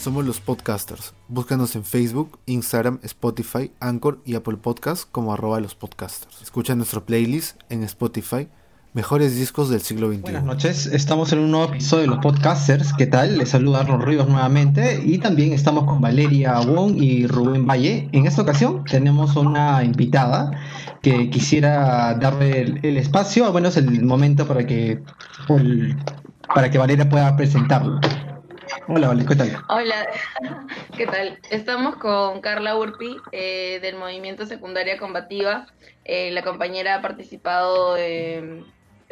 Somos los podcasters. Búscanos en Facebook, Instagram, Spotify, Anchor y Apple Podcasts como arroba los podcasters. Escucha nuestro playlist en Spotify, Mejores Discos del Siglo XXI. Buenas noches, estamos en un nuevo episodio de los podcasters. ¿Qué tal? Les saluda Arnold Ríos nuevamente y también estamos con Valeria Wong y Rubén Valle. En esta ocasión tenemos una invitada que quisiera darle el, espacio, bueno, es el momento para que, para que Valeria pueda presentarlo. Hola, vale, ¿qué tal? Hola, ¿qué tal? Estamos con Carla Urpi eh, del Movimiento Secundaria Combativa. Eh, la compañera ha participado en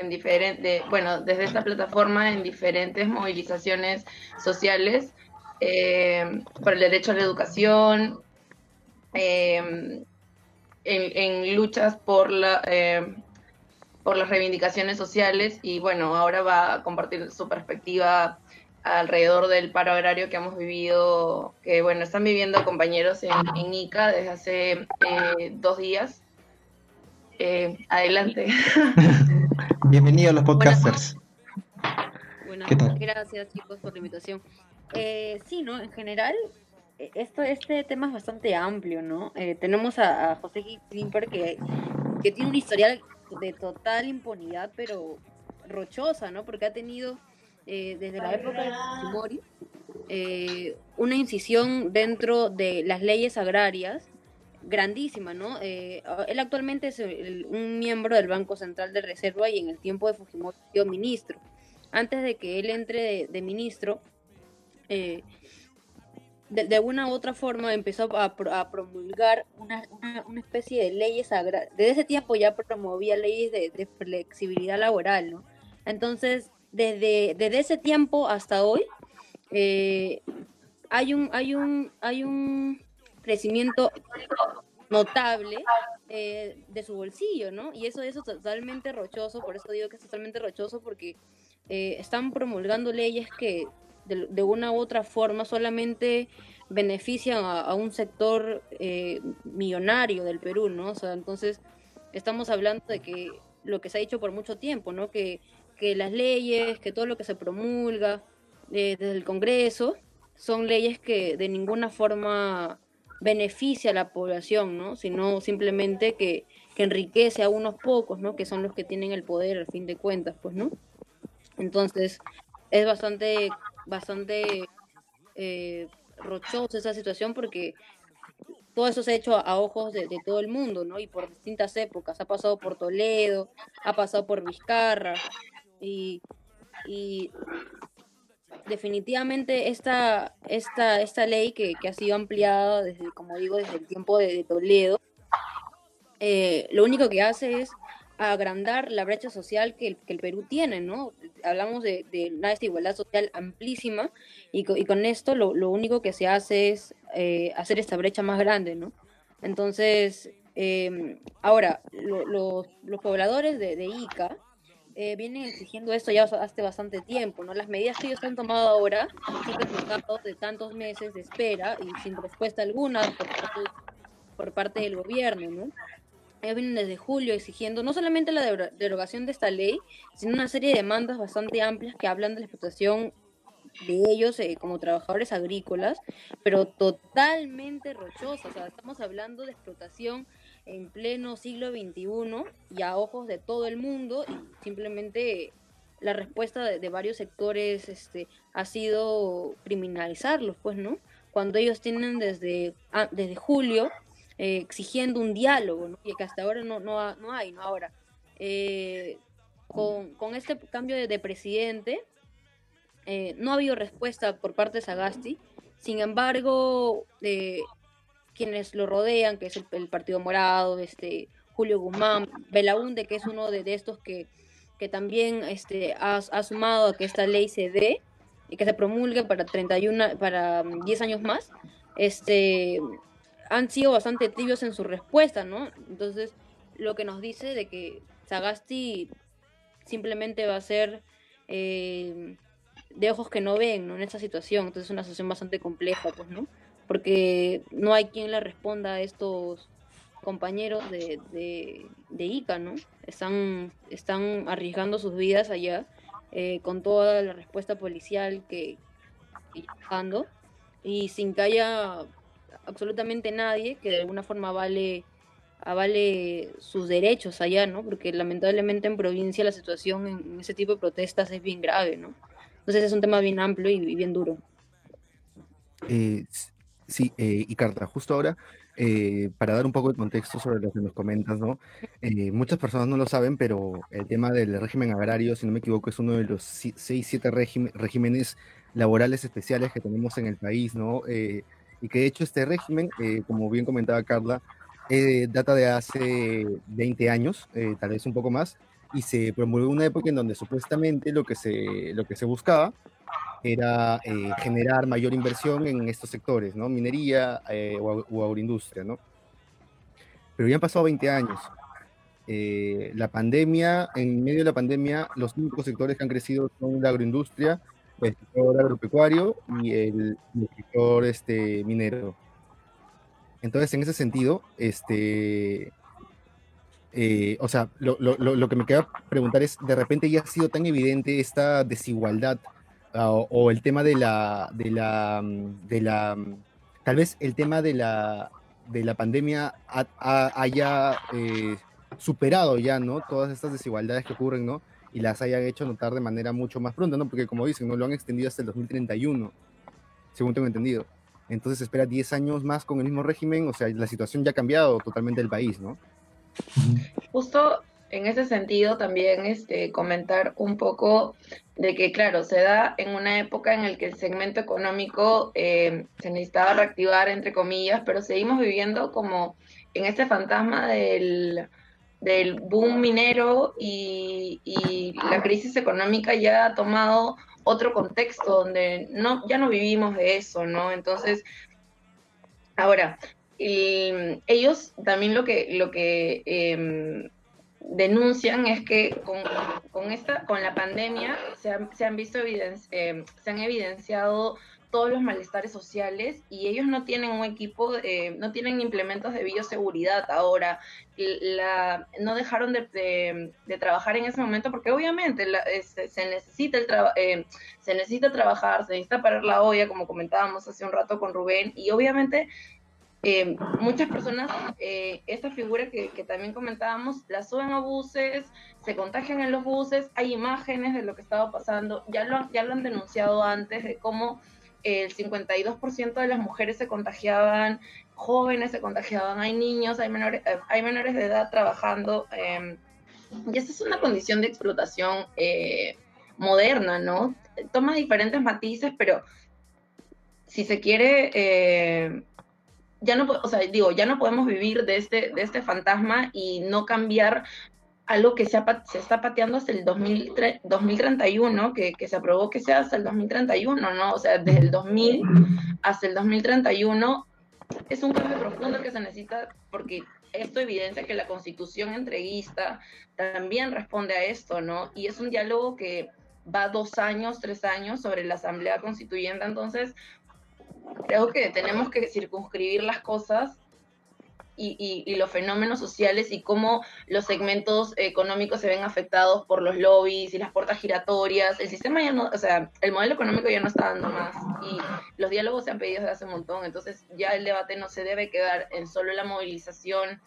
diferentes, bueno, desde esta plataforma en diferentes movilizaciones sociales eh, por el derecho a la educación, en, en, luchas por la por las reivindicaciones sociales y bueno, ahora va a compartir su perspectiva alrededor del paro agrario que hemos vivido, que bueno, están viviendo compañeros en, ICA desde hace eh, dos días. Eh, adelante. Bienvenidos a los podcasters. Bueno, gracias chicos por la invitación. Eh, sí, ¿no? En general, esto, este tema es bastante amplio, ¿no? tenemos a, José Klimper que, que tiene un historial de total impunidad, pero rochosa, ¿no? Porque ha tenido eh, desde la época de Fujimori, eh, una incisión dentro de las leyes agrarias grandísima, ¿no? Eh, él actualmente es un miembro del Banco Central de Reserva y en el tiempo de Fujimori fue ministro. Antes de que él entre de, ministro, de, alguna u otra forma empezó a, promulgar una, especie de leyes agrarias. Desde ese tiempo ya promovía leyes de, de flexibilidad laboral, ¿no? Entonces, desde, desde ese tiempo hasta hoy, eh, hay, un, hay, un, hay un crecimiento notable eh, de su bolsillo, ¿no? Y eso, eso es totalmente rochoso, por eso digo que es totalmente rochoso, porque eh, están promulgando leyes que de, una u otra forma solamente benefician a, un sector millonario del Perú, ¿no? O sea, entonces estamos hablando de que lo que se ha dicho por mucho tiempo, ¿no? Que que las leyes, que todo lo que se promulga eh, desde el Congreso son leyes que de ninguna forma beneficia a la población, ¿no? Sino simplemente que, enriquece a unos pocos, ¿no? Que son los que tienen el poder al fin de cuentas, pues, ¿no? Entonces, es bastante, bastante eh, rochosa esa situación porque todo eso se ha hecho a, ojos de, de, todo el mundo, ¿no? Y por distintas épocas. Ha pasado por Toledo, ha pasado por Vizcarra, y, definitivamente esta, esta, esta ley que, ha sido ampliada desde, como digo, desde el tiempo de, Toledo, eh, lo único que hace es agrandar la brecha social que el, Perú tiene, ¿no? Hablamos de, una desigualdad social amplísima y, con esto lo, único que se hace es eh, hacer esta brecha más grande, ¿no? Entonces, eh, ahora, los pobladores de, Ica eh, vienen exigiendo esto ya hace bastante tiempo, ¿no? Las medidas que ellos han tomado ahora son resultados de tantos meses de espera y sin respuesta alguna por parte, del gobierno, ¿no? Ellos vienen desde julio exigiendo no solamente la derogación de esta ley, sino una serie de demandas bastante amplias que hablan de la explotación de ellos eh, como trabajadores agrícolas, pero totalmente rochosas. O sea, estamos hablando de explotación en pleno siglo XXI y a ojos de todo el mundo y simplemente la respuesta de, varios sectores este, ha sido criminalizarlos, pues, ¿no? Cuando ellos tienen desde, ah, desde julio eh, exigiendo un diálogo, ¿no? Y que hasta ahora no, no, no hay, ¿no? Ahora, eh, con, con, este cambio de, presidente, eh, no ha habido respuesta por parte de Sagasti, sin embargo, quienes lo rodean, que es el, Partido Morado, este, Julio Guzmán, Belaunde, que es uno de, estos que, que también este, ha, sumado a que esta ley se dé y que se promulgue para 31, para 10 años más, este, han sido bastante tibios en su respuesta, ¿no? Entonces, lo que nos dice de que Sagasti simplemente va a ser eh, de ojos que no ven, ¿no? En esta situación, entonces es una situación bastante compleja, pues, ¿no? Porque no hay quien le responda a estos compañeros de, de, ICA, ¿no? Están, están arriesgando sus vidas allá eh, con toda la respuesta policial que, están dando y sin que haya absolutamente nadie que de alguna forma vale avale sus derechos allá, ¿no? Porque lamentablemente en provincia la situación en ese tipo de protestas es bien grave, ¿no? Entonces es un tema bien amplio y, bien duro. Eh, sí, eh, y Carta, justo ahora, eh, para dar un poco de contexto sobre lo que nos comentas, ¿no? Eh, muchas personas no lo saben, pero el tema del régimen agrario, si no me equivoco, es uno de los seis, siete regímenes laborales especiales que tenemos en el país, ¿no? y que de hecho este régimen, como bien comentaba Carla, eh, data de hace 20 años, eh, tal vez un poco más, y se promulgó una época en donde supuestamente lo que se, lo que se buscaba era eh, generar mayor inversión en estos sectores, ¿no? Minería o, agroindustria, ¿no? Pero ya han pasado 20 años. la pandemia, en medio de la pandemia, los únicos sectores que han crecido son la agroindustria, el sector agropecuario y el, el sector este, minero. Entonces, en ese sentido, este, eh, o sea, lo, lo, lo, que me queda preguntar es, ¿de repente ya ha sido tan evidente esta desigualdad ah, o, el tema de la, de la, de la, tal vez el tema de la, de la pandemia haya eh, superado ya, ¿no? Todas estas desigualdades que ocurren, ¿no? Y las hayan hecho notar de manera mucho más pronta, ¿no? Porque como dicen, ¿no? Lo han extendido hasta el 2031, según tengo entendido entonces espera 10 años más con el mismo régimen, o sea, la situación ya ha cambiado totalmente el país, ¿no? Justo en ese sentido también este, comentar un poco de que, claro, se da en una época en la que el segmento económico eh, se necesitaba reactivar, entre comillas, pero seguimos viviendo como en este fantasma del, del boom minero y, y, la crisis económica ya ha tomado otro contexto donde no, ya no vivimos de eso, ¿no? Entonces, ahora, ellos también lo que, lo que em, denuncian es que con, esta, con la pandemia se han, se han visto em, se han evidenciado todos los malestares sociales y ellos no tienen un equipo, eh, no tienen implementos de bioseguridad ahora. La, no dejaron de, trabajar en ese momento porque obviamente se, necesita el eh, se necesita trabajar, se necesita parar la olla, como comentábamos hace un rato con Rubén, y obviamente eh, muchas personas, esta figura que, también comentábamos, la suben a buses, se contagian en los buses, hay imágenes de lo que estaba pasando, ya lo, ya lo han denunciado antes de cómo el 52% de las mujeres se contagiaban, jóvenes se contagiaban, hay niños, hay menores, eh, hay menores de edad trabajando. Em, y esa es una condición de explotación eh, moderna, ¿no? Toma diferentes matices, pero si se quiere, eh, ya no, o sea, digo, ya no podemos vivir de este, de este fantasma y no cambiar algo que se, está pateando hasta el 2031, que, que, se aprobó que sea hasta el 2031, ¿no? O sea, desde el 2000 hasta el 2031 es un cambio profundo que se necesita porque esto evidencia que la constitución entreguista también responde a esto, ¿no? Y es un diálogo que va dos años, tres años sobre la asamblea constituyente, entonces creo que tenemos que circunscribir las cosas y, los fenómenos sociales y cómo los segmentos económicos se ven afectados por los lobbies y las puertas giratorias. El sistema ya no, o sea, el modelo económico ya no está dando más y los diálogos se han pedido desde hace un montón. Entonces ya el debate no se debe quedar en solo la movilización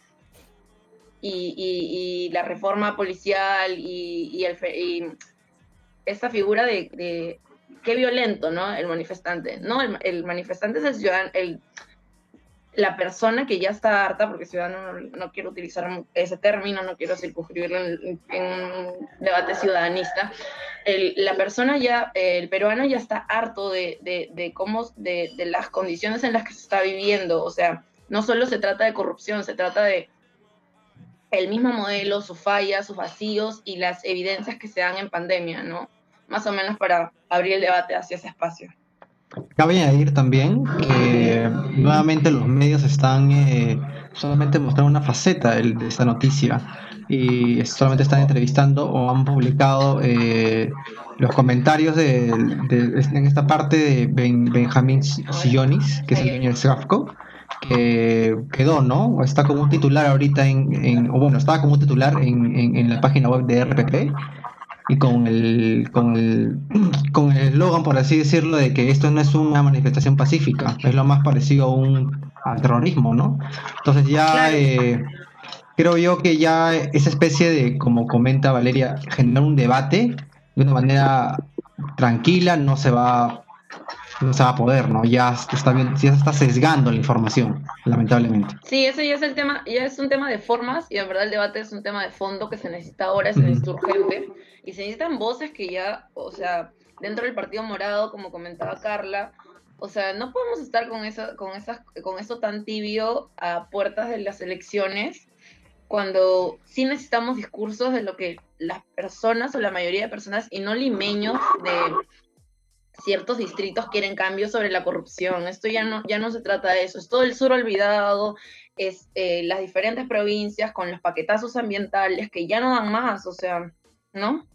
y, la reforma policial y, el, esta figura de, qué violento, ¿no? El manifestante. No, el, el manifestante es el ciudadano, el la persona que ya está harta, porque ciudadano no, quiero utilizar ese término, no quiero circunscribirlo en, un debate ciudadanista, la persona ya, el peruano ya está harto de, de, cómo, de, de, las condiciones en las que se está viviendo, o sea, no solo se trata de corrupción, se trata de el mismo modelo, sus fallas, sus vacíos y las evidencias que se dan en pandemia, ¿no? Más o menos para abrir el debate hacia ese espacio. Cabe añadir también que nuevamente los medios están eh, solamente mostrando una faceta de, esta noticia y solamente están entrevistando o han publicado eh, los comentarios de, en esta parte de Benjamín Sillonis, que es el dueño de Safco, que quedó, ¿no? Está como un titular ahorita en, en o bueno, estaba como un titular en, en, en la página web de RPP y con el con el con el eslogan, por así decirlo, de que esto no es una manifestación pacífica, es lo más parecido a un al terrorismo, ¿no? Entonces ya eh, creo yo que ya esa especie de, como comenta Valeria, generar un debate de una manera tranquila no se va no se va a poder, ¿no? Ya está bien, ya se está sesgando la información, lamentablemente. Sí, ese ya es el tema, ya es un tema de formas y en verdad el debate es un tema de fondo que se necesita ahora, se necesita urgente y se necesitan voces que ya, o sea, dentro del Partido Morado, como comentaba Carla, o sea, no podemos estar con eso, con esas, con eso tan tibio a puertas de las elecciones cuando sí necesitamos discursos de lo que las personas o la mayoría de personas y no limeños de ciertos distritos quieren cambios sobre la corrupción. Esto ya no, ya no se trata de eso, es todo el sur olvidado, es eh, las diferentes provincias con los paquetazos ambientales que ya no dan más, o sea, ¿no?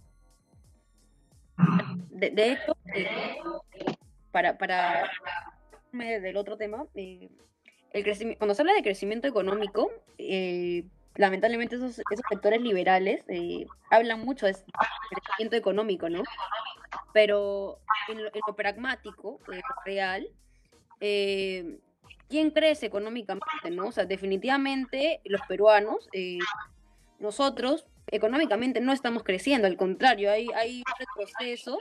De, de hecho, eh, para, para del otro tema, eh, el crecimiento, cuando se habla de crecimiento económico, eh, lamentablemente esos, esos sectores liberales eh, hablan mucho de crecimiento económico, ¿no? Pero en lo, pragmático, real, eh, ¿quién crece económicamente, no? O sea, definitivamente los peruanos, eh, nosotros económicamente no estamos creciendo, al contrario, hay, hay un retroceso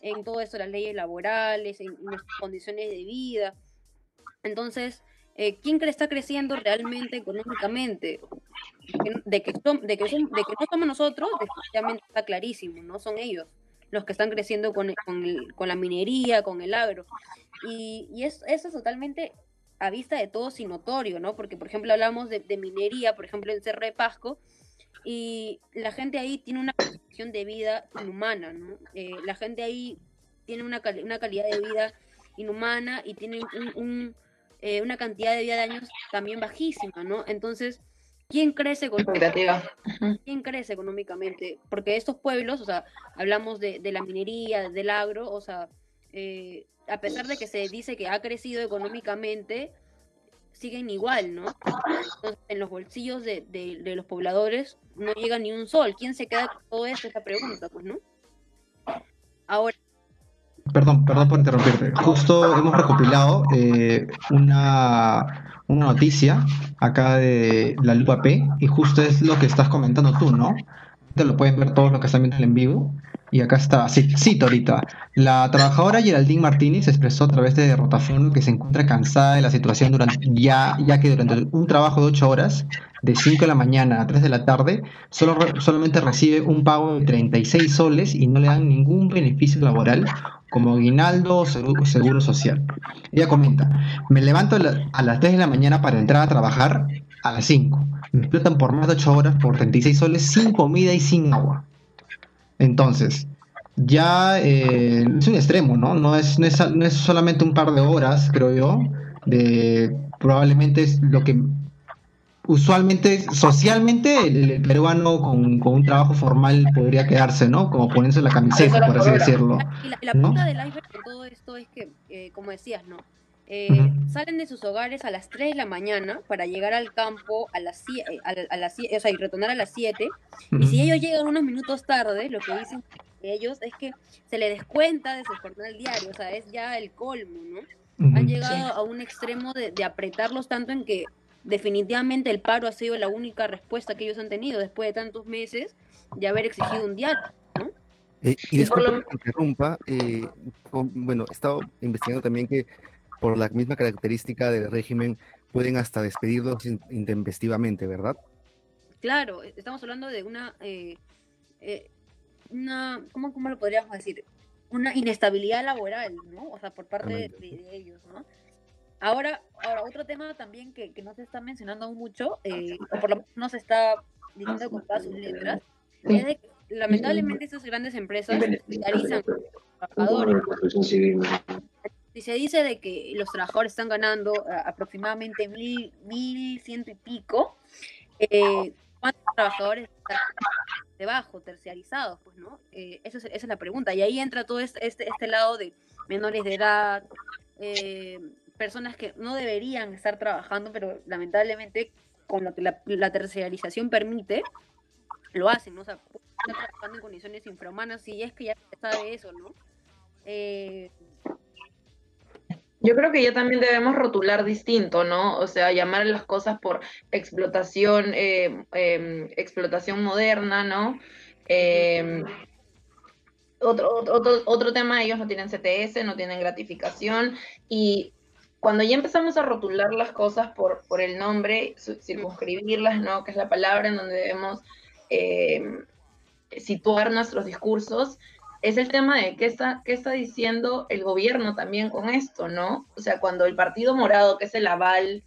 en todo esto, las leyes laborales, en nuestras condiciones de vida. Entonces, eh, ¿quién está creciendo realmente económicamente? De que, de, que no somos nosotros, definitivamente está clarísimo, no son ellos los que están creciendo con, con, la minería, con el agro. Y, y eso, es totalmente a vista de todos y notorio, ¿no? Porque, por ejemplo, hablamos de, minería, por ejemplo, en Cerro de Pasco, y la gente ahí tiene una condición de vida inhumana, ¿no? Eh, la gente ahí tiene una, una calidad de vida inhumana y tiene eh, una cantidad de vida de años también bajísima, ¿no? Entonces, ¿quién crece económicamente? ¿Quién crece económicamente? Porque estos pueblos, o sea, hablamos de, la minería, del agro, o sea, eh, a pesar de que se dice que ha crecido económicamente, siguen igual, ¿no? Entonces, en los bolsillos de, de, los pobladores no llega ni un sol. ¿Quién se queda con todo esto? Esta pregunta, pues, ¿no? Ahora, Perdón, perdón por interrumpirte. Justo hemos recopilado eh, una, una noticia acá de la Lupa P y justo es lo que estás comentando tú, ¿no? Lo pueden ver todos los que están viendo en vivo. Y acá está, sí, cito ahorita. La trabajadora Geraldine Martínez expresó a través de Rotafono que se encuentra cansada de la situación durante, ya, ya que durante un trabajo de 8 horas, de 5 de la mañana a 3 de la tarde, solo, solamente recibe un pago de 36 soles y no le dan ningún beneficio laboral como aguinaldo o seguro, social. Ella comenta, me levanto a las 3 de la mañana para entrar a trabajar a las 5. Me explotan por más de 8 horas por 36 soles sin comida y sin agua. Entonces, ya eh, es un extremo, ¿no? No es, no es, no, es, solamente un par de horas, creo yo, de probablemente es lo que usualmente, socialmente, el, peruano con, un trabajo formal podría quedarse, ¿no? Como ponerse la camiseta, por así decirlo. Y la, punta del iceberg de todo esto es que, eh, como decías, ¿no? Eh, salen de sus hogares a las 3 de la mañana para llegar al campo a las 7, a, las o sea, y retornar a las 7. Y si ellos llegan unos minutos tarde, lo que dicen ellos es que se les descuenta de su jornal diario, o sea, es ya el colmo, ¿no? Han llegado a un extremo de, de apretarlos tanto en que definitivamente el paro ha sido la única respuesta que ellos han tenido después de tantos meses de haber exigido un diálogo. ¿no? Eh, y disculpa que interrumpa, eh, bueno, he estado investigando también que por la misma característica del régimen pueden hasta despedirlos intempestivamente, ¿verdad? Claro, estamos hablando de una, eh, una ¿cómo, ¿cómo, lo podríamos decir? Una inestabilidad laboral, ¿no? O sea, por parte de, de ellos, ¿no? Ahora, ahora otro tema también que, que no se está mencionando mucho, eh, o por lo menos no se está diciendo con todas sus letras, es de que lamentablemente estas grandes empresas militarizan a los trabajadores. Si se dice de que los trabajadores están ganando uh, aproximadamente mil, mil ciento y pico, eh, ¿cuántos trabajadores están debajo, terciarizados? Pues, ¿no? Eh, esa, es, esa, es, la pregunta. Y ahí entra todo este, este, este lado de menores de edad, eh, personas que no deberían estar trabajando, pero lamentablemente con lo que la, terciarización permite, lo hacen, ¿no? O sea, está trabajando en condiciones infrahumanas, si es que ya se sabe eso, ¿no? Eh, yo creo que ya también debemos rotular distinto, ¿no? O sea, llamar a las cosas por explotación, eh, em, explotación moderna, ¿no? Em, otro, otro, otro tema, ellos no tienen CTS, no tienen gratificación y cuando ya empezamos a rotular las cosas por, por el nombre, circunscribirlas, ¿no? Que es la palabra en donde debemos em, situar nuestros discursos, es el tema de qué está, qué está diciendo el gobierno también con esto, ¿no? O sea, cuando el Partido Morado, que es el aval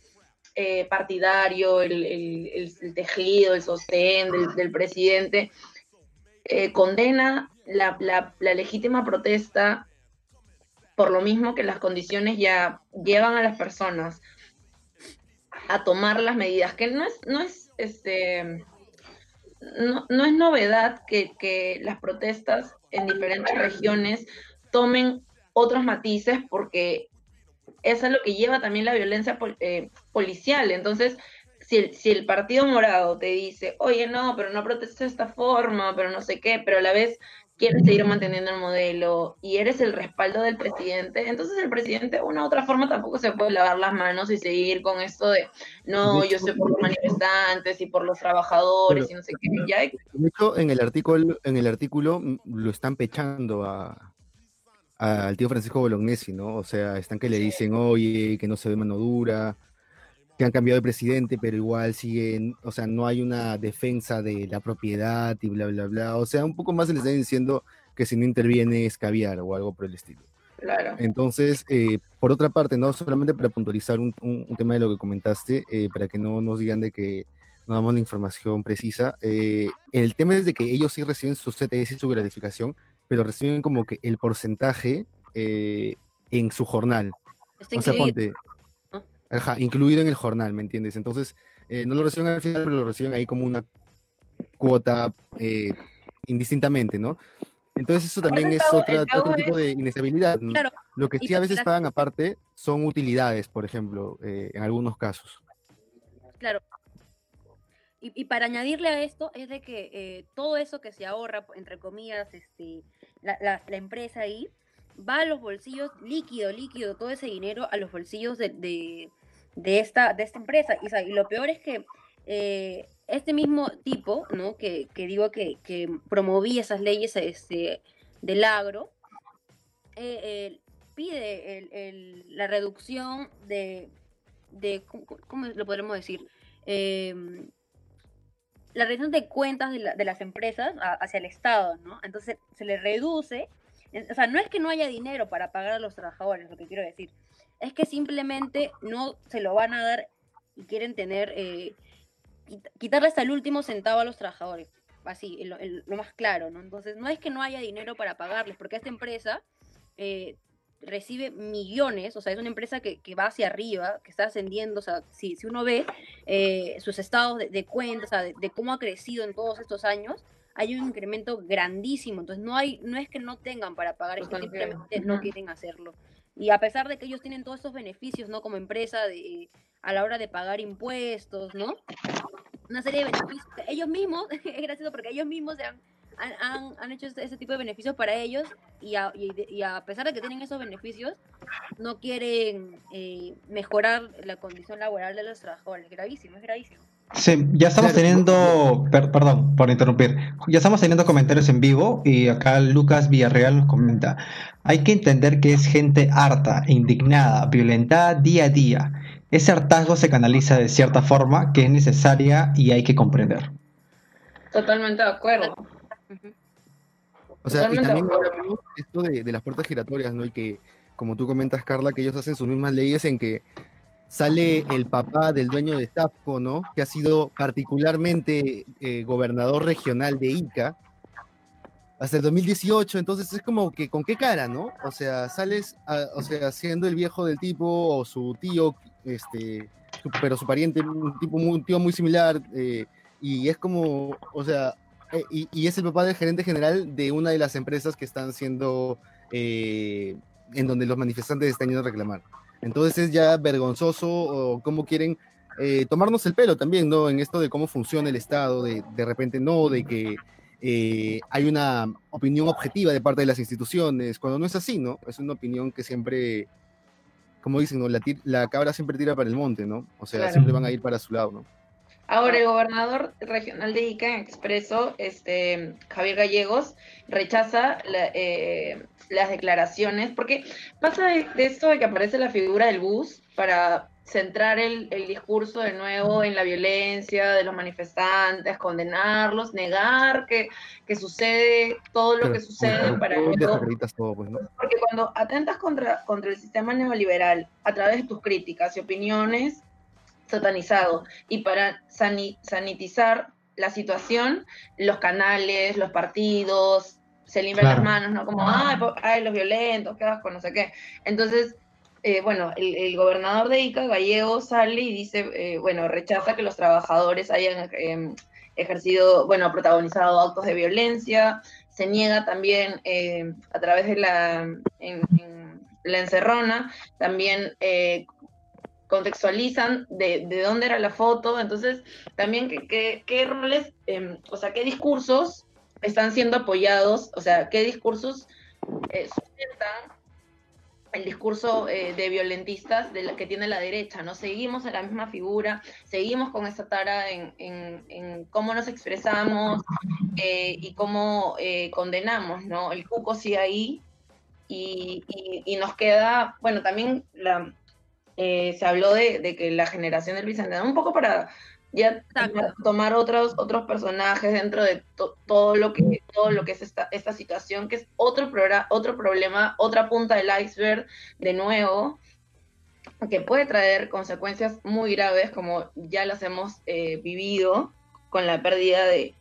eh, partidario, el, el, tejido, el sostén del, presidente, eh, condena la, la, la, legítima protesta por lo mismo que las condiciones ya llevan a las personas a tomar las medidas, que no es, no es este no, no es novedad que, las protestas en diferentes regiones tomen otros matices porque eso es lo que lleva también la violencia eh, policial. Entonces, si el, si el Partido Morado te dice, oye, no, pero no protestes de esta forma, pero no sé qué, pero a la vez quieres seguir manteniendo el modelo y eres el respaldo del presidente, entonces el presidente de una u otra forma tampoco se puede lavar las manos y seguir con esto de, no, yo soy por los manifestantes y por los trabajadores y no sé qué. Ya De hecho, en el artículo, en el artículo mm, lo están pechando a, al tío Francisco Bolognesi, ¿no? O sea, están que le dicen, oye, que no se ve mano dura, que han cambiado de presidente, pero igual siguen, o sea, no hay una defensa de la propiedad y bla, bla, bla. O sea, un poco más se les está diciendo que si no interviene es caviar o algo por el estilo. Claro. Entonces, eh, por otra parte, no solamente para puntualizar un, tema de lo que comentaste, eh, para que no nos digan de que no damos la información precisa, eh, el tema es de que ellos sí reciben su CTS y su gratificación, pero reciben como que el porcentaje en su jornal. o sea, ponte, Ajá, incluido en el jornal, ¿me entiendes? Entonces, eh, no lo reciben al final, pero lo reciben ahí como una cuota eh, indistintamente, ¿no? Entonces eso también es otra, otro tipo de inestabilidad. Lo que sí a veces pagan aparte son utilidades, por ejemplo, eh, en algunos casos. Claro. Y, para añadirle a esto es de que todo eso que se ahorra, entre comillas, este, la, la, la, empresa ahí, va a los bolsillos líquido, líquido, todo ese dinero a los bolsillos de, de esta, de esta empresa. Y, lo peor es que eh, este mismo tipo, ¿no? Que, digo que, promovía esas leyes este, del agro, eh, pide la reducción de, de ¿cómo, lo podremos decir? Em, la reducción de cuentas de, las empresas hacia el Estado, ¿no? Entonces se le reduce, o sea, no es que no haya dinero para pagar a los trabajadores, lo que quiero decir, es que simplemente no se lo van a dar y quieren tener, eh, quitarle hasta el último centavo a los trabajadores, así, lo, más claro, ¿no? Entonces, no es que no haya dinero para pagarles, porque esta empresa eh, recibe millones, o sea, es una empresa que, va hacia arriba, que está ascendiendo, o sea, si, si uno ve eh, sus estados de, cuenta, o sea, de, cómo ha crecido en todos estos años, hay un incremento grandísimo, entonces no hay, no es que no tengan para pagar, es que simplemente no quieren hacerlo. Y a pesar de que ellos tienen todos estos beneficios, ¿no? Como empresa de, a la hora de pagar impuestos, ¿no? Una serie de beneficios. Ellos mismos, es gracioso porque ellos mismos han, han, han hecho ese, tipo de beneficios para ellos y a, y, a, pesar de que tienen esos beneficios, no quieren eh, mejorar la condición laboral de los trabajadores. Gravísimo, es gravísimo. Sí, ya estamos teniendo, perdón por interrumpir, ya estamos teniendo comentarios en vivo y acá Lucas Villarreal nos comenta, hay que entender que es gente harta, indignada, violentada día a día. Ese hartazgo se canaliza de cierta forma que es necesaria y hay que comprender. Totalmente de acuerdo. O sea, y también esto de, de, las puertas giratorias, ¿no? Y que, como tú comentas, Carla, que ellos hacen sus mismas leyes en que sale el papá del dueño de Stafco, ¿no? Que ha sido particularmente eh, gobernador regional de Ica hasta el 2018, entonces es como que con qué cara, ¿no? O sea, sales, o sea, siendo el viejo del tipo o su tío, este, pero su pariente, un tipo un tío muy similar, eh, y es como, o sea, eh, y, es el papá del gerente general de una de las empresas que están siendo, en donde los manifestantes están yendo a reclamar. Entonces es ya vergonzoso o cómo quieren eh, tomarnos el pelo también, ¿no? En esto de cómo funciona el Estado, de, de repente no, de que eh, hay una opinión objetiva de parte de las instituciones, cuando no es así, ¿no? Es una opinión que siempre, como dicen, ¿no? la, la cabra siempre tira para el monte, ¿no? O sea, siempre van a ir para su lado, ¿no? Ahora, el gobernador regional de Ica en Expreso, este, Javier Gallegos, rechaza eh, las declaraciones, porque pasa de, esto de que aparece la figura del bus para centrar el, discurso de nuevo en la violencia de los manifestantes, condenarlos, negar que, sucede todo lo que sucede para luego... Pues, porque cuando atentas contra, contra el sistema neoliberal a través de tus críticas y opiniones, satanizado. Y para sanitizar la situación, los canales, los partidos, se limpian las manos, ¿no? Como, ay, los violentos, qué asco, no sé qué. Entonces, eh, bueno, el, gobernador de Ica, Gallego, sale y dice, eh, bueno, rechaza que los trabajadores hayan em, ejercido, bueno, protagonizado actos de violencia, se niega también eh, a través de la, la encerrona, también contextualizan de, de, dónde era la foto, entonces también qué, qué, roles, em, o sea, qué discursos están siendo apoyados, o sea, qué discursos eh, sustentan el discurso eh, de violentistas de la, que tiene la derecha, ¿no? Seguimos en la misma figura, seguimos con esta tara en, en, cómo nos expresamos eh, y cómo condenamos, ¿no? El cuco sigue ahí y, y, nos queda, bueno, también la, eh, se habló de, que la generación del Bicentenario, un poco para ya tomar otros, otros personajes dentro de todo lo que todo lo que es esta, esta situación, que es otro, otro problema, otra punta del iceberg de nuevo, que puede traer consecuencias muy graves como ya las hemos eh, vivido con la pérdida de,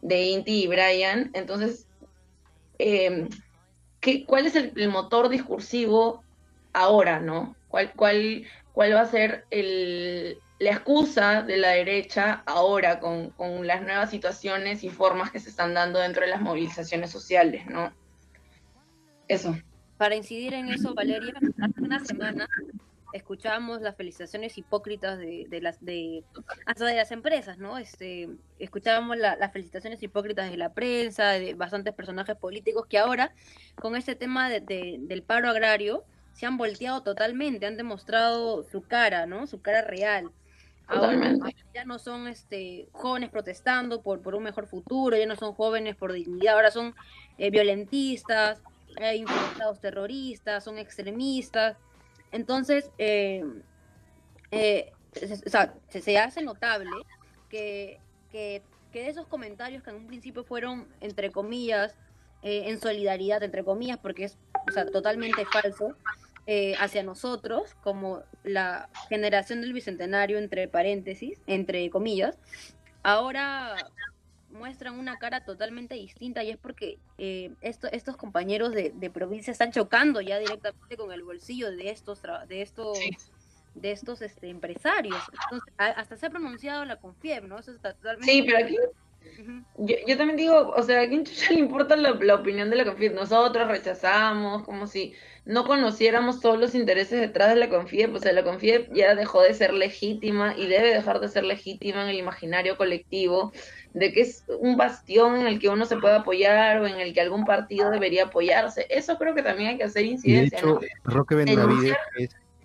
de Inti y Brian. Entonces, eh, ¿qué, ¿cuál es el motor discursivo ahora, no? ¿Cuál, cuál, cuál va a ser el, la excusa de la derecha ahora con, las nuevas situaciones y formas que se están dando dentro de las movilizaciones sociales, ¿no? Eso. Para incidir en eso, Valeria, hace una semana escuchábamos las felicitaciones hipócritas de, de las de hasta de las empresas, ¿no? Este, escuchábamos las felicitaciones hipócritas de la prensa, de bastantes personajes políticos que ahora, con este tema de, del paro agrario, se han volteado totalmente, han demostrado su cara, ¿no? Su cara real. Ahora ya no son este jóvenes protestando por, por un mejor futuro, ya no son jóvenes por dignidad, ahora son eh, violentistas, eh, terroristas, son extremistas. Entonces, eh, eh o sea, se, hace notable que, que, que, esos comentarios que en un principio fueron, entre comillas, en solidaridad, entre comillas, porque es o sea, totalmente falso, eh, hacia nosotros, como la generación del bicentenario, entre paréntesis, entre comillas, ahora muestran una cara totalmente distinta y es porque eh, estos compañeros de, provincia están chocando ya directamente con el bolsillo de estos de estos de estos este, empresarios. hasta se ha pronunciado la CONFIEB, ¿no? Eso está totalmente... Sí, pero aquí yo, también digo, o sea, ¿a quién le importa la, opinión de la CONFIEP? Nosotros rechazamos, como si no conociéramos todos los intereses detrás de la CONFIEP. O sea, la CONFIEP ya dejó de ser legítima y debe dejar de ser legítima en el imaginario colectivo de que es un bastión en el que uno se puede apoyar o en el que algún partido debería apoyarse. Eso creo que también hay que hacer incidencia. de hecho, Roque Benavides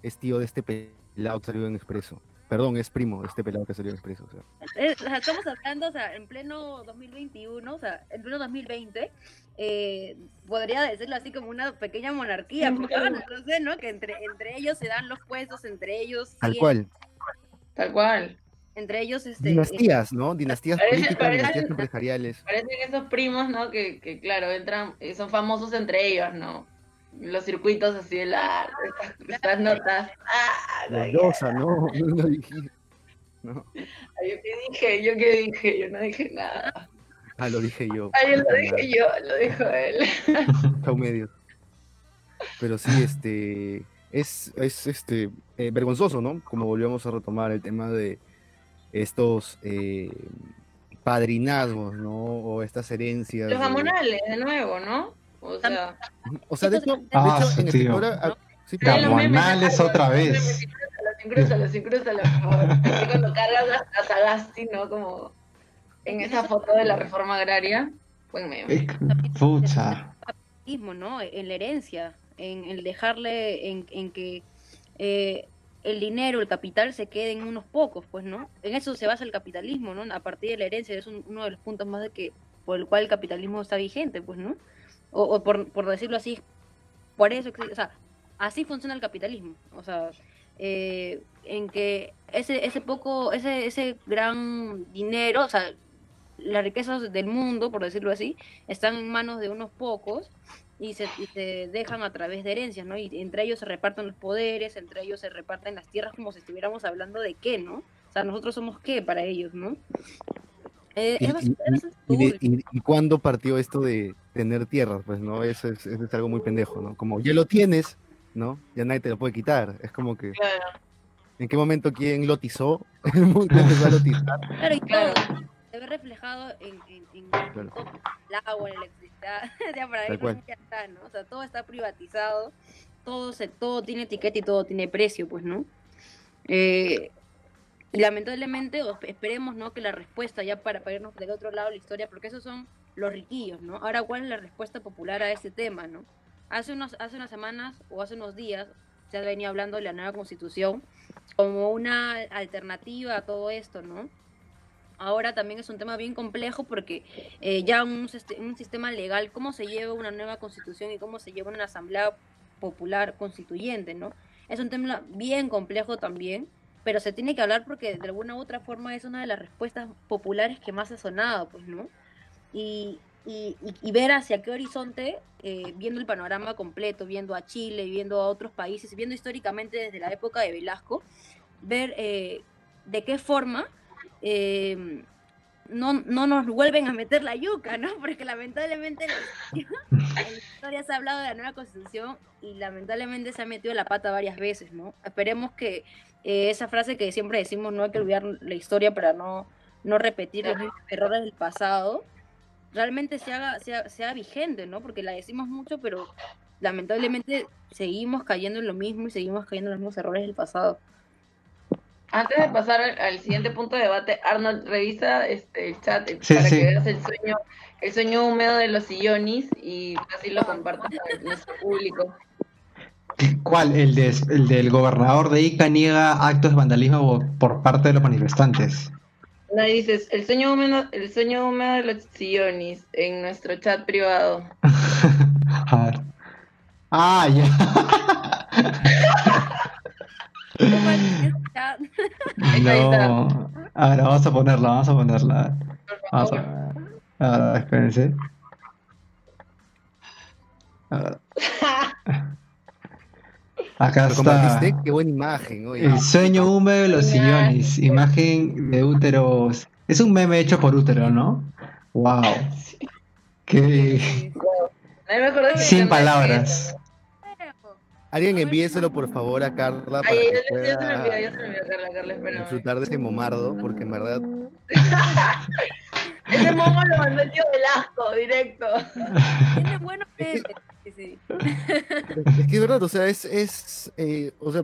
es, tío de este pelado que salió en Expreso. Perdón, es primo este pelado que salió expreso. O sea. Eh, estamos hablando, o sea, en pleno 2021, o sea, en pleno 2020, eh, podría decirlo así como una pequeña monarquía, porque no sé, ¿no? Que entre, entre ellos se dan los puestos, entre ellos. Tal cual. Tal cual. Entre ellos, este. Dinastías, ¿no? Dinastías políticas, dinastías empresariales. Parecen esos primos, ¿no? Que, que, claro, entran, son famosos entre ellos, ¿no? Los circuitos así de la, estas, notas. Ah, no, no, no dije. No. Yo qué dije, yo qué dije, yo no dije nada. Ah, lo dije yo. Ah, yo lo dije yo, lo dijo él. Chau medio. Pero sí, este, es, es este, eh, vergonzoso, ¿no? Como volvemos a retomar el tema de estos eh, padrinazgos, ¿no? O estas herencias. Los amonales, de nuevo, ¿no? O sea, o sea de hecho, de ah, hecho en tío. Sí, Camonales otra vez. Los incrústalos, incrústalos, por favor. Cuando cargas a Sagasti, ¿no? Como en esa foto de la reforma agraria. Buen meme. Pucha. capitalismo, ¿no? En la herencia, en el dejarle, en, en que eh, el dinero, el capital se quede en unos pocos, pues, ¿no? En eso se basa el capitalismo, ¿no? A partir de la herencia es un- uno de los puntos más de que por el cual el capitalismo está vigente, pues, ¿no? O, por, por decirlo así, por eso, o sea, así funciona el capitalismo, o sea, eh, en que ese, ese poco, ese, ese gran dinero, o sea, las riquezas del mundo, por decirlo así, están en manos de unos pocos y se, y se dejan a través de herencias, ¿no? Y entre ellos se reparten los poderes, entre ellos se reparten las tierras como si estuviéramos hablando de qué, ¿no? O sea, nosotros somos qué para ellos, ¿no? Eh, ¿Y, es y- bastante- es bastante y- y de- turbio. y- y cuándo partió esto de tener tierras? Pues, ¿no? Eso es, eso es algo muy pendejo, ¿no? Como ya lo tienes, ¿no? Ya nadie te lo puede quitar. Es como que, Claro. ¿en qué momento quién lotizó? El mundo empezó a lotizar. Claro, y Claro. todo se ve reflejado en, en, en Claro. el agua, la electricidad, ya para irnos cual. muy allá, ¿no? O sea, todo está privatizado, todo se, todo tiene etiqueta y todo tiene precio, pues, ¿no? Eh, lamentablemente, esperemos, ¿no? Que la respuesta, ya para, para irnos del otro lado de la historia, porque esos son los riquillos, ¿no? Ahora, ¿cuál es la respuesta popular a ese tema, ¿no? Hace, unos, hace unas semanas o hace unos días se ha venido hablando de la nueva constitución como una alternativa a todo esto, ¿no? Ahora también es un tema bien complejo porque eh, ya un, un sistema legal, cómo se lleva una nueva constitución y cómo se lleva una asamblea popular constituyente, ¿no? Es un tema bien complejo también, pero se tiene que hablar porque de alguna u otra forma es una de las respuestas populares que más ha sonado, pues, ¿no? Y, y, y- ver hacia qué horizonte, eh, viendo el panorama completo, viendo a Chile, viendo a otros países, viendo históricamente desde la época de Velasco, ver eh, de qué forma eh, no, no nos vuelven a meter la yuca, ¿no? Porque lamentablemente en la historia se ha hablado de la nueva constitución y lamentablemente se ha metido la pata varias veces, ¿no? Esperemos que eh, esa frase que siempre decimos, no hay que olvidar la historia para no, no repetir los mismos errores del pasado, realmente se haga, sea, sea vigente, ¿no? Porque la decimos mucho, pero lamentablemente seguimos cayendo en lo mismo y seguimos cayendo en los mismos errores del pasado. Antes de pasar al, al siguiente punto de debate, Arnold, revisa este, el chat Sí, para sí. que veas el sueño, el sueño húmedo de los sillonis y así lo compartas a nuestro público. ¿Cuál? El, de, el del gobernador de Ica niega actos de vandalismo por parte de los manifestantes. Y dices, el sueño húmedo, el sueño húmedo de los sillonis en nuestro chat privado. A ver. Ah, ya. No. Ahora vamos a ponerla, vamos a ponerla. Por Vamos favor. a Ahora, espérense. A ver. Acá ¿Lo está. Qué buena imagen, oye. El sueño húmedo de los sillones. Imagen de úteros. Es un meme hecho por útero, ¿no? Wow. Qué. Sin palabras. Alguien envíeselo por favor a Carla para Ay, que se olvidó, pueda se me olvidó, Carla, Carla, espérame. disfrutar de ese momardo, porque en verdad Ese momo lo mandó el tío Velasco, directo. Tiene buenos memes, sí, sí. Es que es verdad, o sea, es, es eh, o sea,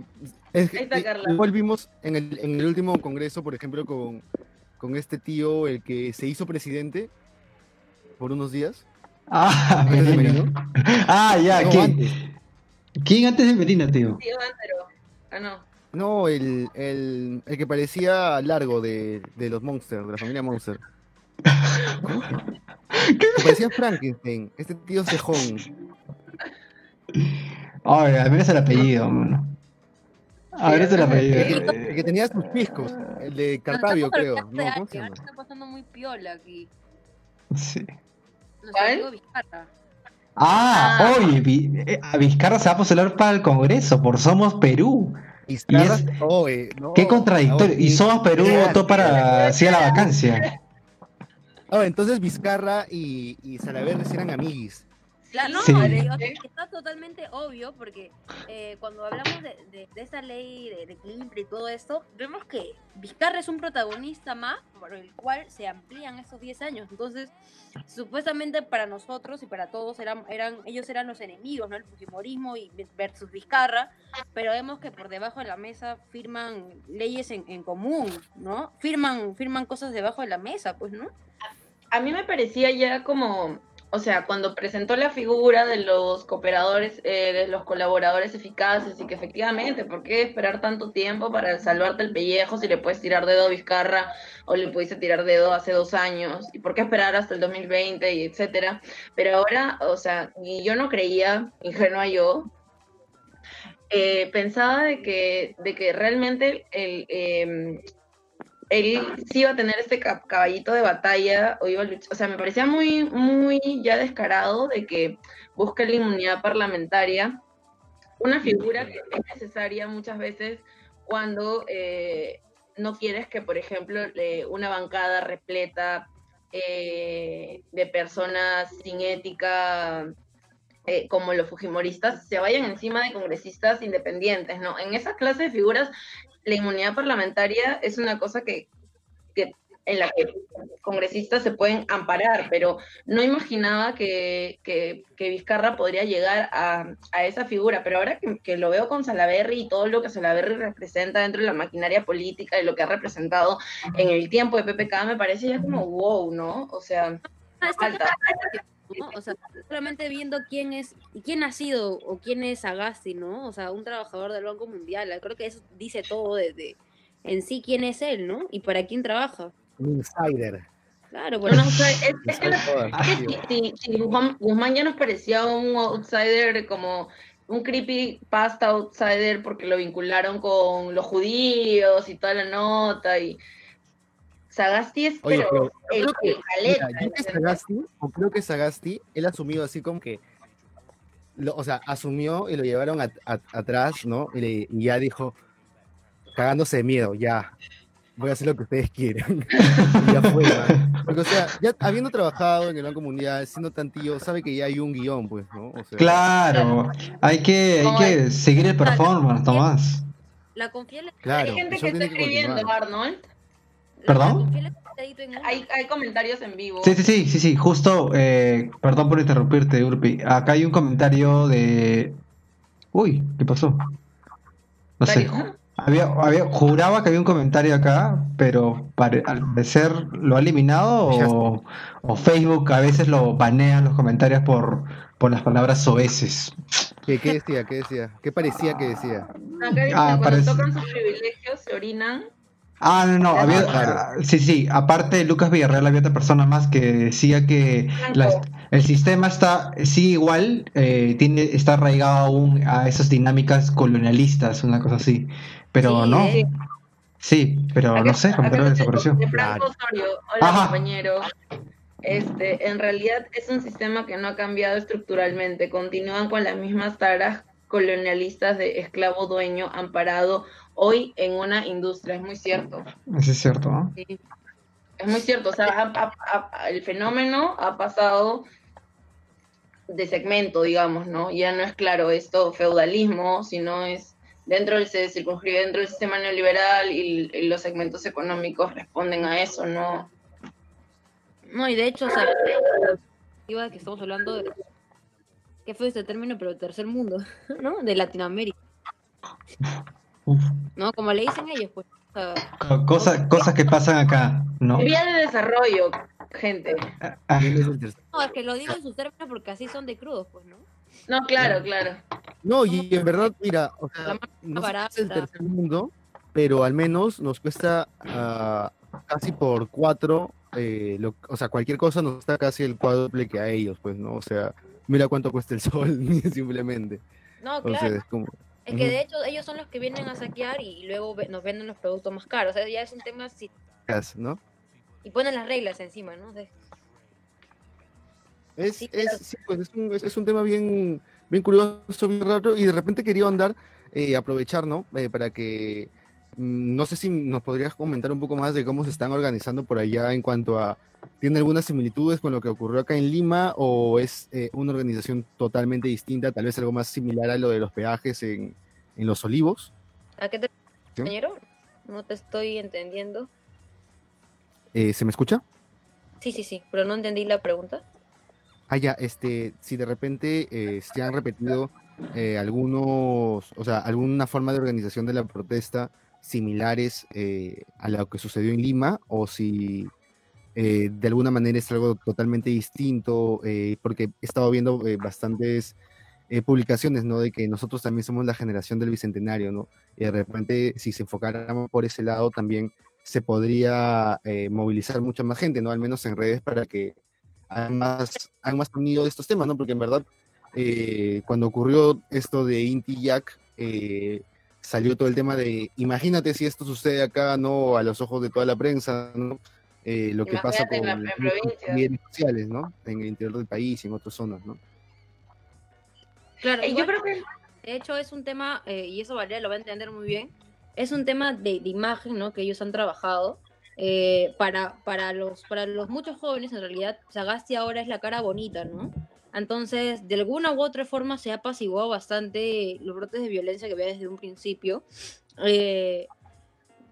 es que Ahí está Carla. igual vimos en el, en el último congreso, por ejemplo, con, con este tío, el que se hizo presidente por unos días. Ah, antes de Merino. Merino. Ah, ya. No, ¿Quién, antes. ¿Quién antes de Medina, tío? Tío Antero. Ah, no. No, el, el, el que parecía largo de, de los Monsters, de la familia Monster. Que parecía Frankenstein, este tío cejón. Ay, al menos el apellido, mano. A ver, es el apellido. el que tenía sus piscos, el de Cartavio, creo. No, ¿cómo se llama? Está pasando muy piola aquí. Sí. ¿Cuál? Ah, Ah. oye, eh, a Vizcarra se va a postular para el Congreso por Somos Perú. Vizcarra, es- oye, no, Qué contradictorio. no, Y Somos Perú votó para sí a la vacancia. Ah, entonces Vizcarra y, y Salaverry eran amiguis. Claro, no, Sí. de- o sea, está totalmente obvio porque eh, cuando hablamos de, de, de esa ley de, de y todo esto, vemos que Vizcarra es un protagonista más por el cual se amplían esos 10 años. Entonces, supuestamente para nosotros y para todos eran, eran ellos eran los enemigos, ¿no? El Fujimorismo y versus Vizcarra, pero vemos que por debajo de la mesa firman leyes en, en común, ¿no? Firman, firman cosas debajo de la mesa, pues, ¿no? a mí me parecía ya como, o sea, cuando presentó la figura de los cooperadores, eh, de los colaboradores eficaces y que efectivamente, ¿por qué esperar tanto tiempo para salvarte el pellejo si le puedes tirar dedo a Vizcarra o le pudiste tirar dedo hace dos años? ¿Y por qué esperar hasta el 2020 y etcétera? Pero ahora, o sea, yo no creía, ingenua yo, eh, pensaba de que, de que realmente el, em, él sí iba a tener este caballito de batalla o iba a luchar. O sea, me parecía muy, muy ya descarado de que busca la inmunidad parlamentaria, una figura que es necesaria muchas veces cuando eh, no quieres que, por ejemplo, una bancada repleta eh, de personas sin ética eh, como los fujimoristas se vayan encima de congresistas independientes, ¿no? En esa clase de figuras, la inmunidad parlamentaria es una cosa que, en la que congresistas se pueden amparar, pero no imaginaba que, que, Vizcarra podría llegar a, esa figura, pero ahora que, lo veo con Salaverry y todo lo que Salaverry representa dentro de la maquinaria política y lo que ha representado en el tiempo de PPK, me parece ya como wow, ¿no? O sea, falta. O sea, solamente viendo quién es, quién ha sido o quién es Agassi, ¿no? O sea, un trabajador del Banco Mundial. Creo que eso dice todo desde en sí quién es él, ¿no? Y para quién trabaja. Un insider. Claro, bueno, es, que, si, Guzmán, ya nos parecía un outsider como un creepy pasta outsider porque lo vincularon con los judíos y toda la nota y Sagasti es pero, el, creo que, Sagasti, o creo que Sagasti, él asumió así como que, o sea, asumió y lo llevaron atrás, ¿no? Y, ya dijo, cagándose de miedo, ya, voy a hacer lo que ustedes quieren. y ya fue. Porque, o sea, ya habiendo trabajado en el Banco Mundial, siendo tan tío, sabe que ya hay un guion, pues, ¿no? claro, hay que, hay que seguir el performance, Tomás. La confianza. Claro, hay gente que está escribiendo, Arnold ¿Perdón? Hay, hay, comentarios en vivo. Sí, sí, sí, sí, sí. Justo, eh, perdón por interrumpirte, Urpi. Acá hay un comentario de. Uy, ¿qué pasó? No sé. Había, había, juraba que había un comentario acá, pero al parecer lo ha eliminado o, o, Facebook a veces lo banea los comentarios por, por las palabras soeces. ¿Qué, ¿Qué, decía? ¿Qué decía? ¿Qué parecía que decía? Acá dice, ah, cuando tocan sus privilegios se orinan Ah, no, no, había, ah, sí, sí, aparte de Lucas Villarreal había otra persona más que decía que el sistema está, sí, igual, eh, tiene, está arraigado aún a esas dinámicas colonialistas, una cosa así, pero no. Sí, pero no sé, como desapareció. De Franco Osorio, hola compañero. Este, en realidad es un sistema que no ha cambiado estructuralmente, continúan con las mismas taras colonialistas de esclavo dueño amparado hoy en una industria, es muy cierto. Eso es cierto, ¿no? Sí. Es muy cierto, o sea, el fenómeno ha pasado de segmento, digamos, ¿no? Ya no es claro esto feudalismo, sino es dentro del se circunscribe dentro del sistema neoliberal y, los segmentos económicos responden a eso, ¿no? No, y de hecho, o sea, que estamos hablando de qué fue este término, pero tercer mundo, ¿no? De Latinoamérica. ¿No? Como le dicen ellos, pues. cosas, cosas que pasan acá, ¿no? Vía de desarrollo, gente. Ah, ah. No, es que lo digo en sus términos porque así son de crudos, pues, ¿no? No, claro, claro. No, y en verdad, mira, o sea, no es el tercer mundo, pero al menos nos cuesta uh, casi por cuatro, eh, lo, o sea, cualquier cosa nos está casi el cuádruple que a ellos, pues, ¿no? O sea, mira cuánto cuesta el sol, simplemente. No, claro. es como... Es que de hecho ellos son los que vienen a saquear y luego nos venden los productos más caros. O sea, ya es un tema así. ¿No? Y ponen las reglas encima, ¿no? Es, es, pues es, un, es, un, tema bien, bien curioso, bien raro, y de repente quería andar, eh, aprovechar, ¿no? Eh, para que, no sé si nos podrías comentar un poco más de cómo se están organizando por allá en cuanto a, ¿tiene algunas similitudes con lo que ocurrió acá en Lima o es eh, una organización totalmente distinta, tal vez algo más similar a lo de los peajes en, en Los Olivos? ¿A qué te compañero? No te estoy entendiendo. Eh, ¿Se me escucha? Sí, sí, sí, pero no entendí la pregunta. Ah, ya, este, si de repente eh, se han repetido eh, algunos, o sea, alguna forma de organización de la protesta similares a lo que sucedió en Lima, o si eh, de alguna manera es algo totalmente distinto, eh, porque he estado viendo bastantes publicaciones, ¿no? De que nosotros también somos la generación del bicentenario, ¿no? Y de repente, si se enfocáramos por ese lado, también se podría movilizar mucha más gente, ¿no? Al menos en redes para que hagan más, más de estos temas, ¿no? Porque en verdad, cuando ocurrió esto de Inti Jack, salió todo el tema de, imagínate si esto sucede acá, ¿no? A los ojos de toda la prensa, ¿no? Eh, lo que pasa con las redes sociales, ¿no? En el interior del país y en otras zonas, ¿no? Claro, yo creo que de hecho es un tema, eh, y eso Valeria lo va a entender muy bien, es un tema de, imagen, ¿no? Que ellos han trabajado. Eh, para, para, los, para los muchos jóvenes, en realidad, Sagasti ahora es la cara bonita, ¿no? Entonces, de alguna u otra forma se ha apaciguado bastante los brotes de violencia que había desde un principio. Eh,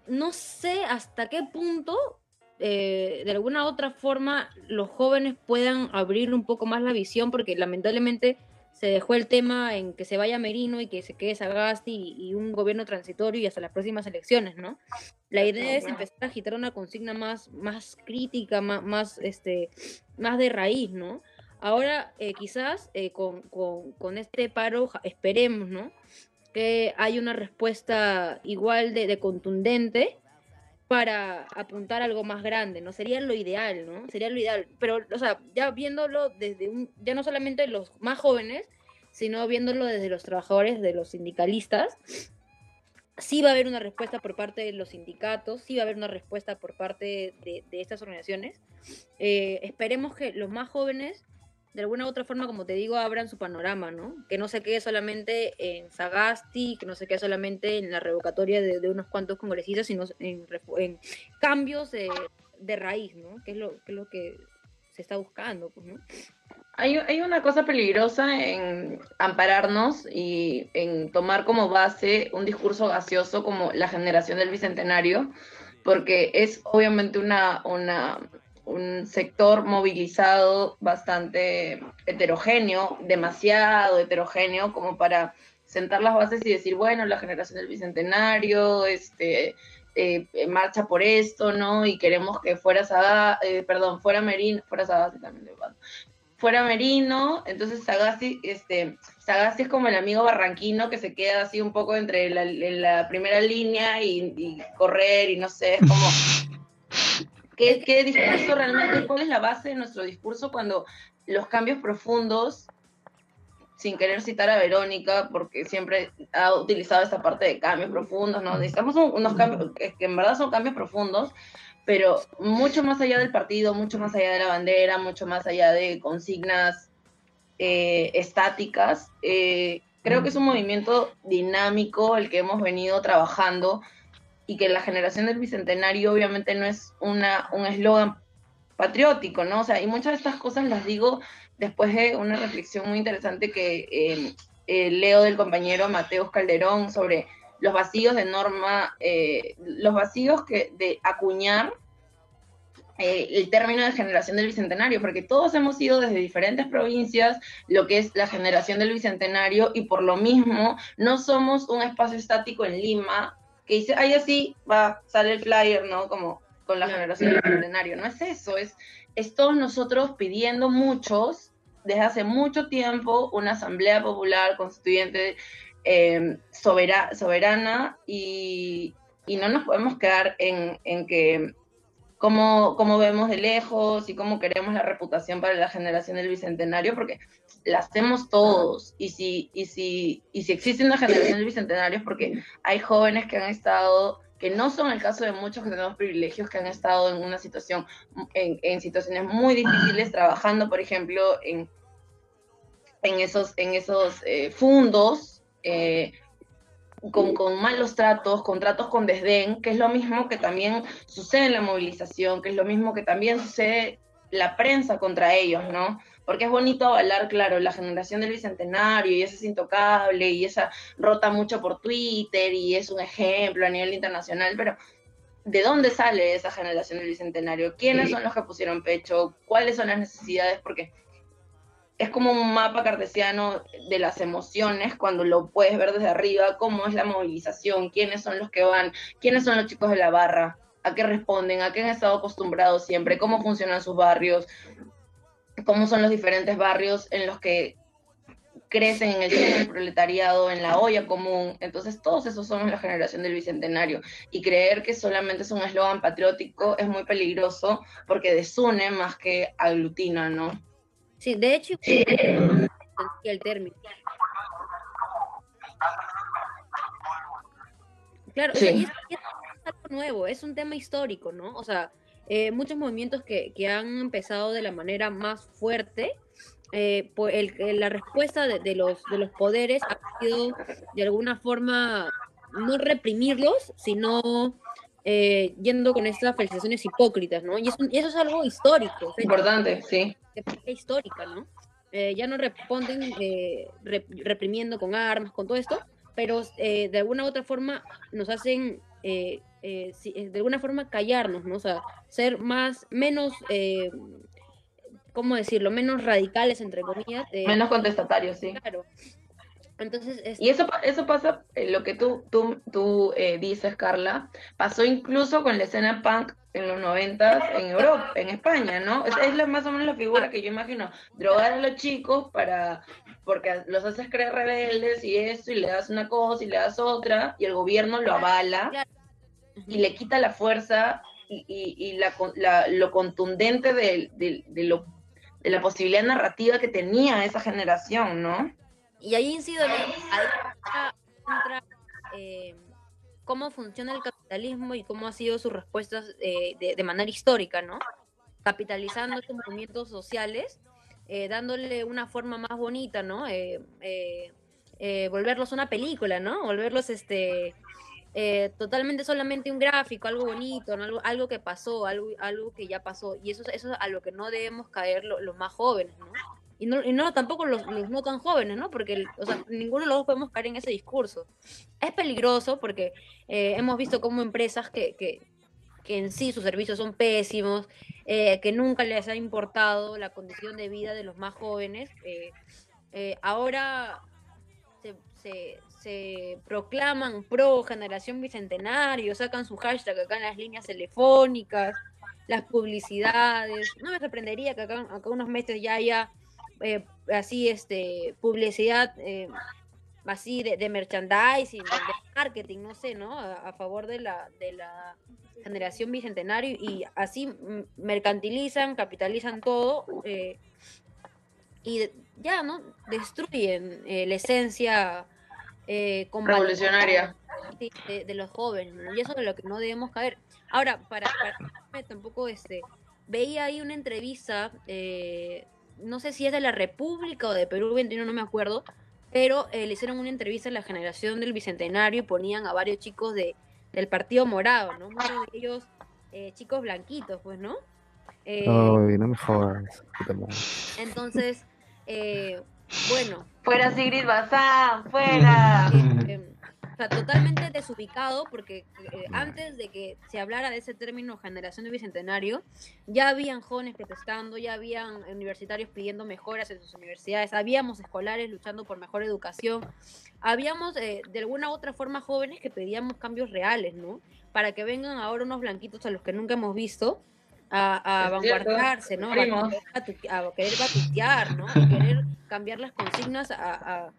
no sé hasta qué punto, eh, de alguna u otra forma, los jóvenes puedan abrir un poco más la visión, porque lamentablemente se dejó el tema en que se vaya Merino y que se quede Sagasti y, un gobierno transitorio y hasta las próximas elecciones, ¿no? La idea es empezar a agitar una consigna más, más crítica, más, más, este, más de raíz, ¿no? Ahora, eh, quizás eh, con, este paro, esperemos, ¿no? Que haya una respuesta igual de, contundente para apuntar algo más grande, ¿no? Sería lo ideal, ¿no? Sería lo ideal. Pero, o sea, ya viéndolo desde un, ya no solamente los más jóvenes, sino viéndolo desde los trabajadores, de los sindicalistas, sí va a haber una respuesta por parte de los sindicatos, sí va a haber una respuesta por parte de, estas organizaciones. Eh, esperemos que los más jóvenes de alguna u otra forma, como te digo, abran su panorama, ¿no? Que no se quede solamente en Sagasti, que no se quede solamente en la revocatoria de, unos cuantos congresistas, sino en, cambios de, raíz, ¿no? Que es, lo, que es lo que se está buscando, pues, ¿no? Hay, hay, una cosa peligrosa en ampararnos y en tomar como base un discurso gaseoso como la generación del bicentenario, porque es obviamente una, una un sector movilizado bastante heterogéneo, demasiado heterogéneo como para sentar las bases y decir, bueno, la generación del Bicentenario, este, eh, marcha por esto, ¿no? Y queremos que fuera Sagasti, eh, perdón, fuera Merino, fuera Sagasti también de fuera Merino, entonces Sagasti, este, Sagasti es como el amigo barranquino que se queda así un poco entre la, primera línea y, y, correr y no sé, es como ¿Qué, discurso realmente, cuál es la base de nuestro discurso cuando los cambios profundos, sin querer citar a Verónica, porque siempre ha utilizado esta parte de cambios profundos, ¿no? Necesitamos unos cambios, que en verdad son cambios profundos, pero mucho más allá del partido, mucho más allá de la bandera, mucho más allá de consignas eh, estáticas, eh, creo que es un movimiento dinámico el que hemos venido trabajando y que la generación del bicentenario obviamente no es una, un eslogan patriótico, ¿no? O sea, y muchas de estas cosas las digo después de una reflexión muy interesante que eh, eh, leo del compañero Mateos Calderón sobre los vacíos de norma, eh, los vacíos que de acuñar el término de generación del bicentenario, porque todos hemos ido desde diferentes provincias, lo que es la generación del bicentenario, y por lo mismo no somos un espacio estático en Lima que dice, ay, así va, sale el flyer, ¿no? Como con la generación del centenario. No es eso, es, es todos nosotros pidiendo muchos, desde hace mucho tiempo, una asamblea popular constituyente eh, soberana y, y, no nos podemos quedar en, en que cómo, cómo, vemos de lejos y cómo queremos la reputación para la generación del bicentenario, porque la hacemos todos. Y si, y si, y si existe una generación del bicentenario es porque hay jóvenes que han estado, que no son el caso de muchos que tenemos privilegios, que han estado en una situación, en, situaciones muy difíciles, trabajando, por ejemplo, en, en esos, en esos eh, fundos. Eh, con, con, malos tratos, con tratos con desdén, que es lo mismo que también sucede en la movilización, que es lo mismo que también sucede la prensa contra ellos, ¿no? porque es bonito avalar, claro, la generación del Bicentenario y ese es intocable y esa rota mucho por Twitter y es un ejemplo a nivel internacional, pero ¿de dónde sale esa generación del Bicentenario? ¿Quiénes son los que pusieron pecho? ¿Cuáles son las necesidades? Porque es como un mapa cartesiano de las emociones cuando lo puedes ver desde arriba, cómo es la movilización, quiénes son los que van, quiénes son los chicos de la barra, a qué responden, a qué han estado acostumbrados siempre, cómo funcionan sus barrios, cómo son los diferentes barrios en los que crecen en el proletariado, en la olla común. Entonces, todos esos somos la generación del bicentenario. Y creer que solamente es un eslogan patriótico es muy peligroso porque desune más que aglutina, ¿no? Sí, de hecho, el término. Claro, es, algo nuevo, es un tema histórico, ¿no? O sea, eh, muchos movimientos que, que, han empezado de la manera más fuerte eh, el, la respuesta de, los, de los poderes ha sido de alguna forma no reprimirlos, sino eh, yendo con estas felicitaciones hipócritas, ¿no? Y eso es algo histórico. Importante, sí. Histórica, ¿no? Eh, ya no responden eh, reprimiendo con armas, con todo esto, pero de alguna u otra forma nos hacen, de alguna forma callarnos, ¿no? O sea, ser más, menos ¿cómo decirlo? Menos radicales, entre comillas. Menos contestatarios, sí. Claro. Entonces, Y eso, eso pasa, eh, lo que tú, tú, tú eh, dices, Carla, pasó incluso con la escena punk en los noventas en Europa, en España, ¿no? Es, es más o menos la figura que yo imagino, drogar a los chicos para, porque los haces creer rebeldes y eso, y le das una cosa y le das otra, y el gobierno lo avala y le quita la fuerza y, y, la, lo contundente de, de, de lo de la posibilidad narrativa que tenía esa generación, ¿no? Y ahí incido, entra, eh, cómo funciona el capitalismo y cómo ha sido sus respuestas eh, de, manera histórica, ¿no? Capitalizando estos movimientos sociales, eh, dándole una forma más bonita, ¿no? volverlos una película, ¿no? Volverlos este eh, totalmente solamente un gráfico, algo bonito, algo, algo que pasó, algo, algo que ya pasó. Y eso, eso es a lo que no debemos caer los más jóvenes, ¿no? Y no, y no tampoco los, los, no tan jóvenes, ¿no? Porque, o sea, ninguno de los dos podemos caer en ese discurso. Es peligroso porque eh, hemos visto como empresas que, que, que, en sí sus servicios son pésimos, eh, que nunca les ha importado la condición de vida de los más jóvenes. ahora se, se, se proclaman pro generación bicentenario, sacan su hashtag acá en las líneas telefónicas, las publicidades. No me sorprendería que acá, unos meses ya haya eh, así este publicidad eh, así de, merchandising, de, marketing, no sé, ¿no? A, favor de la, de la generación bicentenario y así mercantilizan, capitalizan todo eh, y ya, ¿no? Destruyen la esencia eh, revolucionaria de, los jóvenes y eso es lo que no debemos caer ahora para, tampoco este veía ahí una entrevista eh, no sé si es de la República o de Perú 21 no me acuerdo pero eh, le hicieron una entrevista a la generación del bicentenario y ponían a varios chicos de del partido morado no muchos de ellos eh, chicos blanquitos pues no Ay, no me jodas. Entonces, eh, bueno. Fuera Sigrid Bazán, fuera. O sea, totalmente desubicado porque eh, antes de que se hablara de ese término generación de bicentenario, ya habían jóvenes protestando, ya habían universitarios pidiendo mejoras en sus universidades, habíamos escolares luchando por mejor educación, habíamos eh, de alguna u otra forma jóvenes que pedíamos cambios reales, ¿no? Para que vengan ahora unos blanquitos a los que nunca hemos visto a, a vanguardarse, ¿no? A, querer batutear, ¿no? A querer cambiar las consignas a,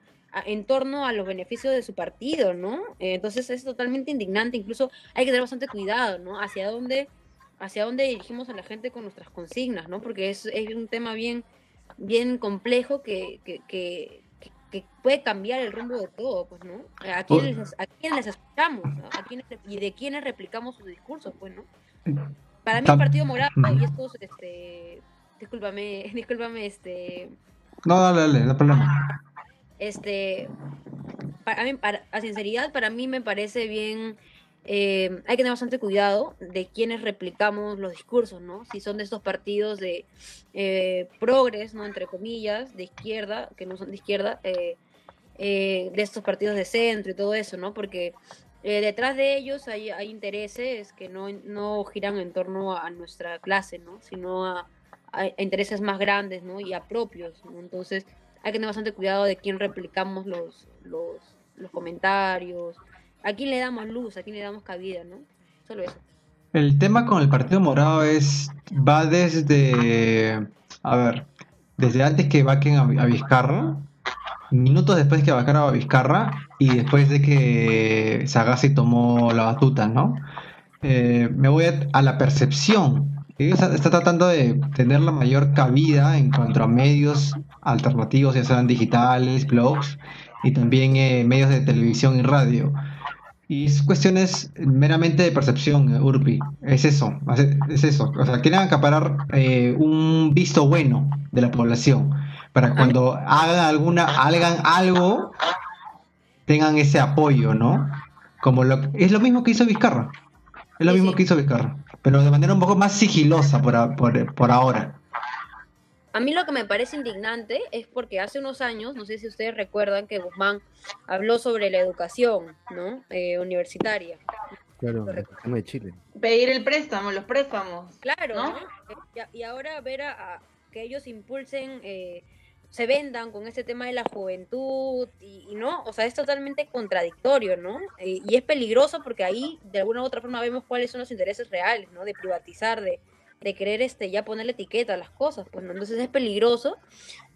en torno a los beneficios de su partido, ¿no? entonces es totalmente indignante, incluso hay que tener bastante cuidado, ¿no? Hacia dónde, hacia dónde dirigimos a la gente con nuestras consignas, ¿no? Porque es, es un tema bien, bien complejo que, que, que, que, puede cambiar el rumbo de todo, pues, ¿no? ¿A quiénes, a quiénes les escuchamos? ¿A quiénes, y de quiénes replicamos sus discursos, pues, ¿no? Para mí el Partido Morado y estos, este, discúlpame, discúlpame, este... No, dale, dale, no problema. Este, para mí, para, a sinceridad, para mí me parece bien, eh, hay que tener bastante cuidado de quienes replicamos los discursos, ¿no? Si son de estos partidos de eh, progres, ¿no? Entre comillas, de izquierda, que no son de izquierda, eh, de estos partidos de centro y todo eso, ¿no? Porque detrás de ellos hay, hay intereses que no, no, giran en torno a nuestra clase, ¿no? sino a, intereses más grandes ¿no? y a propios. ¿no? Entonces hay que tener bastante cuidado de quién replicamos los, los, los, comentarios, a quién le damos luz, a quién le damos cabida, ¿no? Solo eso. El tema con el Partido Morado es va desde, a ver, desde antes que vaquen a, Vizcarra, minutos después que vacaron a Vizcarra y después de que Sagasti tomó la batuta, ¿no? Eh, me voy a, la percepción. Está, está, tratando de tener la mayor cabida en cuanto a medios alternativos, ya sean digitales, blogs y también eh, medios de televisión y radio. Y es cuestiones meramente de percepción, Urpi. Es eso, es eso. O sea, quieren acaparar eh, un visto bueno de la población para cuando hagan alguna, hagan algo, tengan ese apoyo, ¿no? Como lo, es lo mismo que hizo Vizcarra. Es lo mismo que hizo Vizcarra, pero de manera un poco más sigilosa por, por, por ahora. A mí lo que me parece indignante es porque hace unos años, no sé si ustedes recuerdan que Guzmán habló sobre la educación, ¿no? Eh, universitaria. Claro, de Chile. Pedir el préstamo, los préstamos. Claro, ¿no? Y, ahora ver a, que ellos impulsen, eh, se vendan con ese tema de la juventud y, no, o sea, es totalmente contradictorio, ¿no? Eh, y es peligroso porque ahí de alguna u otra forma vemos cuáles son los intereses reales, ¿no? De privatizar, de, de querer este, ya ponerle etiqueta a las cosas, pues entonces es peligroso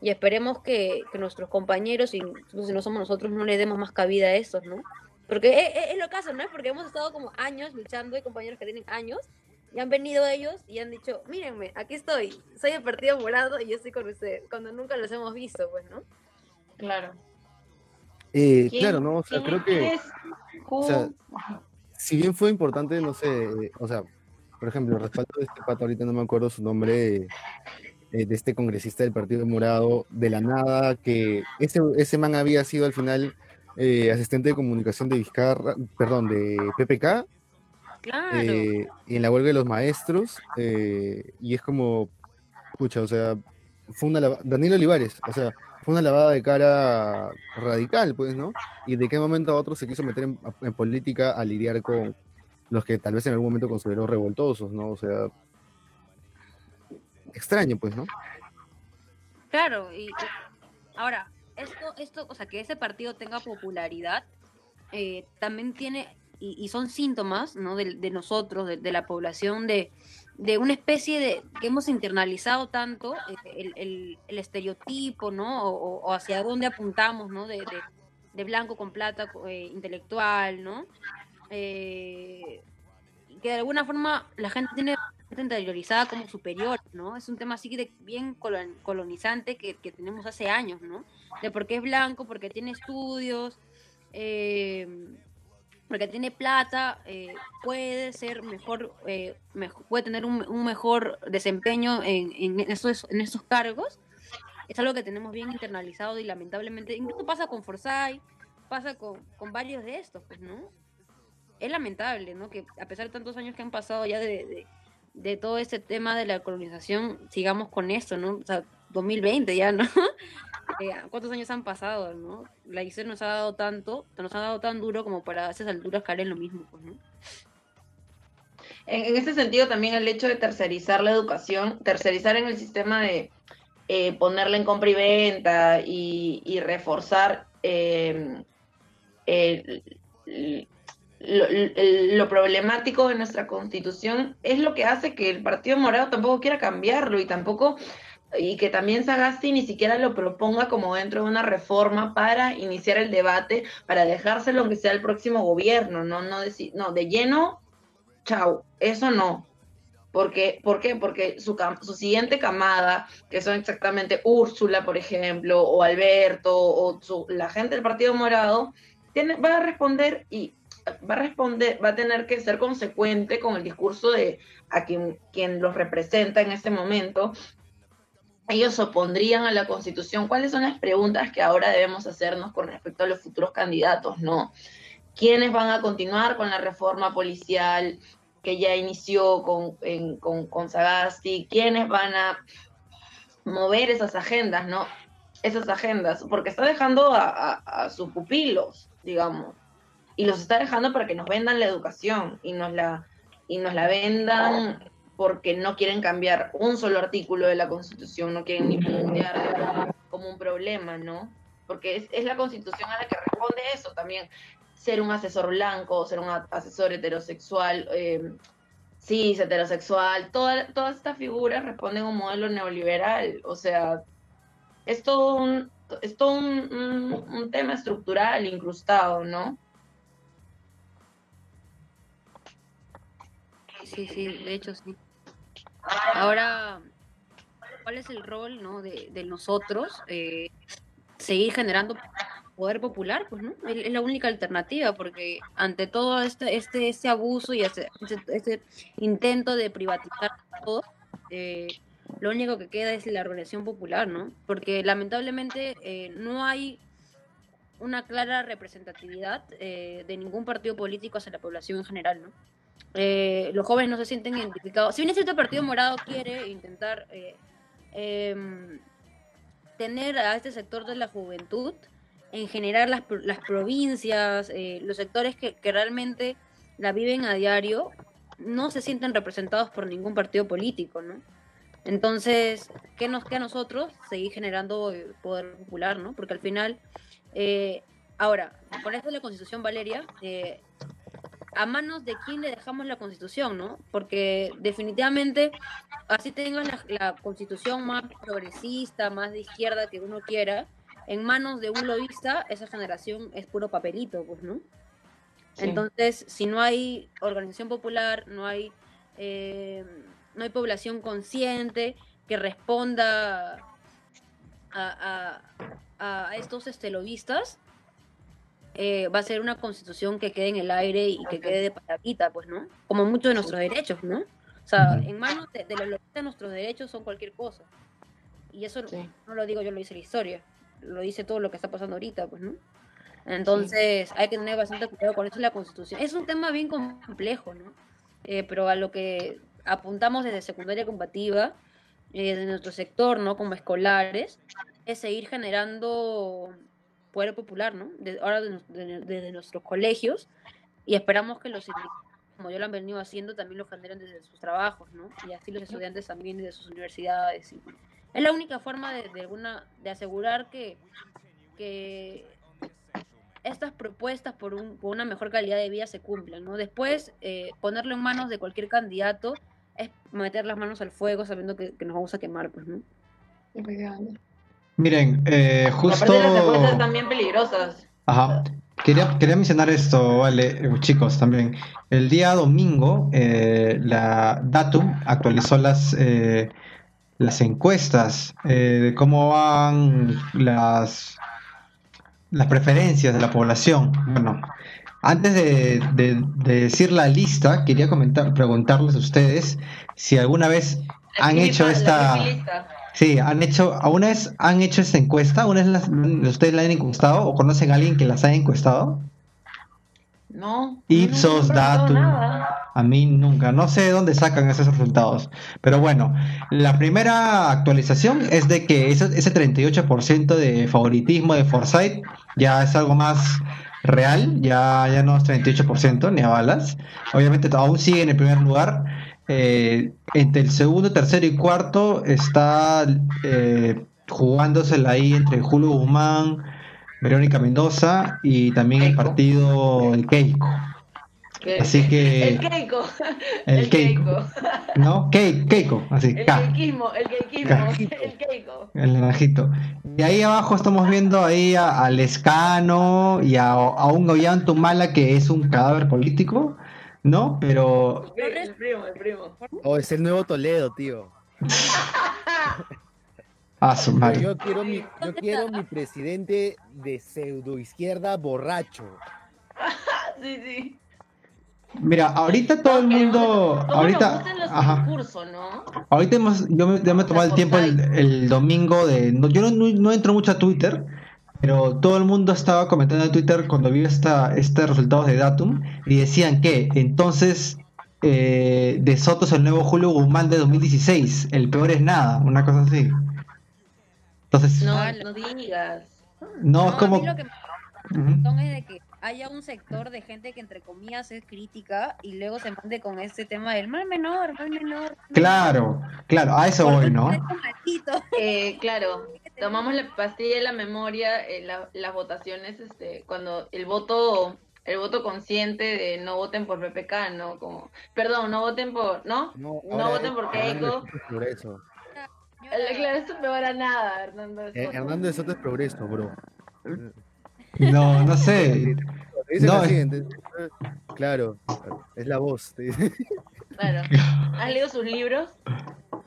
y esperemos que, nuestros compañeros, y si no somos nosotros, no le demos más cabida a estos, ¿no? Porque es, lo caso, ¿no? Es porque hemos estado como años luchando, hay compañeros que tienen años, y han venido ellos y han dicho, mírenme, aquí estoy, soy el Partido Morado y yo estoy con ustedes, cuando nunca los hemos visto, pues, ¿no? Claro. Eh, claro, ¿no? O sea, creo que... O sea, si bien fue importante, no sé, o sea, por ejemplo, respaldo de este pato, ahorita no me acuerdo su nombre, eh, de este congresista del Partido Morado, de la nada, que ese, ese man había sido al final eh, asistente de comunicación de Vizcarra, perdón, de PPK, claro. Eh, y en la huelga de los maestros, y es como, escucha, o sea, fue una Daniel Olivares, o sea, fue una lavada de cara radical, pues, ¿no? Y de qué momento a otro se quiso meter en política a lidiar con, los que tal vez en algún momento consideró revoltosos, ¿no? O sea, extraño, pues, ¿no? Claro, y ahora, esto, esto, o sea, que ese partido tenga popularidad, eh, también tiene, y, son síntomas, ¿no? De, nosotros, de, la población, de, de una especie de, que hemos internalizado tanto eh, el, el, estereotipo, ¿no? O, hacia dónde apuntamos, ¿no? De, de blanco con plata eh, intelectual, ¿no? Eh, que de alguna forma la gente tiene interiorizada como superior, ¿no? Es un tema así de bien colonizante que, tenemos hace años, ¿no? De por qué es blanco, porque tiene estudios, eh, porque tiene plata, eh, puede ser mejor, eh, puede tener un, mejor desempeño en, en, esos, en esos cargos. Es algo que tenemos bien internalizado y lamentablemente, incluso pasa con Forsyth, pasa con, con varios de estos, pues, ¿no? Es lamentable, ¿no? Que a pesar de tantos años que han pasado ya de, todo este tema de la colonización, sigamos con esto, ¿no? O sea, 2020 ya, ¿no? Eh, ¿Cuántos años han pasado, no? La historia nos ha dado tanto, nos ha dado tan duro como para a esas alturas caer en lo mismo, pues, ¿no? En, ese sentido también el hecho de tercerizar la educación, tercerizar en el sistema de eh, ponerla en compra y venta y, reforzar eh, lo, problemático de nuestra constitución es lo que hace que el Partido Morado tampoco quiera cambiarlo y tampoco y que también Sagasti ni siquiera lo proponga como dentro de una reforma para iniciar el debate, para dejárselo aunque sea el próximo gobierno, no no decir, no, de lleno, chau, eso no. Porque, ¿Por qué? Porque su, su siguiente camada, que son exactamente Úrsula, por ejemplo, o Alberto, o la gente del Partido Morado, tiene, va a responder y va a responder, va a tener que ser consecuente con el discurso de a quien, quien los representa en ese momento. Ellos opondrían a la constitución. ¿Cuáles son las preguntas que ahora debemos hacernos con respecto a los futuros candidatos? No. ¿Quiénes van a continuar con la reforma policial que ya inició con, con, con Sagasti? ¿Quiénes van a mover esas agendas, no? Esas agendas, porque está dejando a sus pupilos, digamos y los está dejando para que nos vendan la educación y nos la, y nos la vendan porque no quieren cambiar un solo artículo de la Constitución, no quieren ni plantear como un problema, ¿no? Porque es, la Constitución a la que responde eso también, ser un asesor blanco, ser un asesor heterosexual, eh, cis, heterosexual, toda, todas estas figuras responden a un modelo neoliberal. O sea, es todo un, es todo un- un tema estructural incrustado, ¿no? Sí, sí, de hecho sí. Ahora, ¿cuál es el rol ¿no? de, nosotros? Eh, seguir generando poder popular, pues, ¿no? Es es la única alternativa, porque ante todo este, este, este abuso y este, este, este intento de privatizar todo, eh, lo único que queda es la organización popular, ¿no? Porque lamentablemente eh, no hay una clara representatividad eh, de ningún partido político hacia la población en general, ¿no? Eh, los jóvenes no se sienten identificados. Si bien es cierto, el Partido Morado quiere intentar eh, em, tener a este sector de la juventud, en general las, las provincias, eh, los sectores que, realmente la viven a diario, no se sienten representados por ningún partido político, ¿no? Entonces, ¿qué nos queda a nosotros? Seguir generando poder popular, ¿no? Porque al final, ahora, con esto de la Constitución, Valeria, eh, a manos de quién le dejamos la Constitución, ¿no? Porque definitivamente, así tengas la, la Constitución más progresista, más de izquierda que uno quiera, en manos de un lobista, esa generación es puro papelito, pues, ¿no? Sí. Entonces, si no hay organización popular, no hay, eh, no hay población consciente que responda a, a- a estos este, lobistas, eh, va a ser una constitución que quede en el aire y que quede de palabita, pues, ¿no? Como muchos de nuestros derechos, ¿no? O sea, en manos de, de los lobistas nuestros derechos son cualquier cosa. Y eso Sí. no lo digo yo, lo dice la historia. Lo dice todo lo que está pasando ahorita, pues, ¿no? Entonces, hay que tener bastante cuidado con eso de la Constitución. Es un tema bien complejo, ¿no? Eh, pero a lo que apuntamos desde secundaria combativa, eh, de nuestro sector, ¿no? Como escolares, es seguir generando poder popular, ¿no? De- ahora de- de- desde nuestros colegios y esperamos que los como ya lo han venido haciendo, también lo generen desde sus trabajos, ¿no? Y así los estudiantes también desde sus universidades. y- es la única forma de, de alguna, de asegurar que, que estas propuestas por, un, por una mejor calidad de vida se cumplan, ¿no? Después, eh, ponerlo en manos de cualquier candidato es meter las manos al fuego sabiendo que, que nos vamos a quemar, pues, ¿no? Miren, eh, justo... Aparte las apuestas también peligrosas. Ajá. Quería, quería mencionar esto, vale, eh, chicos, también. El día domingo, eh, la Datum actualizó las, eh, las encuestas eh, de cómo van las, las preferencias de la población. Bueno, antes de, de- de decir la lista, quería comentar, preguntarles a ustedes si alguna vez han hecho esta... Sí, han hecho, ¿alguna vez han hecho esta encuesta? ¿Alguna vez las- ustedes la han encuestado o conocen a alguien que las haya encuestado? No. Ipsos, no, Datum. nada. A mí nunca, no sé de dónde sacan esos resultados. Pero bueno, la primera actualización es de que ese, ese 38% de favoritismo de Forsyth ya es algo más real, ya, ya no es 38% ni a balas. Obviamente aún sigue en el primer lugar. Eh, entre el segundo, tercero y cuarto está eh, jugándosela ahí entre Julio Guzmán, Verónica Mendoza y también el Keiko. partido El Keiko. Que- Así que- El Keiko. El El Keiko. Keiko. ¿No? Ke- Keiko, así, El K, Keikismo. El Keikismo. El Keiko. el naranjito. Y ahí abajo estamos viendo ahí a- al Escano y a, a un Ollantumala que es un cadáver político, ¿no? Pero El primo, el primo. Oh, es el nuevo Toledo, tío. a su madre. Yo quiero mi, yo quiero mi presidente de pseudo izquierda borracho. Sí, sí. Mira, ahorita todo el mundo, ahorita, ahorita hemos, yo me, yo me he tomado el tiempo el, el domingo de, no, yo no, no- no entro mucho a Twitter, pero todo el mundo estaba comentando en Twitter cuando vi esta, estos resultados de Datum y decían que entonces eh, De Soto es el nuevo Julio Guzmán de 2016, el peor es nada, una cosa así. Entonces, no, No, no digas. es No, a como... mí lo que me Ujú. son es de que haya un sector de gente que entre comillas es crítica y luego se mande con este tema del mal menor, mal menor. Claro, claro, a eso voy, ¿no? Eh, claro, tomamos la pastilla de la memoria, eh, la- las votaciones, este, cuando el voto el voto consciente de no voten por PPK, ¿no? Como, perdón, no voten por, ¿no? No, No voten por Hernando de Keiko. Es progreso. El- Claro, esto peor a nada, Hernando. de Eh, Soto. Hernando de Soto es progreso, bro. No, no sé. No, es- claro, es la voz. Claro. ¿Has leído sus libros?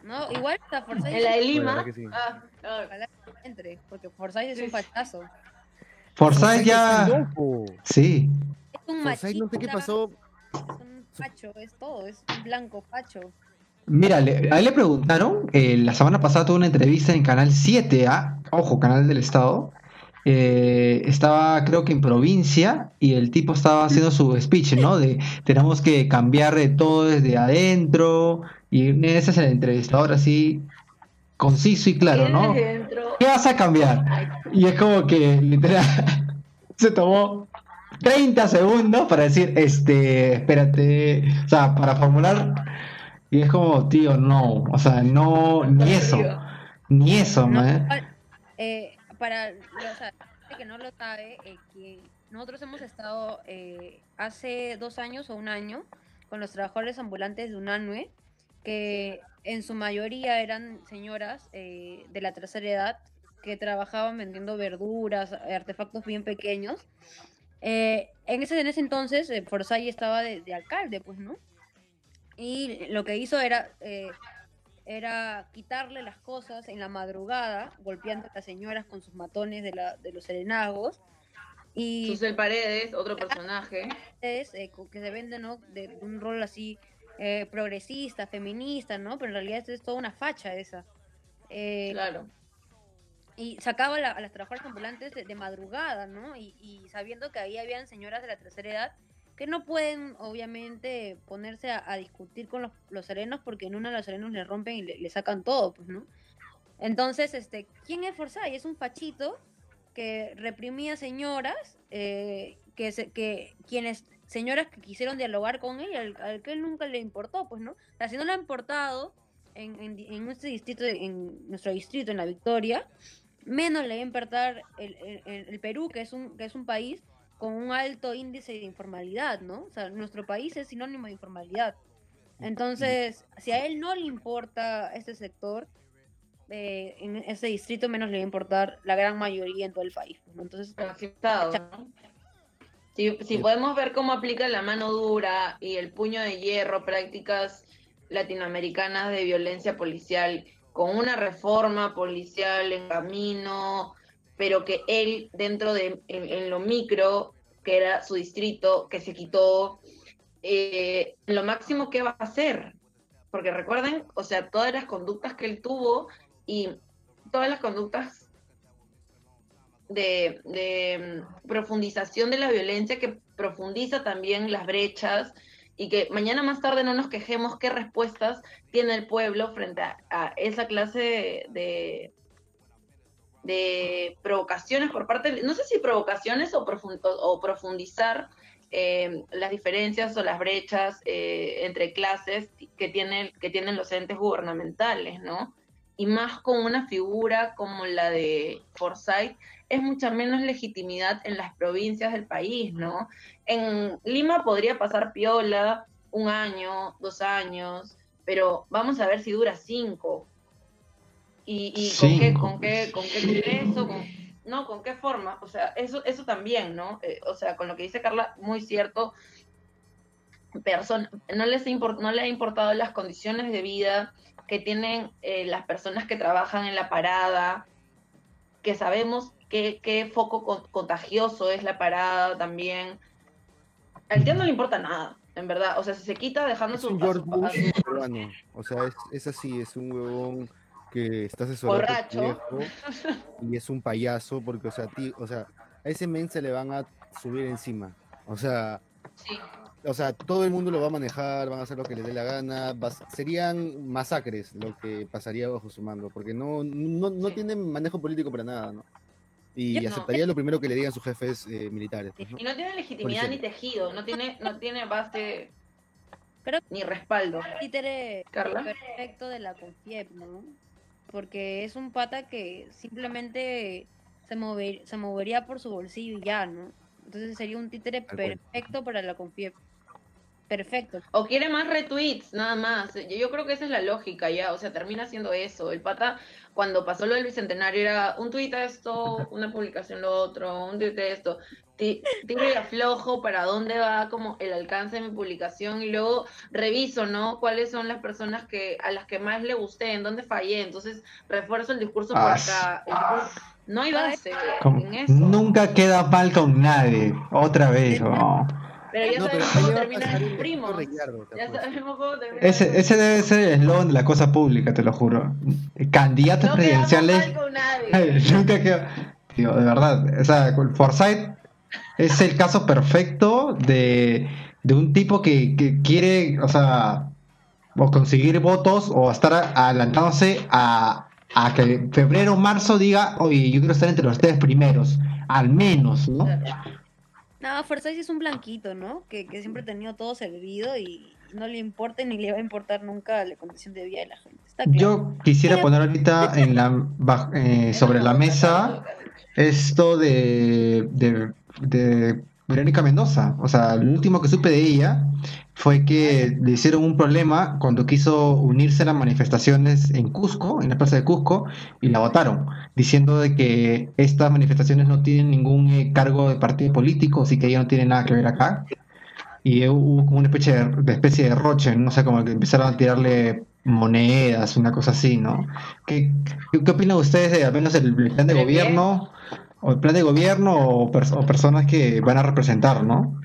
No, igual hasta Forsyth En la de Lima. sí. Ah, ah, entre, porque Forsyth es un fachazo. Forsyth ya. Sí. Es un Forsyth no sé qué pasó. Es un facho, es todo, es un blanco facho. Mira, le- a él le preguntaron, eh, la semana pasada tuvo una entrevista en Canal 7, ¿ah? ojo, Canal del Estado. Eh, estaba creo que en provincia y el tipo estaba haciendo su speech, ¿no? De tenemos que cambiar de todo desde adentro y ese es el entrevistador así conciso y claro, ¿no? ¿Qué vas a cambiar? Y es como que literal se tomó 30 segundos para decir, este, espérate, o sea, para formular. Y es como, tío, no, o sea, no, ni eso, ni eso, No, man. igual, eh, para o sea, gente que no lo sabe, eh, que nosotros hemos estado eh, hace dos años o un año con los trabajadores ambulantes de UNANUE, que en su mayoría eran señoras eh, de la tercera edad que trabajaban vendiendo verduras, artefactos bien pequeños. Eh, en, ese, en ese entonces, eh, estaba de, de alcalde, pues, ¿no? Y lo que hizo era eh, era quitarle las cosas en la madrugada, golpeando a las señoras con sus matones de, la, de los serenagos. Y Susel Paredes, otro personaje. es, eh, que se vende, ¿no? De un rol así eh, progresista, feminista, ¿no? Pero en realidad es toda una facha esa. Eh, Claro. y sacaba a la- a las trabajadoras ambulantes de, de madrugada, ¿no? Y, y sabiendo que ahí habían señoras de la tercera edad que no pueden, obviamente, ponerse a, a discutir con los, los serenos porque en uno de los serenos le rompen y le, le sacan todo, pues, ¿no? Entonces, este, ¿quién es Forsyth? Es un fachito que reprimía señoras, eh, que, se- que quienes, señoras que quisieron dialogar con él, al, al que él nunca le importó, pues, ¿no? O sea, si no lo ha importado en, en, en nuestro distrito, en nuestro distrito, en la Victoria, menos le va a importar el, el- el- el Perú, que es un, que es un país con un alto índice de informalidad, ¿no? O sea, nuestro país es sinónimo de informalidad. Entonces, si a él no le importa este sector, eh, en ese distrito menos le va a importar la gran mayoría en todo el país. ¿no? Entonces, Maximizado, ¿no? Si, si podemos ver cómo aplica la mano dura y el puño de hierro, prácticas latinoamericanas de violencia policial, con una reforma policial en camino, pero que él dentro de en, en lo micro, que era su distrito, que se quitó, eh, lo máximo que va a hacer. Porque recuerden, o sea, todas las conductas que él tuvo y todas las conductas de, mm, profundización de la violencia que profundiza también las brechas y que mañana más tarde no nos quejemos qué respuestas tiene el pueblo frente a, esa clase de, de, provocaciones por parte, de- no sé si provocaciones o, profun- o- o profundizar eh, las diferencias o las brechas eh, entre clases que tienen, que tienen los entes gubernamentales, ¿no? Y más con una figura como la de Forsyth, es mucha menos legitimidad en las provincias del país, ¿no? En Lima podría pasar piola un año, dos años, pero vamos a ver si dura cinco. Y, y con, qué, con, qué, con qué congreso, con, no, con qué forma. O sea, eso, eso también, ¿no? Eh, o sea, con lo que dice Carla, muy cierto. Persona, no, les import, no le ha importado las condiciones de vida que tienen eh, las personas que trabajan en la parada, que sabemos qué, qué foco con- contagioso es la parada también. Al tío no le importa nada, en verdad. O sea, si se quita dejando Es su, un George Bush su- peruano. O sea, es, es así, es un huevón que está asesorado Borracho. y es un payaso porque, o sea, ti- o sea, a ese men se le van a subir encima. O sea, sí, o sea, todo el mundo lo va a manejar, van a hacer lo que les dé la gana, serían masacres lo que pasaría bajo su mando, porque no, no, no Sí. tienen manejo político para nada, ¿no? Y No. aceptaría lo primero que le digan sus jefes eh, militares. pues, ¿no? Y no tiene legitimidad ni tejido, no tiene, no tiene base Pero- ni respaldo. títere Carla. perfecto de la CONFIEP, ¿no? Porque es un pata que simplemente se, mover, se movería por su bolsillo y ya, ¿no? Entonces sería un títere perfecto para la confie. Perfecto. O quiere más retweets, nada más. Yo, yo creo que esa es la lógica ya, o sea, termina siendo eso. El pata, cuando pasó lo del bicentenario, era un tuit a esto, una publicación lo otro, un tuit a esto. Ti- Tiro y aflojo para dónde va como el alcance de mi publicación y luego reviso, ¿no? Cuáles son las personas que a las que más le gusté, en dónde fallé. Entonces refuerzo el discurso por acá. El discurso- No hay base en eso. nunca queda mal con nadie. Otra vez. Pero ya No, pero sabemos cómo le va a terminan pasar los el Ya sabemos cómo terminan Ese, ese debe ser el eslogan de la cosa pública, te lo juro. Candidatos No presidenciales. mal con nadie. Nunca queda. Tío, de verdad. O sea, Forsyth es el caso perfecto de, de un tipo que, que quiere, o sea, o conseguir votos o estar a- adelantándose a, a que en febrero o marzo diga, oye, yo quiero estar entre los tres primeros, al menos, ¿no? No, Forsyth es un blanquito, ¿no? Que, que siempre ha tenido todo servido y no le importa ni le va a importar nunca la condición de vida de la gente. Está claro. Yo quisiera poner ahorita en la, eh, sobre la mesa esto de, de, de Verónica Mendoza. O sea, lo último que supe de ella fue que le hicieron un problema cuando quiso unirse a las manifestaciones en Cusco, en la plaza de Cusco, y la votaron, diciendo de que estas manifestaciones no tienen ningún eh, cargo de partido político, así que ella no tiene nada que ver acá. Y hubo como una especie de, de especie de roche, no sé, como que empezaron a tirarle monedas, una cosa así, ¿no? ¿Qué, qué, qué opinan ustedes de al menos el plan de ¿De qué? O el plan de gobierno o, pers- o personas que van a representar, ¿no?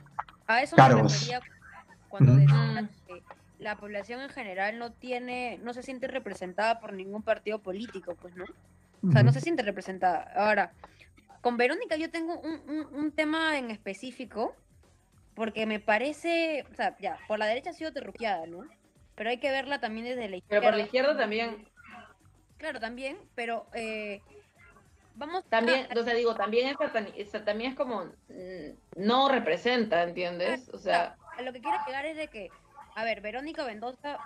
A eso Cargos. me refería cuando decía que la población en general no tiene, no se siente representada por ningún partido político, pues, ¿no? O sea, no se siente representada. Ahora, con Verónica yo tengo un, un- un tema en específico, porque me parece, o sea, ya, por la derecha ha sido terruqueada, ¿no? Pero hay que verla también desde la izquierda. Pero por la izquierda también, Claro, también, pero eh, vamos también, a- o sea, digo, también esa también es como, mm, no representa, ¿entiendes? O sea, lo que quiero llegar es de que, a ver, Verónica Mendoza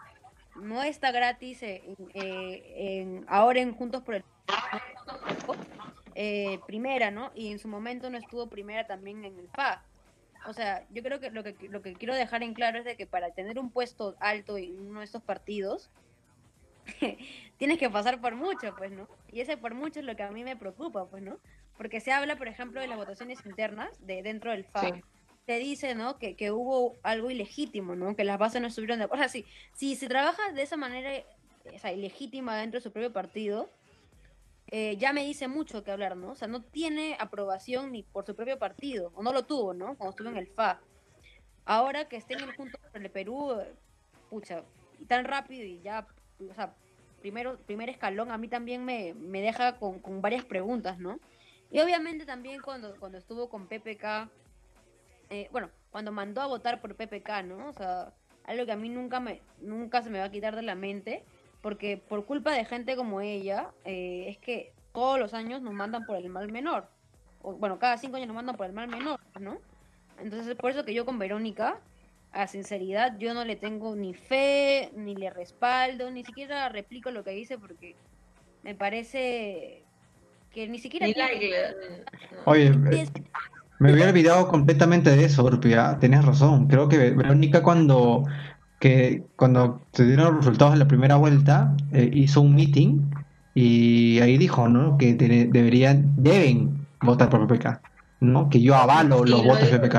no está gratis en, eh, en- ahora en Juntos por el eh, primera, ¿no? Y en su momento no estuvo primera también en el FA. O sea, yo creo que lo que lo que quiero dejar en claro es de que para tener un puesto alto en uno de estos partidos tienes que pasar por mucho, pues, ¿no? Y ese por mucho es lo que a mí me preocupa, pues, ¿no? Porque se habla, por ejemplo, de las votaciones internas de dentro del FA sí. te dice, ¿no? Que, que hubo algo ilegítimo, ¿no? Que las bases no estuvieron de acuerdo. O sea, si, si se trabaja de esa manera, o sea, ilegítima dentro de su propio partido, eh, ya me dice mucho que hablar, ¿no? O sea, no tiene aprobación ni por su propio partido, o no lo tuvo, ¿no? Cuando estuvo en el FA. Ahora que estén en junto con el Perú, eh, pucha, y tan rápido y ya, o sea, primero, primer escalón a mí también me, me deja con, con varias preguntas, ¿no? Y obviamente también cuando, cuando estuvo con PPK, eh, bueno, cuando mandó a votar por PPK, ¿no? O sea, algo que a mí nunca me nunca se me va a quitar de la mente, porque por culpa de gente como ella, eh, es que todos los años nos mandan por el mal menor. Bueno, cada cinco años nos mandan por el mal menor, ¿no? Entonces es por eso que yo con Verónica, a sinceridad, yo no le tengo ni fe, ni le respaldo, ni siquiera replico lo que dice porque me parece que ni siquiera... Ni tiene-. Oye, me había olvidado completamente de eso, Urpia. Tenés razón. Creo que Verónica cuando, que, cuando se dieron los resultados de la primera vuelta, eh, hizo un meeting y ahí dijo, ¿no? Que te- deberían, deben votar por PPK, ¿no? Que yo avalo los lo votos de en PPK.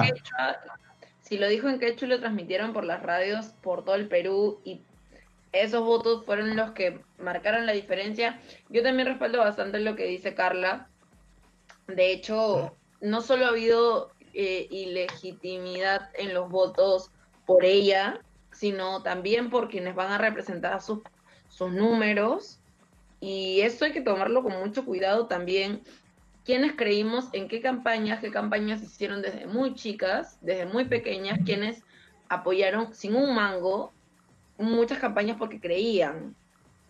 Si lo dijo en quechua lo transmitieron por las radios por todo el Perú y esos votos fueron los que marcaron la diferencia. Yo también respaldo bastante lo que dice Carla. De hecho, no solo ha habido eh, ilegitimidad en los votos por ella, sino también por quienes van a representar sus, sus números. Y eso hay que tomarlo con mucho cuidado también. Quienes creímos en qué campañas, qué campañas hicieron desde muy chicas, desde muy pequeñas, quienes apoyaron sin un mango muchas campañas porque creían.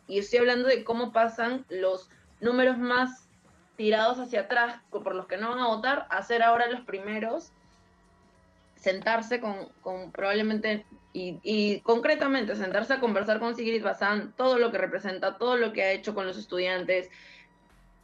Y estoy hablando de cómo pasan los números más tirados hacia atrás, por los que no van a votar, a ser ahora los primeros, sentarse con, con probablemente, y, y concretamente sentarse a conversar con Sigrid Bazán, todo lo que representa, todo lo que ha hecho con los estudiantes,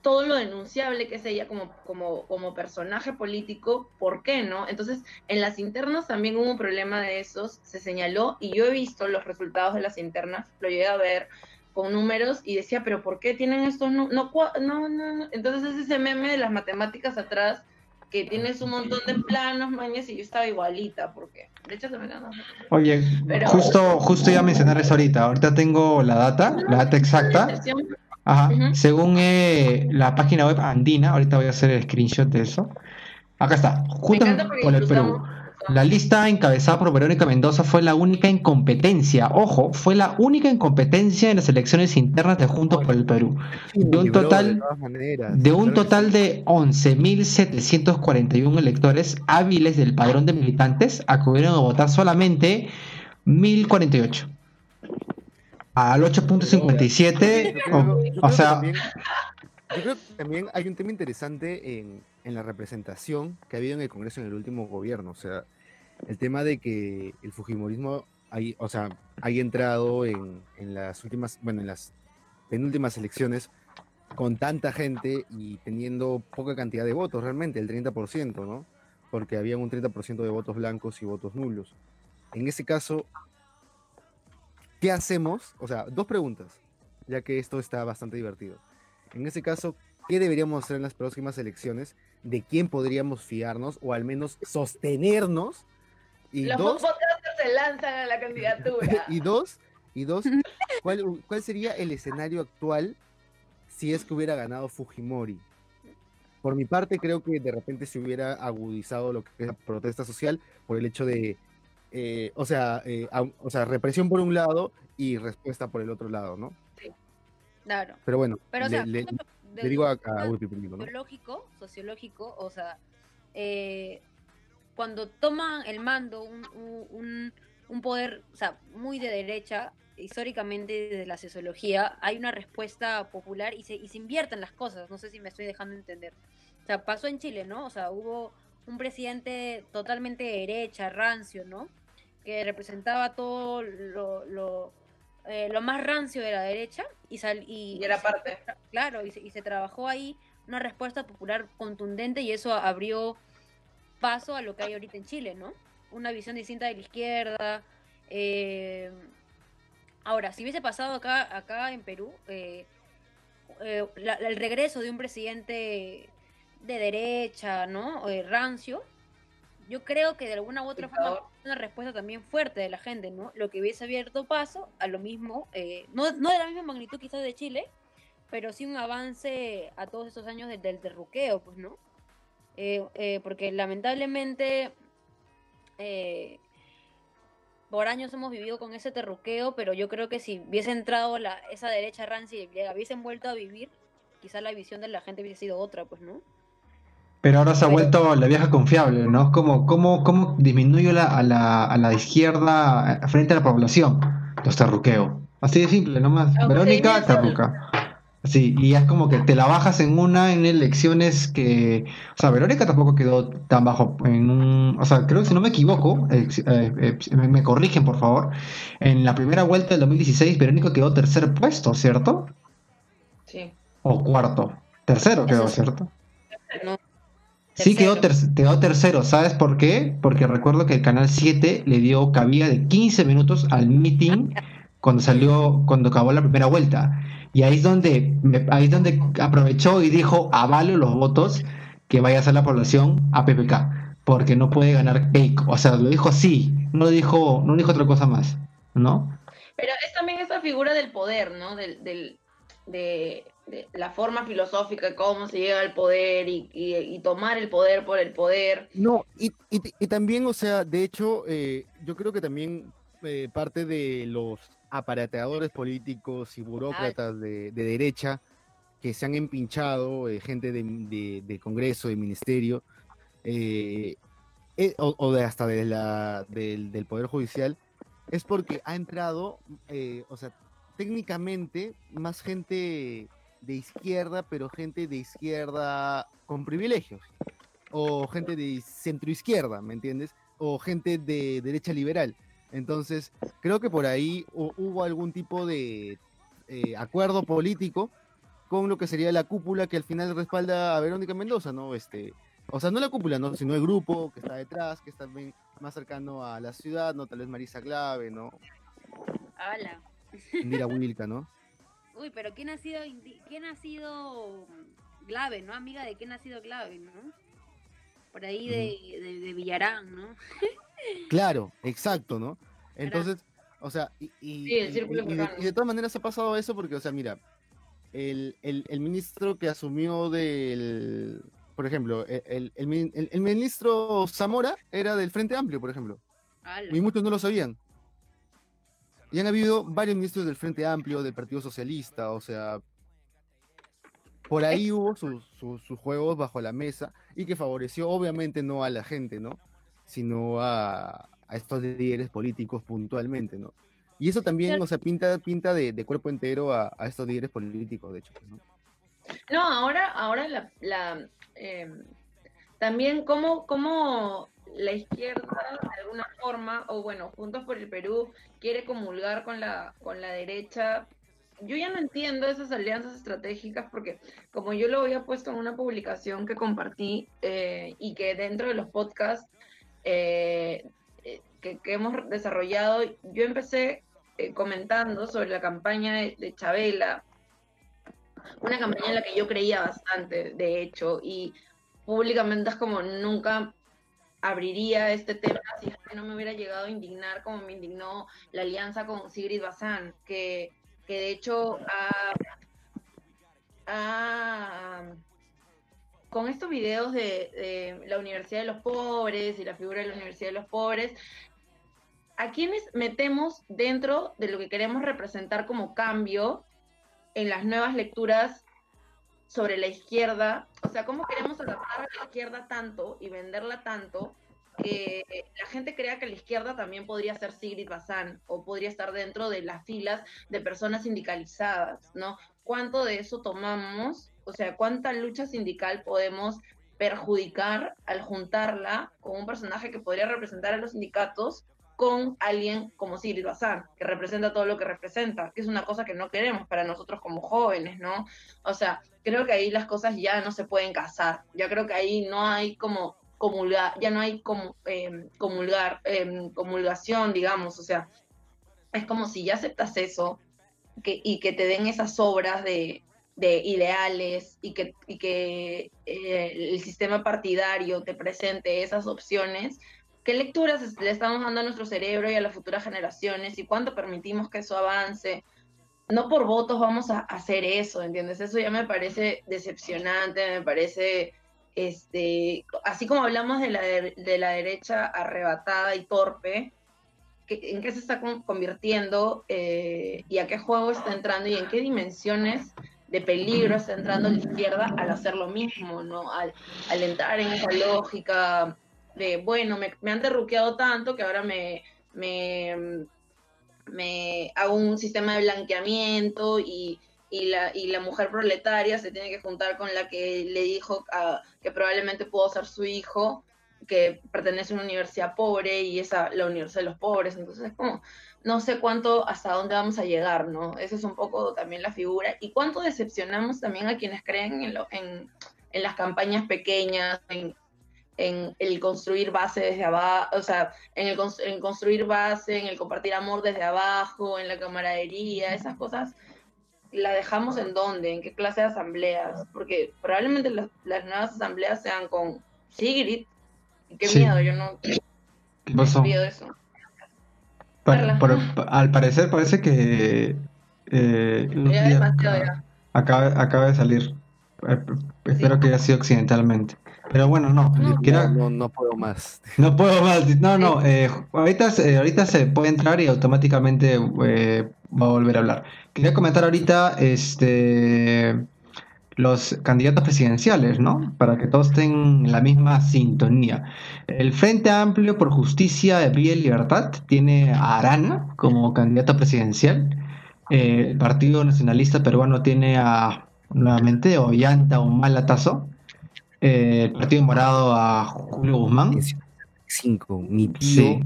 todo lo denunciable que es ella como, como, como personaje político, ¿por qué no? Entonces, en las internas también hubo un problema de esos, se señaló, y yo he visto los resultados de las internas, lo llegué a ver con números y decía, pero ¿por qué tienen estos no, no, no, no, Entonces es ese meme de las matemáticas atrás que tienes un montón de planos, mañas, y yo estaba igualita, porque de hecho se me ganó. Oye, justo, justo iba a mencionar eso ahorita. Ahorita tengo la data, la data exacta. Ajá. Según eh, la página web andina, ahorita voy a hacer el screenshot de eso. Acá está, junto con el Perú. La lista encabezada por Verónica Mendoza fue la única incompetencia, ojo, fue la única incompetencia en las elecciones internas de Juntos por el Perú. De un total de un total de 11.741 electores hábiles del padrón de militantes acudieron a votar solamente 1.048 al 8.57, o, sea... yo creo que también hay un tema interesante en, en, la representación que ha habido en el Congreso en el último gobierno, o sea, el tema de que el Fujimorismo hay, o sea, haya entrado en, en las últimas, bueno, en las penúltimas elecciones con tanta gente y teniendo poca cantidad de votos realmente, el 30%, ¿no? Porque había un 30% de votos blancos y votos nulos. En ese caso, ¿qué hacemos? O sea, dos preguntas, ya que esto está bastante divertido. En ese caso, ¿qué deberíamos hacer en las próximas elecciones? ¿De quién podríamos fiarnos o al menos sostenernos? Y Los dos, se lanzan a la candidatura. y dos, y dos ¿cuál, ¿cuál sería el escenario actual si es que hubiera ganado Fujimori? Por mi parte, creo que de repente se hubiera agudizado lo que es la protesta social por el hecho de eh, o, sea, eh, o sea, represión por un lado y respuesta por el otro lado, ¿no? Sí, claro. Pero bueno, le, digo a, a Sociológico, sociológico, o sea, eh, cuando toman el mando un, un, poder, o sea, muy de derecha, históricamente desde la sociología, hay una respuesta popular y se, y se invierten las cosas, no sé si me estoy dejando entender. O sea, pasó en Chile, ¿no? O sea, hubo un presidente totalmente de derecha, rancio, ¿no? Que representaba todo lo, lo, eh, más rancio de la derecha y, sal, y, era parte. Claro, y se, y se trabajó ahí una respuesta popular contundente y eso abrió paso a lo que hay ahorita en Chile, ¿no? Una visión distinta de la izquierda. Eh, ahora, si hubiese pasado acá, acá en Perú, eh, el regreso de un presidente de derecha, ¿no? O rancio, yo creo que de alguna u otra forma una respuesta también fuerte de la gente, ¿no? Lo que hubiese abierto paso a lo mismo, eh, no, no de la misma magnitud quizás de Chile, pero sí un avance a todos estos años del, del terruqueo, pues, ¿no? Eh, eh, porque lamentablemente por años hemos vivido con ese terruqueo, pero yo creo que si hubiese entrado la, esa derecha rancia y hubiesen vuelto a vivir, quizás la visión de la gente hubiese sido otra, pues, ¿no? Pero ahora se ha vuelto la vieja confiable, ¿no? Como, cómo, cómo disminuyo la, a, la, a la izquierda eh, frente a la población? Los terruqueos. Así de simple, nomás. Ah, Verónica, terruca. Sí, y es como que te la bajas en una en elecciones que. O sea, Verónica tampoco quedó tan bajo en un. O sea, creo que si no me equivoco, eh, eh, me, corrigen por favor. En la primera vuelta del 2016, Verónica quedó tercer puesto, ¿cierto? Sí. O cuarto. Tercero quedó, ¿cierto? No. Sí, quedó, quedó, tercero. ¿Sabes por qué? Porque recuerdo que el canal 7 le dio cabida de 15 minutos al meeting cuando salió, cuando acabó la primera vuelta. Y ahí es donde, ahí es donde aprovechó y dijo, avalo los votos que vaya a hacer la población a PPK, porque no puede ganar cake. O sea, lo dijo así, no dijo, no dijo otra cosa más, ¿no? Pero es también esa figura del poder, ¿no? Del, del, de la forma filosófica, cómo se llega al poder y, tomar el poder por el poder. No, y, también, o sea, de hecho, eh, yo creo que también eh, parte de los aparateadores políticos y burócratas de, derecha que se han empinchado, eh, gente de, Congreso, de Ministerio, o, de hasta de la, del, del Poder Judicial, es porque ha entrado, o sea, técnicamente más gente de izquierda, pero gente de izquierda con privilegios. O gente de centro izquierda, ¿me entiendes? O gente de derecha liberal. Entonces, creo que por ahí hubo algún tipo de eh, acuerdo político con lo que sería la cúpula que al final respalda a Verónica Mendoza, ¿no? Este, o sea, no la cúpula, ¿no? sino el grupo que está detrás, que está más cercano a la ciudad, ¿no? Tal vez Marisa Clave, ¿no? Hola. Indira Wilka, ¿no? Uy, pero ¿quién ha sido, quién ha sido Clave, ¿no? Amiga de quién ha sido Clave, ¿no? Por ahí de, de, Villarán, ¿no? claro, exacto, ¿no? Entonces, o sea, y, y, de, todas maneras ha pasado eso porque, o sea, mira, el, el, ministro que asumió del, por ejemplo, el, el, ministro Zamora era del Frente Amplio, por ejemplo. Y muchos no lo sabían. Y han habido varios ministros del Frente Amplio, del Partido Socialista, o sea, por ahí hubo sus, juegos bajo la mesa y que favoreció obviamente no a la gente, ¿no? Sino a, estos líderes políticos puntualmente, ¿no? Y eso también, o sea, pinta, pinta de, cuerpo entero a, estos líderes políticos, de hecho, ¿no? No, ahora, ahora la, la em, también cómo, cómo la izquierda de alguna forma, o bueno, Juntos por el Perú quiere comulgar con la, con la derecha. Yo ya no entiendo esas alianzas estratégicas porque como yo lo había puesto en una publicación que compartí eh, y que dentro de los podcasts eh, eh, que, hemos desarrollado, yo empecé comentando sobre la campaña de, de Chabela, una campaña en la que yo creía bastante, de hecho, y públicamente es como nunca abriría este tema si no me hubiera llegado a indignar como me indignó la alianza con Sigrid Bazán, que, que de hecho con estos videos de, la Universidad de los Pobres y la figura de la Universidad de los Pobres, ¿a quiénes metemos dentro de lo que queremos representar como cambio en las nuevas lecturas sobre la izquierda, o sea, cómo queremos adaptar a la izquierda tanto y venderla tanto que la gente crea que la izquierda también podría ser Sigrid Bazán o podría estar dentro de las filas de personas sindicalizadas, ¿no? ¿Cuánto de eso tomamos? O sea, ¿cuánta lucha sindical podemos perjudicar al juntarla con un personaje que podría representar a los sindicatos con alguien como Sigrid Bazán, que representa todo lo que representa, que es una cosa que no queremos para nosotros como jóvenes, ¿no? O sea, creo que ahí las cosas ya no se pueden casar, ya creo que ahí no hay como comulgar, ya no hay como, em, comulgar, em, comulgación, digamos, o sea, es como si ya aceptas eso y que te den esas obras de, de ideales y que, y que eh, el sistema partidario te presente esas opciones, ¿Qué lecturas le estamos dando a nuestro cerebro y a las futuras generaciones? ¿Y cuánto permitimos que eso avance? No por votos vamos a hacer eso, ¿entiendes? Eso ya me parece decepcionante, me parece, este, así como hablamos de la, de la derecha arrebatada y torpe, ¿en qué se está convirtiendo eh, y a qué juego está entrando y en qué dimensiones de peligro está entrando la izquierda al hacer lo mismo, ¿no? Al, al entrar en esa lógica de, bueno, me, han derruqueado tanto que ahora me, me, hago un sistema de blanqueamiento y, la, mujer proletaria se tiene que juntar con la que le dijo que probablemente pudo ser su hijo, que pertenece a una universidad pobre y esa la universidad de los pobres. Entonces, como, no sé cuánto, hasta dónde vamos a llegar, ¿no? Esa es un poco también la figura. Y cuánto decepcionamos también a quienes creen en, lo, en, en las campañas pequeñas, en, en el construir base desde abajo, o sea, en el en construir base, en el compartir amor desde abajo, en la camaradería, esas cosas, ¿la dejamos en dónde? ¿En qué clase de asambleas? Porque probablemente las, nuevas asambleas sean con Sigrid. Qué miedo, yo no. ¿Qué pasó? eso. al parecer parece que eh, acaba, acaba de salir. Eh, espero que haya sido accidentalmente. Pero bueno, no. No, no, puedo más. No puedo más. No, no. Eh, ahorita, ahorita se puede entrar y automáticamente eh, va a volver a hablar. Quería comentar ahorita este los candidatos presidenciales, ¿no? Para que todos estén en la misma sintonía. El Frente Amplio por Justicia, Vida y Libertad tiene a Arana como candidato presidencial. Eh, el Partido Nacionalista Peruano tiene a nuevamente Ollanta Malatazo eh, el Partido Morado a Julio Guzmán. 65, mi tío,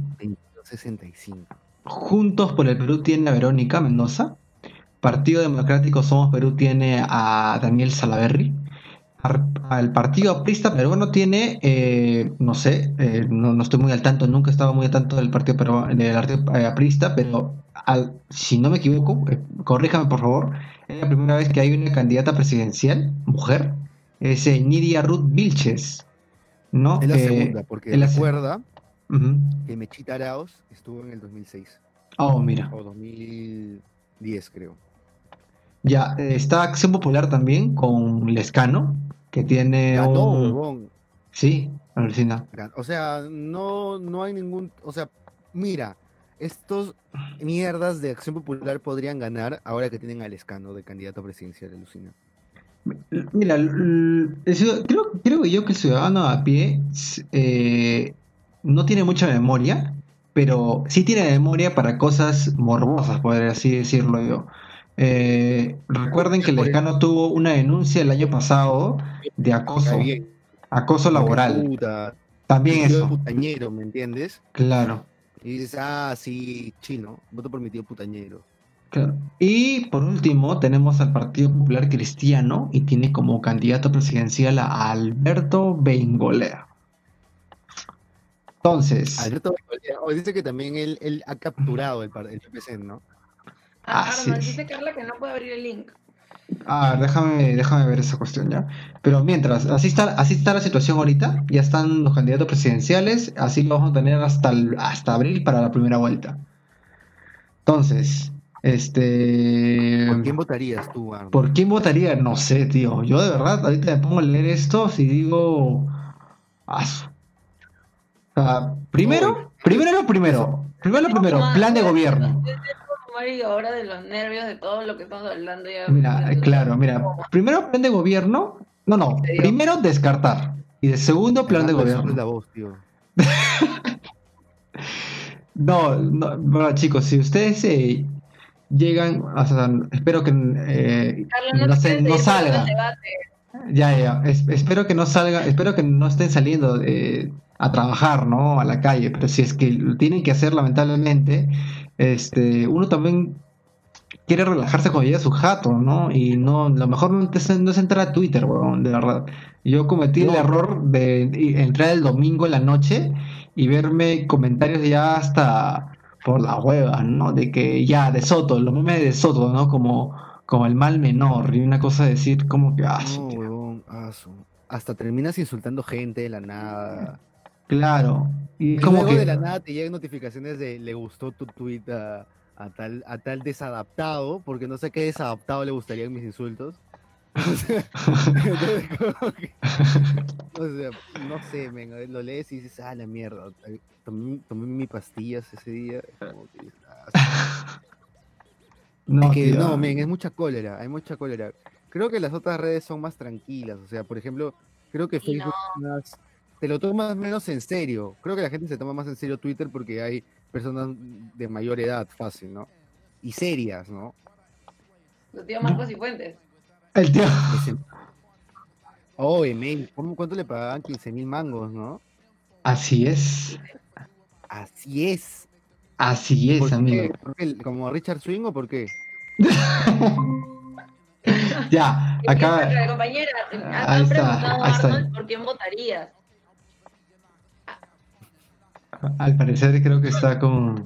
65. Juntos por el Perú tiene a Verónica Mendoza. Partido Democrático Somos Perú tiene a Daniel Salaverry. Al Partido Aprista Peruano tiene, eh, no sé, eh, no, no estoy muy al tanto, nunca he estado muy al tanto del Partido, Peruano, del partido eh, Aprista, pero al- si no me equivoco, eh, corríjame por favor, es la primera vez que hay una candidata presidencial, mujer, es eh, Nidia Ruth Vilches, ¿no? Es la Eh, segunda, porque la se- recuerda Ujú. que Mechita Arauz estuvo en el 2006 Oh, mira. o 2010, creo. Ya, eh, está Acción Popular también con Lescano, que tiene Ganó, un... huevón. Sí, alucina. O sea, no, no hay ningún. O sea, mira, estos mierdas de Acción Popular podrían ganar ahora que tienen al escano de candidato presidencial, alucina. Mira, el creo, creo yo que el ciudadano a pie eh, no tiene mucha memoria, pero sí tiene memoria para cosas morbosas, podría así decirlo yo. Eh, recuerden que Lescano tuvo una denuncia el año pasado de acoso, acoso laboral. También eso, putañero, ¿me entiendes? claro. Y dices, ah, sí, chino, voto por mi tío putañero. Claro. Y por último tenemos al Partido Popular Cristiano y tiene como candidato presidencial a Alberto Bengolea. Entonces, Alberto Bengoechea, o dice que también él, él ha capturado el, el PPC, ¿no? Ah, Arnold, es. dice Carla que no puede abrir el link. a ver, déjame, déjame ver esa cuestión ya. Pero mientras, así está, así está la situación ahorita, ya están los candidatos presidenciales, así lo vamos a tener hasta, el- hasta abril para la primera vuelta. Entonces, este... ¿Por quién votarías tú, Arnold? ¿Por quién votaría? No sé, tío. Yo de verdad, ahorita me pongo a leer esto si digo. primero, primero lo primero. Primero lo primero, plan de gobierno. Mario, ahora de los nervios de todo lo que estamos hablando ya. Mira, eh, claro, mira. Primero plan de gobierno. No, no. Primero descartar. Y de segundo plan de gobierno. la voz, tío. No, no, bueno, chicos, si ustedes eh, llegan, o sea, espero que eh, no, se- no salga. Ya, ya, es- espero que no salga, espero que no estén saliendo eh, a trabajar, ¿no? A la calle, pero si es que lo tienen que hacer, lamentablemente, este, uno también quiere relajarse cuando llega su jato, ¿no? Y no, lo mejor no es, no es entrar a Twitter, weón, de verdad. Yo cometí el error de entrar el domingo en la noche y verme comentarios ya hasta por la hueva, ¿no? De que ya, de Soto, los memes de Soto, ¿no? Como, como el mal menor y una cosa de decir como que, ah, No, huevón, ah, su- Hasta terminas insultando gente de la nada. Claro. Y Y como luego que de la nada te llegan notificaciones de le gustó tu tweet a, a tal, a tal desadaptado, porque no sé qué desadaptado le gustarían mis insultos. O sea, entonces, como que- o sea, no sé, men, lo lees y dices, ah, la mierda. Tomé, tomé mis pastillas ese día. como que dices, "Ah, no, Es que tío. no, men, es mucha cólera, hay mucha cólera. Creo que las otras redes son más tranquilas, o sea, por ejemplo, creo que Facebook más- te lo tomas menos en serio. Creo que la gente se toma más en serio Twitter porque hay personas de mayor edad, fácil, ¿no? Y serias, ¿no? Tu tío Marcos y Fuentes. El tío. ¿cómo- ¿cuánto le pagaban? 15 mil mangos, ¿no? Así es. Así es. Así ¿Por es, amigo. ¿Por qué? ¿Como a Richard Swing o por qué? Ya, ¿Qué piensa acá. la compañera? Han Ahí está, preguntado a está. Arnold por quién votarías. Al parecer creo que está con. No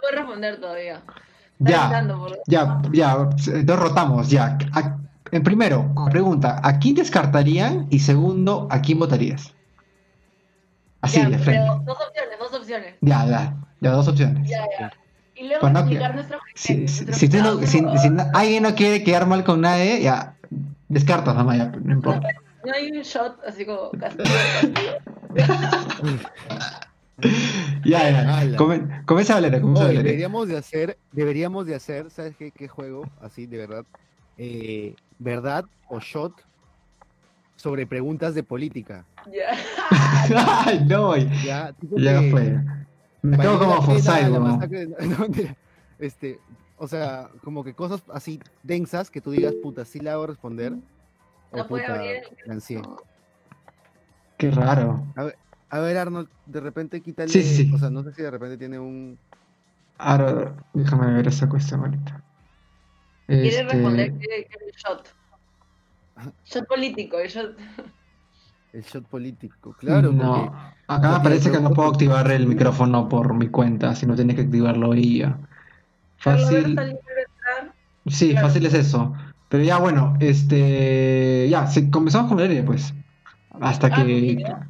puede responder todavía. Está Ya, pensando por- ya, ya. Entonces rotamos, ya. A- En primero, pregunta: ¿a quién descartarían? Y segundo, ¿a quién votarías? Así, Ya, de frente. pero dos opciones, dos opciones. Ya, ya. Ya, dos opciones. Ya, ya. Y luego Pues no, explicar nuestro Si, si, nuestro si no- si- si no- alguien no quiere quedar mal con nadie, ya. Descartas, mamá, ya. No importa. No hay un shot así como castigo. Ya, ya. Come- Comienza Valeria, comienza Oye, Valeria. deberíamos de hacer, deberíamos de hacer, ¿sabes qué, qué juego? Así, de verdad. Eh, ¿Verdad o shot sobre preguntas de política? Ya. Ay, no, Ya, ya que fue. Me quedo como Forsyth, no, mentira. Este, o sea, como que cosas así densas que tú digas, puta, sí la hago responder. O No puta, abrir. Qué raro. A ver, Arnold, de repente quítale. Sí, sí, sí. O sea, no sé si de repente tiene un. Ahora, déjame ver esa cuestión ahorita. Quiere Este, responder que que es el shot. Shot político, el shot. El shot político, claro. no, porque- acá me parece que no puedo activar el micrófono por mi cuenta, sino tienes que activarlo. Carlos, Fácil. Sí, Claro. fácil es eso. Pero ya, bueno, este. Ya, sí, comenzamos con Valeria, pues. Hasta Ah, que. ¿ya?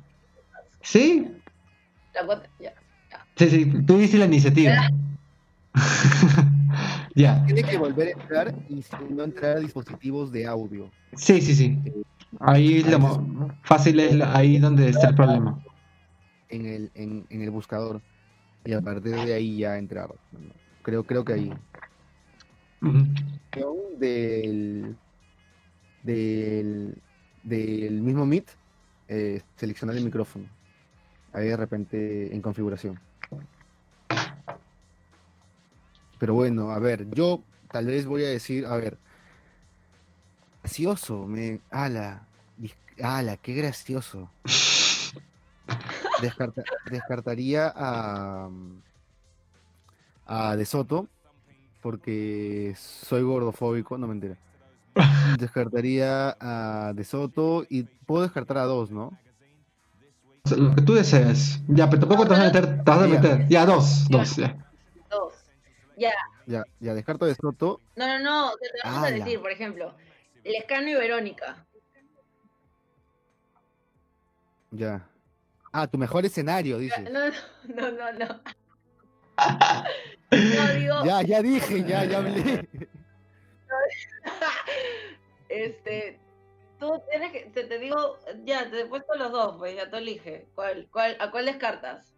Sí, La ya. sí, sí, tú dices la iniciativa. ya, Tiene que volver a entrar y si no entrar a dispositivos de audio. sí, sí, sí. Ahí es lo fácil es la- ahí donde está el problema. en el, en, en el buscador y a partir de ahí ya entrar. Creo, creo que ahí. Ujú. Del, del, del mismo Meet, eh, seleccionar el micrófono. Ahí de repente en configuración. Pero bueno, a ver, yo tal vez voy a decir, a ver, gracioso, me, ala, ala, qué gracioso. Descarta- descartaría a, a De Soto porque soy gordofóbico, no me entera. Descartaría a De Soto y puedo descartar a dos, ¿no? Lo que tú desees. Ya, pero tampoco te vas a meter. Te vas a meter. Ya, dos, dos, ya. Ya. Ya, ya descarto De Soto. No, no, no. Te, te vamos a Ala. decir, por ejemplo, Lescano y Verónica. Ya. Ah, tu mejor escenario, dices. No, no, no, no. No, digo, Ya, ya dije, ya, ya hablé. este, tú tienes que, te, te digo, ya, te he puesto los dos, pues ya tú elige. ¿Cuál, cuál, ¿A cuál descartas?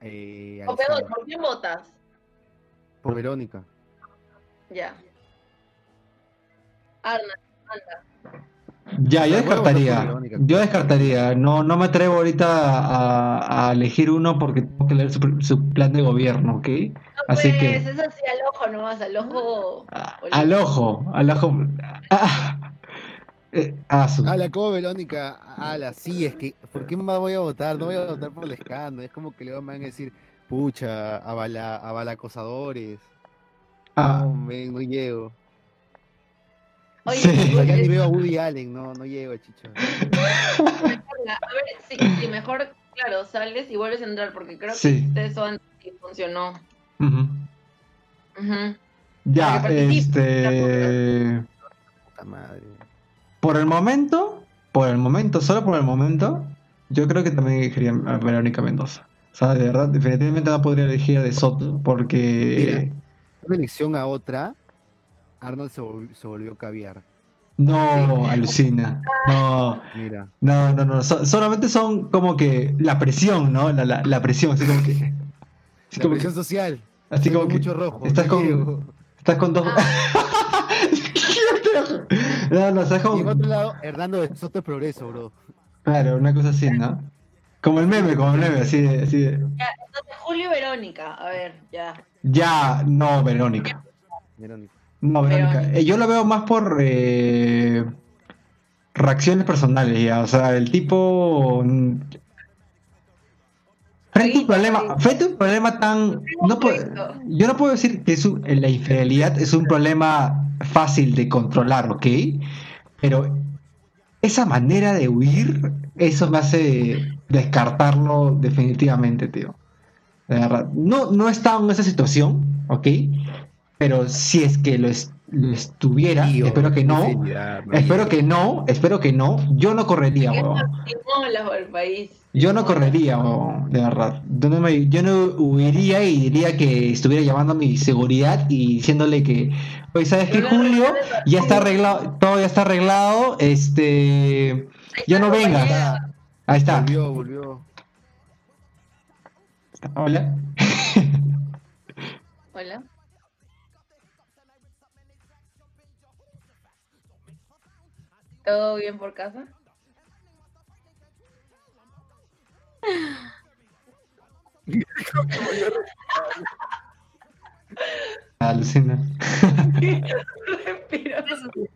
Eh, O peor. ¿por quién votas? por Verónica. Ya. Arna, anda. Ya, yo descartaría. Yo descartaría. No, no me atrevo ahorita a, a elegir uno porque tengo que leer su, su plan de gobierno, ¿ok? No, Así pues, que- es así al ojo nomás, al ojo. A- Al ojo, al ojo. Ah, eh, su- Ala, como Verónica, ala, sí, es que, ¿por qué más voy a votar? No voy a votar por Lescano, es como que me van a decir, pucha, avala, avala acosadores, ah, no, llego. Oye, Sí. Ya ni veo a Woody Allen, no, no llego, chicho. a ver, sí, sí, mejor, claro, sales y vuelves a entrar, porque creo Sí. que eso antes sí funcionó. ujú. Ujú. Ya, Para que participe. este. Puta madre. Por el momento, por el momento, solo por el momento, yo creo que también elegiría a Verónica Mendoza. O sea, de verdad, definitivamente no podría elegir a De Soto porque. Una elección a otra, Arnold se, vol- se volvió caviar. No, alucina. No, Mira, no, no, no. so- solamente son como que la presión, ¿no? La, la, la presión, así como que. Así la como presión que social. así como que mucho rojo. estás con- estás con dos. no, no, Y en otro lado, Hernando de Soto es progreso, bro. Claro, una cosa así, ¿no? Como el meme, como el meme, así de, así de. Entonces, Julio y Verónica, a ver, ya. Ya, no, Verónica. Verónica. No, Verónica. Verónica. Eh, yo lo veo más por eh, reacciones personales, ya. O sea, el tipo. mm, Frente a un problema, frente a un problema tan. No puedo- yo no puedo decir que es un- la infidelidad es un problema fácil de controlar, ¿ok? Pero esa manera de huir, eso me hace descartarlo definitivamente, tío. De verdad. No, no he estado en esa situación, ¿ok? Pero si es que lo, es- lo estuviera, Tío, espero que no. Espero que no, espero que no. Yo no correría, ¿Qué huevón. molas por el país? Yo no correría, huevón, de verdad. Yo no, me- yo no huiría y diría que estuviera llamando a mi seguridad y diciéndole que, oye, ¿sabes qué, Pero no Julio? Ya está arreglado, todo ya está arreglado, este... Ya no vengas. Ahí está. Volvió, volvió. Hola. Hola. ¿Todo bien por casa? Alucina. Respiro.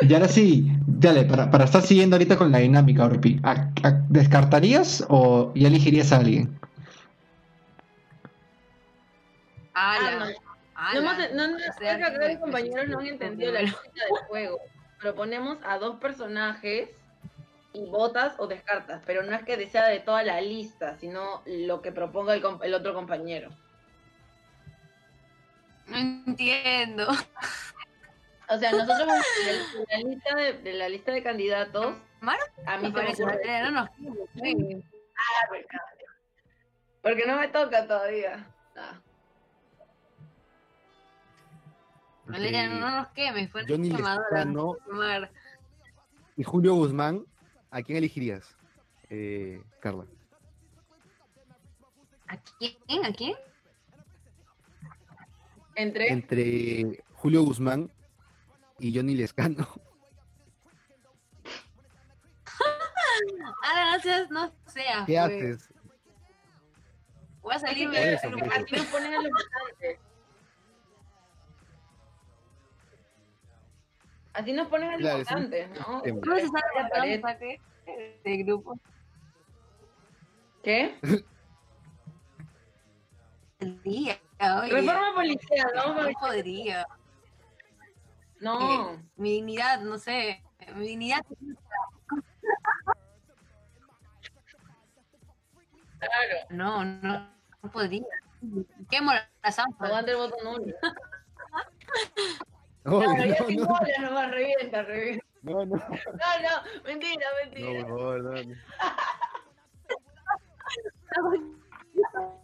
Y ahora sí, dale, para, para estar siguiendo ahorita con la dinámica, Orpi, ¿a- a- ¿descartarías o ya elegirías a alguien? Ah, Ala, No, hemos- no, no, los compañeros no han entendido la lógica del juego. Proponemos a dos personajes y votas o descartas, pero no es que sea de toda la lista, sino lo que proponga el, el otro compañero. No entiendo. O sea, nosotros vamos a de la lista de, de la lista de candidatos. Mar, A mí Me se me parece no nos quemes. Porque no me toca todavía. Ah. Valeria, no nos quemes. Fue Johnny. Lezcano y Julio Guzmán, ¿a quién elegirías, eh, Carla? ¿A quién? ¿A quién? Entre Entre Julio Guzmán y Johnny Lescano. Ah, seas, no seas. ¿Qué pues. haces? Voy a salir Por de eso, así nos ponen a los votantes. Así nos ponen a los Claro, sí. votantes, ¿no? ¿Cómo se sale La de grupo? ¿Qué? El día, Reforma policial, ¿no? No podría. No. Mi dignidad, no sé. Mi dignidad. Claro. No, no, no podría. Quemo la zampa. Aguante el voto nulo. No, Claro, ya no, sin no, bolas nomás, revienta, revienta. no, no, No, no, mentira, no, mentira. por favor, no, no.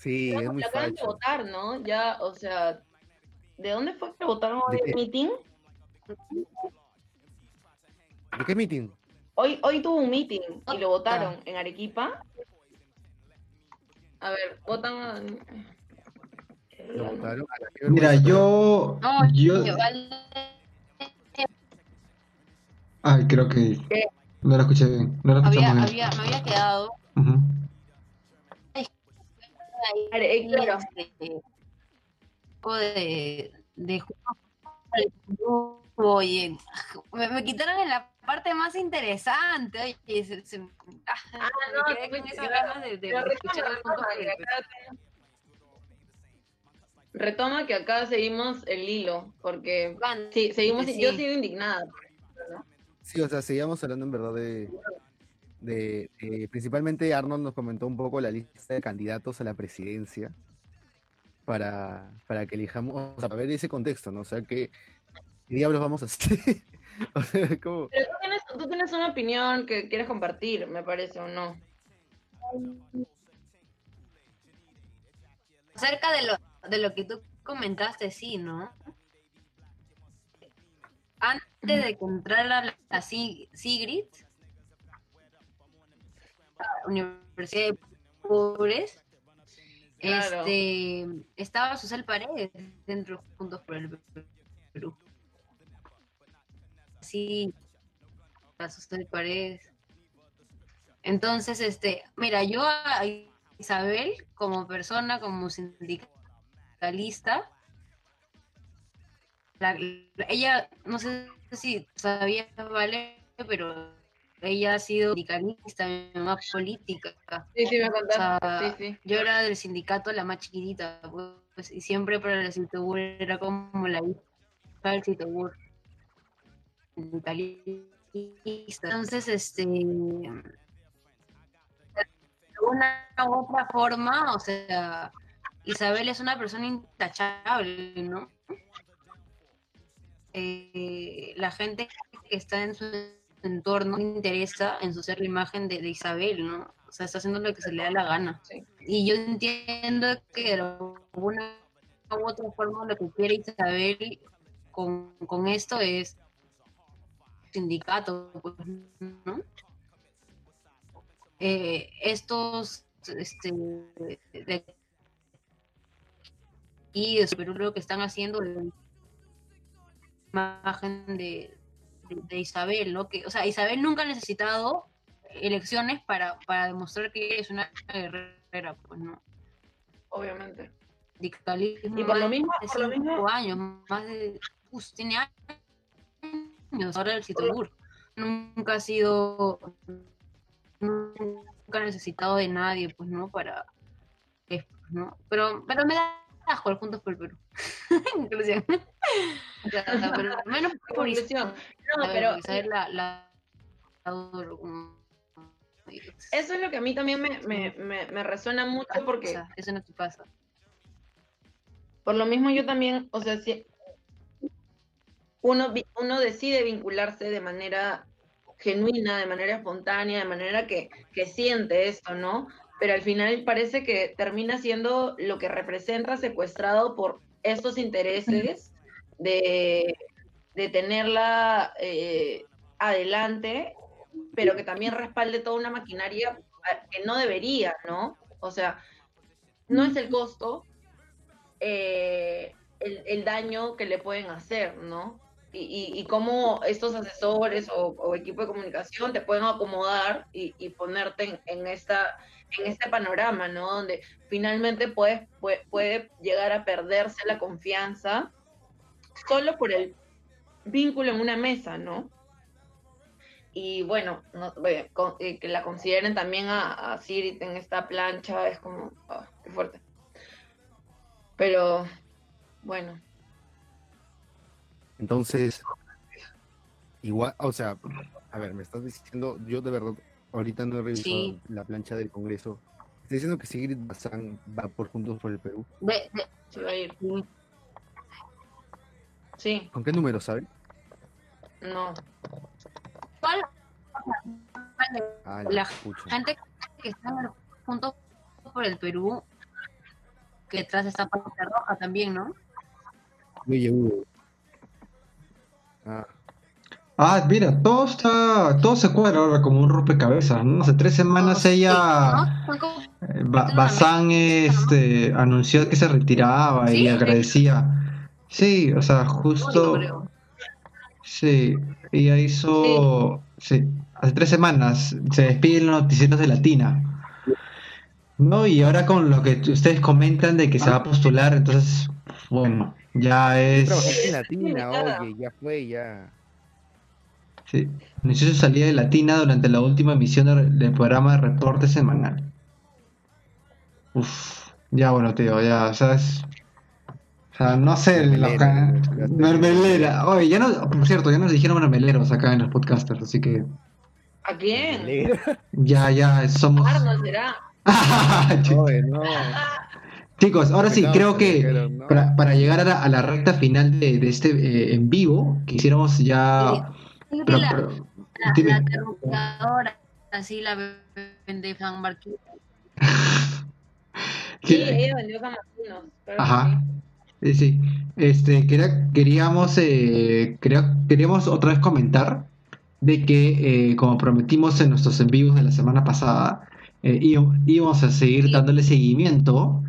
Sí, es muy La acaban de votar, ¿no? Ya, o sea, ¿de dónde fue que votaron hoy ¿De el meeting? ¿De qué meeting? Hoy, hoy tuvo un meeting y lo votaron en Arequipa. A ver, votan a... Lo votaron a la Mira, yo. No, yo que vale. ay, creo que. ¿Qué? No lo escuché bien. No lo Había, bien. había, me había quedado Ujú. ahí. Eh, claro. este, de, de juego, oye, me, me quitaron en la parte más interesante, oye, se, se- ah, Ah, me no, quedé con sí, esas claro. ganas de, de Pero escuchar retoma, de- que acá tenemos- Retoma que acá seguimos el hilo, porque sí, seguimos, Sí. yo sigo indignada. Sí, o sea, seguíamos hablando en verdad de, de, de- principalmente Arnold nos comentó un poco la lista de candidatos a la presidencia para, para que elijamos, o sea, para ver ese contexto, ¿no? O sea, ¿qué, qué diablos vamos a hacer? o sea, ¿cómo? Pero tú tienes, tú tienes una opinión que quieres compartir, me parece, ¿o no? Acerca de lo, de lo que tú comentaste, sí, ¿no? Antes de que entrara la, la Sig- Sigrid, la Universidad de Pobres, Claro. este, estaba Susel Paredes dentro de Juntos por el Perú. Sí, a Susel Paredes. Entonces, este, mira, yo a Isabel, como persona, como sindicalista, la- la- ella, no sé si sabía, vale, pero ella ha sido sindicalista, mi mamá política. Sí, sí, me O contaste. sea, sí, sí. yo era del sindicato la más chiquitita, pues, y siempre para la Citobur era como la hija del Citobur. Sindicalista. Entonces, este, de una u otra forma, o sea, Isabel es una persona intachable, ¿no? Eh, la gente que está en su entorno le interesa ensuciar la imagen de, de Isabel, ¿no? O sea, está haciendo lo que se le da la gana. Sí. Y yo entiendo que de alguna u otra forma lo que quiere Isabel con, con esto es sindicato, pues, ¿no? Eh, estos este, de y de Perú lo que están haciendo la imagen de, de, Isabel, ¿no? Que, o sea, Isabel nunca ha necesitado elecciones para, para demostrar que es una guerrera, pues no. Obviamente. Radicalismo Y por lo mismo- de por lo mismo- años, más de, pues, tiene años ahora el Citabur. Nunca ha sido, nunca ha necesitado de nadie, pues, ¿no? Para, eh, ¿no? Pero, pero me da asco el Juntos por el Perú. Inclusión. Ya, pero al menos por. No, pero la, la, la como- eso es lo que a mí también me, me, me, me resuena mucho porque eso no te pasa. por lo mismo yo también, o sea, si uno, uno decide vincularse de manera genuina, de manera espontánea, de manera que, que siente esto, ¿no? Pero al final parece que termina siendo lo que representa secuestrado por estos intereses de, de tenerla eh, adelante, pero que también respalde toda una maquinaria que no debería, ¿no? O sea, no es el costo, eh, el, daño que le pueden hacer, ¿no? Y, cómo estos asesores o, o equipo de comunicación te pueden acomodar y, ponerte en esta en este panorama, ¿no? Donde finalmente puedes, puede, puede llegar a perderse la confianza solo por el vínculo en una mesa, ¿no? Y bueno, no- eh, eh, que la consideren también a, a en esta plancha es como, ah, qué fuerte. Pero, bueno, Entonces, igual, o sea, a ver, me estás diciendo, yo de verdad, ahorita no he revisado Sí. la plancha del Congreso. Estás diciendo que Sigrid Bazán va por Juntos por el Perú. De, de- se va a ir. Sí, ¿Con qué número, sabe? no. ¿cuál? Ah, La pucha. gente que está juntos por el Perú, que detrás está parte roja también, ¿no? Oye, Hugo. Ah, Ah, mira, todo está, todo se cuadra ahora como un rompecabezas, ¿no? Hace tres semanas Sí, ella, eh, Ba- Bazán, este, anunció que se retiraba y agradecía. Sí, o sea, justo, sí, ella hizo, sí, hace tres semanas se despiden los noticieros de Latina. No, y ahora con lo que ustedes comentan de que se va a postular, entonces, bueno, ya es, Latina, oye, ya fue, ya. Sí, anunció su salida de Latina durante la última emisión del, del programa de reporte semanal. Uf, ya bueno, tío, ya, o sea, es- o sea, no sé, los Mermelera, sé. mermelera. Oye, ya no, por cierto, ya nos dijeron mermeleros acá en los podcasters, así que ¿A quién? ya, ya somos. Arnold será. Oye, no. Chicos, ahora sí, creo que para, para llegar a la, a la recta final de, de este eh, en vivo, quisiéramos ya. La, pero- la, la así la vende San Marquito. Sí, ella vendió que Ajá. sí. Sí. Este, quería- queríamos, eh, quería- queríamos otra vez comentar de que, eh, como prometimos en nuestros en vivos de la semana pasada, eh, íbamos, íbamos a seguir Sí. dándole seguimiento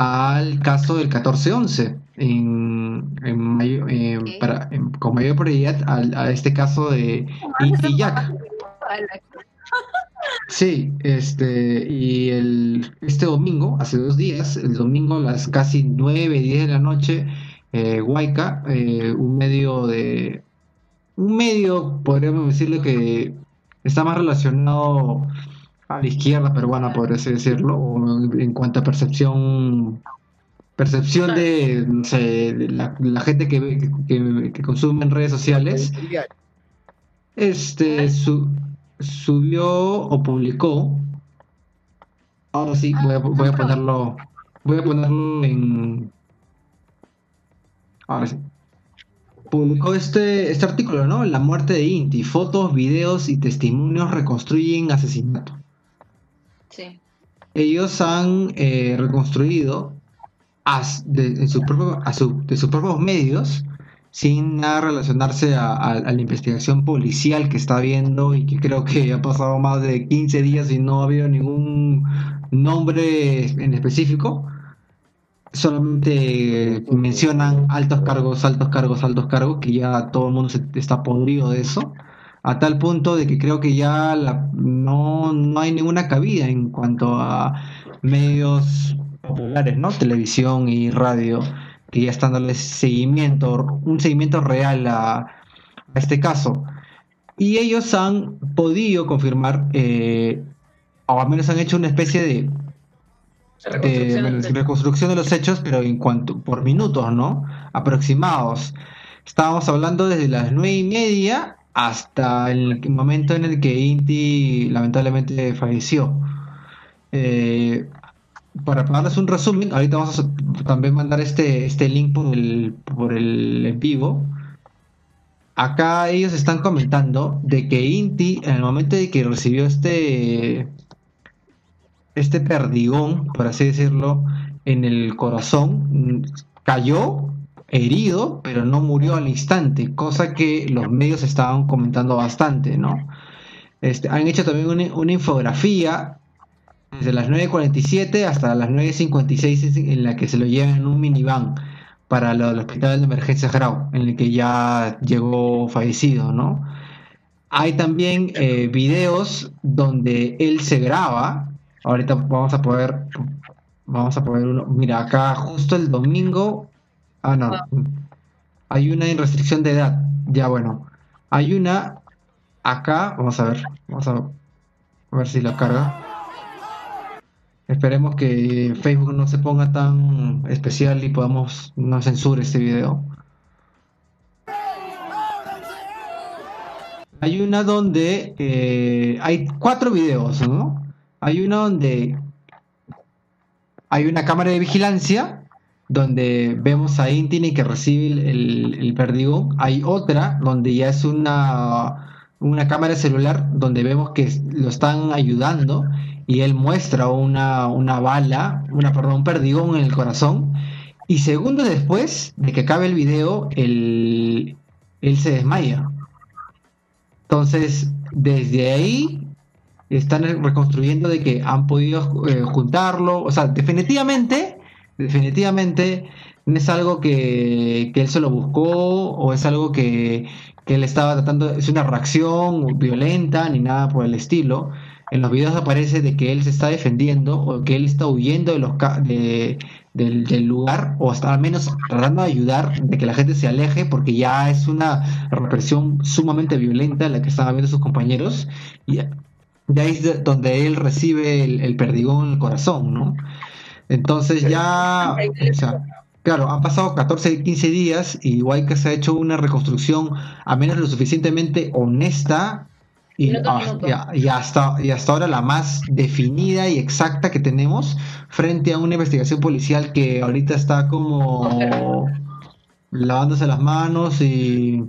al caso del 1411 en, en mayo- en- Ok. para, en- con mayor prioridad al- a, este caso de Inti Jack. Sí, este, y el, este domingo, hace dos días, el domingo a las casi 9, 10 de la noche, eh, eh, un medio de, un medio, podríamos decirle que está más relacionado a la izquierda peruana, por así decirlo, en cuanto a percepción, percepción de, no sé, de la, la gente que, que, que consume en redes sociales. Este su- subió o publicó. Ahora sí, voy a, voy a ponerlo. Voy a ponerlo en. Ahora sí. Publicó este, este artículo, ¿no? La muerte de Inti. Fotos, videos y testimonios reconstruyen asesinato. Ellos han eh, reconstruido de, sus propios medios sin nada relacionarse a, la investigación policial que está habiendo y que creo que ha pasado más de 15 días y no ha habido ningún nombre en específico. solamente mencionan altos cargos, altos cargos, altos cargos, que ya todo el mundo se, está podrido de eso, a tal punto de que creo que ya no, no hay ninguna cabida en cuanto a medios populares, ¿no? Televisión y radio, que ya están dando seguimiento, un seguimiento real a, este caso. Y ellos han podido confirmar, eh, o al menos han hecho una especie de reconstrucción, de los hechos, pero en cuanto por minutos, ¿no? Aproximados. Estábamos hablando desde las nueve y media hasta el momento en el que Inti lamentablemente falleció. Eh, para darles un resumen, ahorita vamos a también mandar este, este link por el, por el en vivo. Acá ellos están comentando de que Inti, en el momento de que recibió este, este perdigón, por así decirlo, en el corazón, cayó herido, pero no murió al instante, cosa que los medios estaban comentando bastante, ¿no? Este, han hecho también una, infografía desde las 9.47 hasta las 9.56 en la que se lo llevan en un minivan para el hospital de emergencia Grau, en el que ya llegó fallecido, ¿no? Hay también eh, videos donde él se graba. Ahorita vamos a poder, vamos a poner uno. Mira, acá justo el domingo. Ah, no. Hay una en restricción de edad. Ya bueno. Hay una acá. Vamos a ver. Vamos a ver si la carga. Esperemos que Facebook no se ponga tan especial y podamos no censure este video. Hay una donde eh, hay cuatro videos, ¿no? Hay una donde hay una cámara de vigilancia donde vemos a Intini que recibe el, perdigón. Hay otra donde ya es una, una cámara celular donde vemos que lo están ayudando y él muestra una, una bala, una, perdón, un perdigón en el corazón. Y segundos después de que acabe el video, él, él se desmaya. Entonces, desde ahí están reconstruyendo de que han podido eh, juntarlo. O sea, definitivamente, definitivamente no es algo que, que él se lo buscó o es algo que, que él estaba tratando, es una reacción violenta ni nada por el estilo en los videos aparece de que él se está defendiendo o que él está huyendo de los de, del, lugar o hasta al menos tratando de ayudar de que la gente se aleje porque ya es una represión sumamente violenta la que están viendo sus compañeros y ya es donde él recibe el, perdigón en el corazón, ¿no? Entonces ya, claro, han pasado 14, 15 días y que se ha hecho una reconstrucción a menos lo suficientemente honesta y, hasta, y hasta ahora la más definida y exacta que tenemos frente a una investigación policial que ahorita está como lavándose las manos y...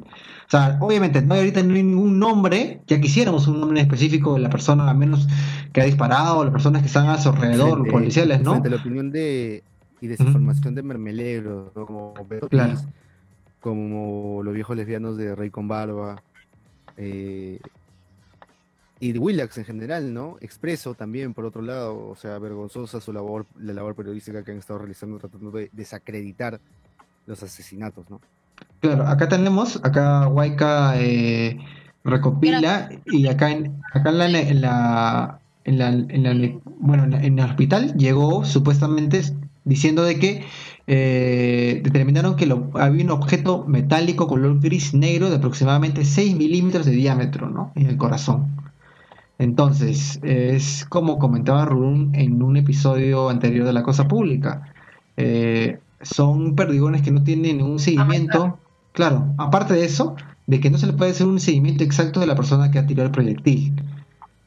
O sea, obviamente no hay ahorita ningún nombre, ya quisiéramos un nombre específico de la persona al menos que ha disparado, las personas que están a su alrededor, los policiales, ¿no? la opinión de y desinformación de mermelero, como como los viejos lesbianos de Rey con Barba, eh, y de Willax en general, ¿no? Expreso también, por otro lado, o sea, vergonzosa su labor, la labor periodística que han estado realizando tratando de desacreditar los asesinatos, ¿no? Claro, acá tenemos, acá Waika eh, recopila y acá en, acá en la, en la, en la, bueno, en el hospital llegó supuestamente diciendo de que eh, determinaron que lo, había un objeto metálico color gris negro de aproximadamente 6 milímetros de diámetro, ¿no? En el corazón. Entonces, es como comentaba Rubén en un episodio anterior de La Cosa Pública. Eh, son perdigones que no tienen ningún seguimiento. Claro, aparte de eso, de que no se le puede hacer un seguimiento exacto de la persona que ha tirado el proyectil.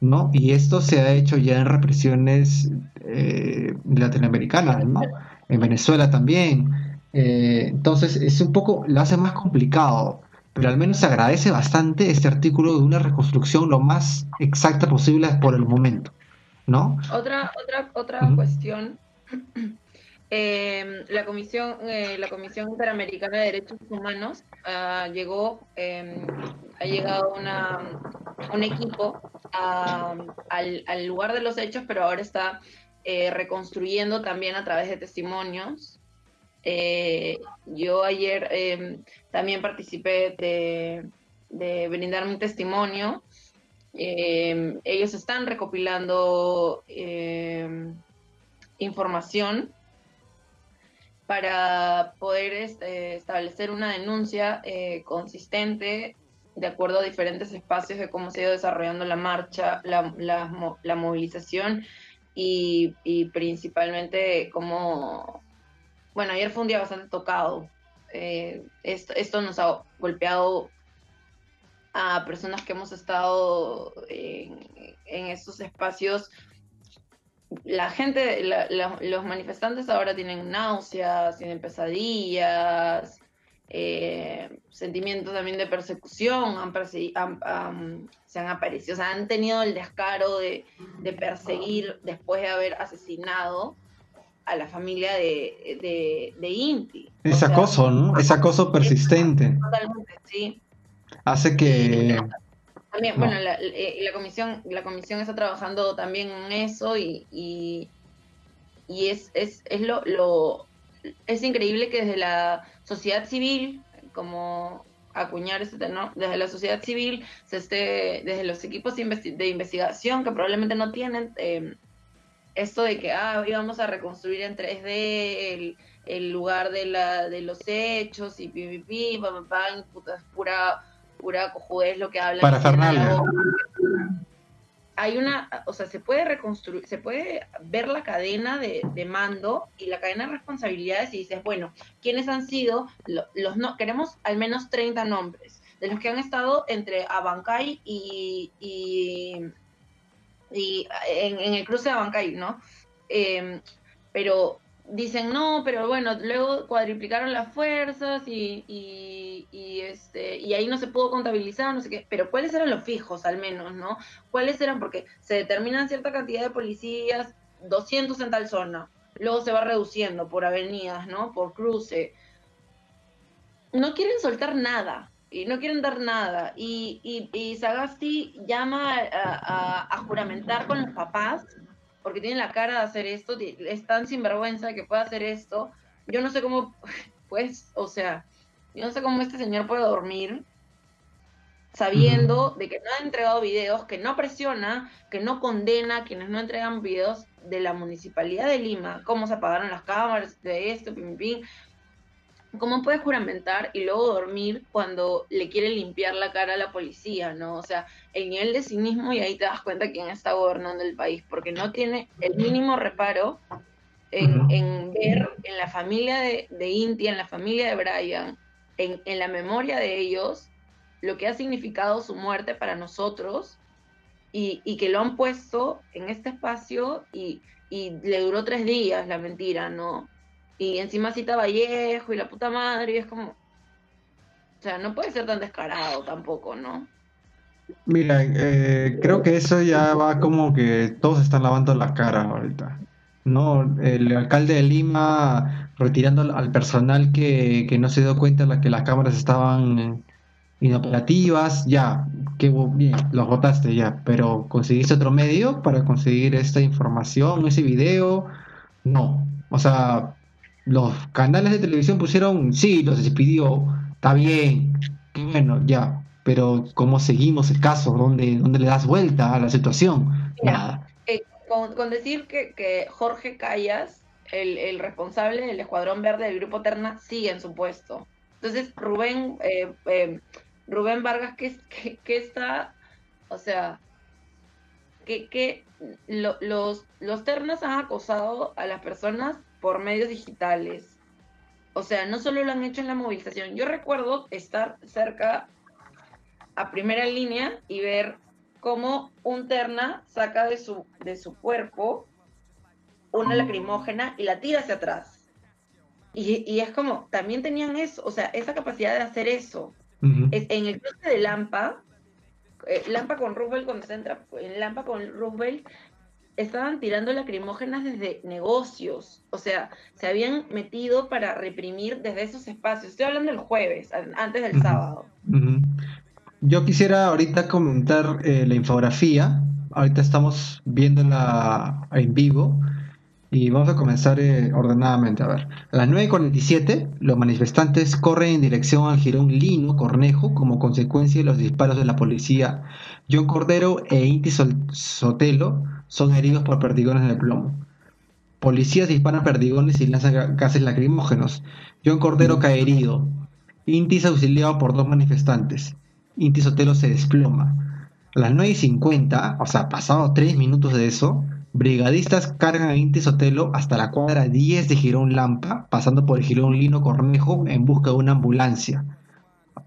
¿no? Y esto se ha hecho ya en represiones eh, latinoamericanas, ¿no? En Venezuela también. Eh, entonces, es un poco, lo hace más complicado pero al menos se agradece bastante este artículo de una reconstrucción lo más exacta posible por el momento, ¿no? Otra, otra, otra cuestión. Eh, la comisión eh, la comisión interamericana de derechos humanos uh, llegó eh, ha llegado una, un equipo al, al, lugar de los hechos pero ahora está reconstruyendo también a través de testimonios Eh, yo ayer em, también participé de, de, brindar mi testimonio. Em, ellos están recopilando em, información para poder este, establecer una denuncia eh, consistente de acuerdo a diferentes espacios de cómo se ha ido desarrollando la marcha, la, movilización y, principalmente cómo, bueno, ayer fue un día bastante tocado. Eh, esto, esto nos ha golpeado a personas que hemos estado en, en estos espacios la gente, los manifestantes ahora tienen náuseas, tienen pesadillas, eh, sentimientos también de persecución, han, se han aparecido, o sea, han tenido el descaro de, perseguir después de haber asesinado a la familia de, de, Inti. Es acoso, ¿no? Es acoso persistente. Totalmente, sí. Hace que... También, bueno, la, eh, la, comisión, la comisión está trabajando también en eso y, y, es, es, es lo, lo, es increíble que desde la sociedad civil, como acuñar este ¿no? desde la sociedad civil, se esté, desde los equipos de, investigación que probablemente no tienen eh, esto de que ah, íbamos a reconstruir en 3D el, el lugar de, la, de los hechos y pipipi, pa, pa, puta, pura pura lo que habla. Para Fernández. Hay una, o sea, se puede reconstruir, se puede ver la cadena de, mando y la cadena de responsabilidades y dices, bueno, ¿quiénes han sido los, no? Queremos al menos 30 nombres de los que han estado entre Abancay y, y, en, el cruce de Abancay, ¿no? Em, pero dicen no, pero bueno, luego cuadriplicaron las fuerzas y, y, este y ahí no se pudo contabilizar, no sé qué, pero ¿cuáles eran los fijos al menos, no? ¿Cuáles eran? Porque se determinan cierta cantidad de policías, 200 en tal zona, luego se va reduciendo por avenidas, ¿no? Por cruce. No quieren soltar nada, y no quieren dar nada. Y, y, y Sagasti llama a, a juramentar con los papás porque tiene la cara de hacer esto, es tan sinvergüenza que puede hacer esto. Yo no sé cómo, pues, o sea, yo no sé cómo este señor puede dormir sabiendo de que no ha entregado videos, que no presiona, que no condena a quienes no entregan videos de la municipalidad de Lima, cómo se apagaron las cámaras, de esto, pim, pim, ¿cómo puede juramentar y luego dormir cuando le quiere limpiar la cara a la policía, no? O sea, el nivel de cinismo y ahí te das cuenta quién está gobernando el país, porque no tiene el mínimo reparo en, ver en la familia de, de, Inti, en la familia de Brian, en, en la memoria de ellos, lo que ha significado su muerte para nosotros y, y que lo han puesto en este espacio y, y le duró tres días la mentira, ¿no? Y encima cita Vallejo y la puta madre, y es como. O sea, no puede ser tan descarado tampoco, ¿no? Mira, eh, creo que eso ya va como que todos están lavando la cara ahorita. ¿no? El alcalde de Lima retirando al personal que, no se dio cuenta de que las cámaras estaban inoperativas, ya, que bien, los votaste ya, pero ¿conseguiste otro medio para conseguir esta información, ese video? No, o sea, los canales de televisión pusieron, sí, los despidió, está bien, qué bueno, ya, pero ¿cómo seguimos el caso? ¿Dónde, dónde le das vuelta a la situación? Nada. Eh, con, decir que, Jorge Callas, el, responsable del Escuadrón Verde del Grupo Terna, sigue en su puesto. Entonces, Rubén, eh, eh, Rubén Vargas, ¿qué, qué, está? O sea, que, que los, los ternas han acosado a las personas por medios digitales. O sea, no solo lo han hecho en la movilización. Yo recuerdo estar cerca a primera línea y ver cómo un terna saca de su, de su cuerpo una lacrimógena y la tira hacia atrás. Y, es como, también tenían eso, o sea, esa capacidad de hacer eso. en el cruce de Lampa, eh, Lampa con Roosevelt, cuando se entra en Lampa con Roosevelt, estaban tirando lacrimógenas desde negocios, o sea, se habían metido para reprimir desde esos espacios. Estoy hablando del jueves, antes del sábado. Yo quisiera ahorita comentar eh, la infografía. Ahorita estamos viéndola en vivo. Y vamos a comenzar eh, ordenadamente. A ver, a las 9.47, los manifestantes corren en dirección al jirón Lino Cornejo como consecuencia de los disparos de la policía. John Cordero e Inti Sotelo son heridos por perdigones de plomo. Policías disparan perdigones y lanzan ga- gases lacrimógenos. John Cordero cae herido. Inti es auxiliado por dos manifestantes. Inti Sotelo se desploma. A las 9.50, o sea, pasado 3 minutos de eso, brigadistas cargan a Inti Sotelo hasta la cuadra 10 de Girón Lampa, pasando por el Girón Lino Cornejo en busca de una ambulancia.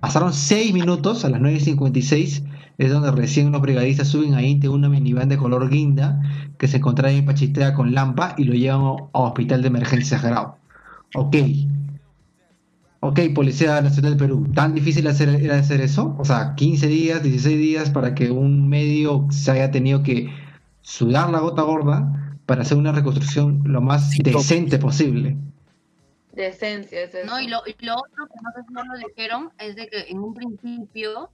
Pasaron 6 minutos, a las 9.56 es donde recién los brigadistas suben a Inti en una minivan de color guinda que se encontraba en Pachitea con Lampa y lo llevan a hospital de emergencia Grau. Ok. Ok, Policía Nacional del Perú, ¿tan difícil hacer, era hacer eso? O sea, 15 días, 16 días para que un medio se haya tenido que sudar la gota gorda para hacer una reconstrucción lo más Sí, decente posible. De esencia, es eso. No, y lo, y lo otro que no sé si no lo dijeron es de que en un principio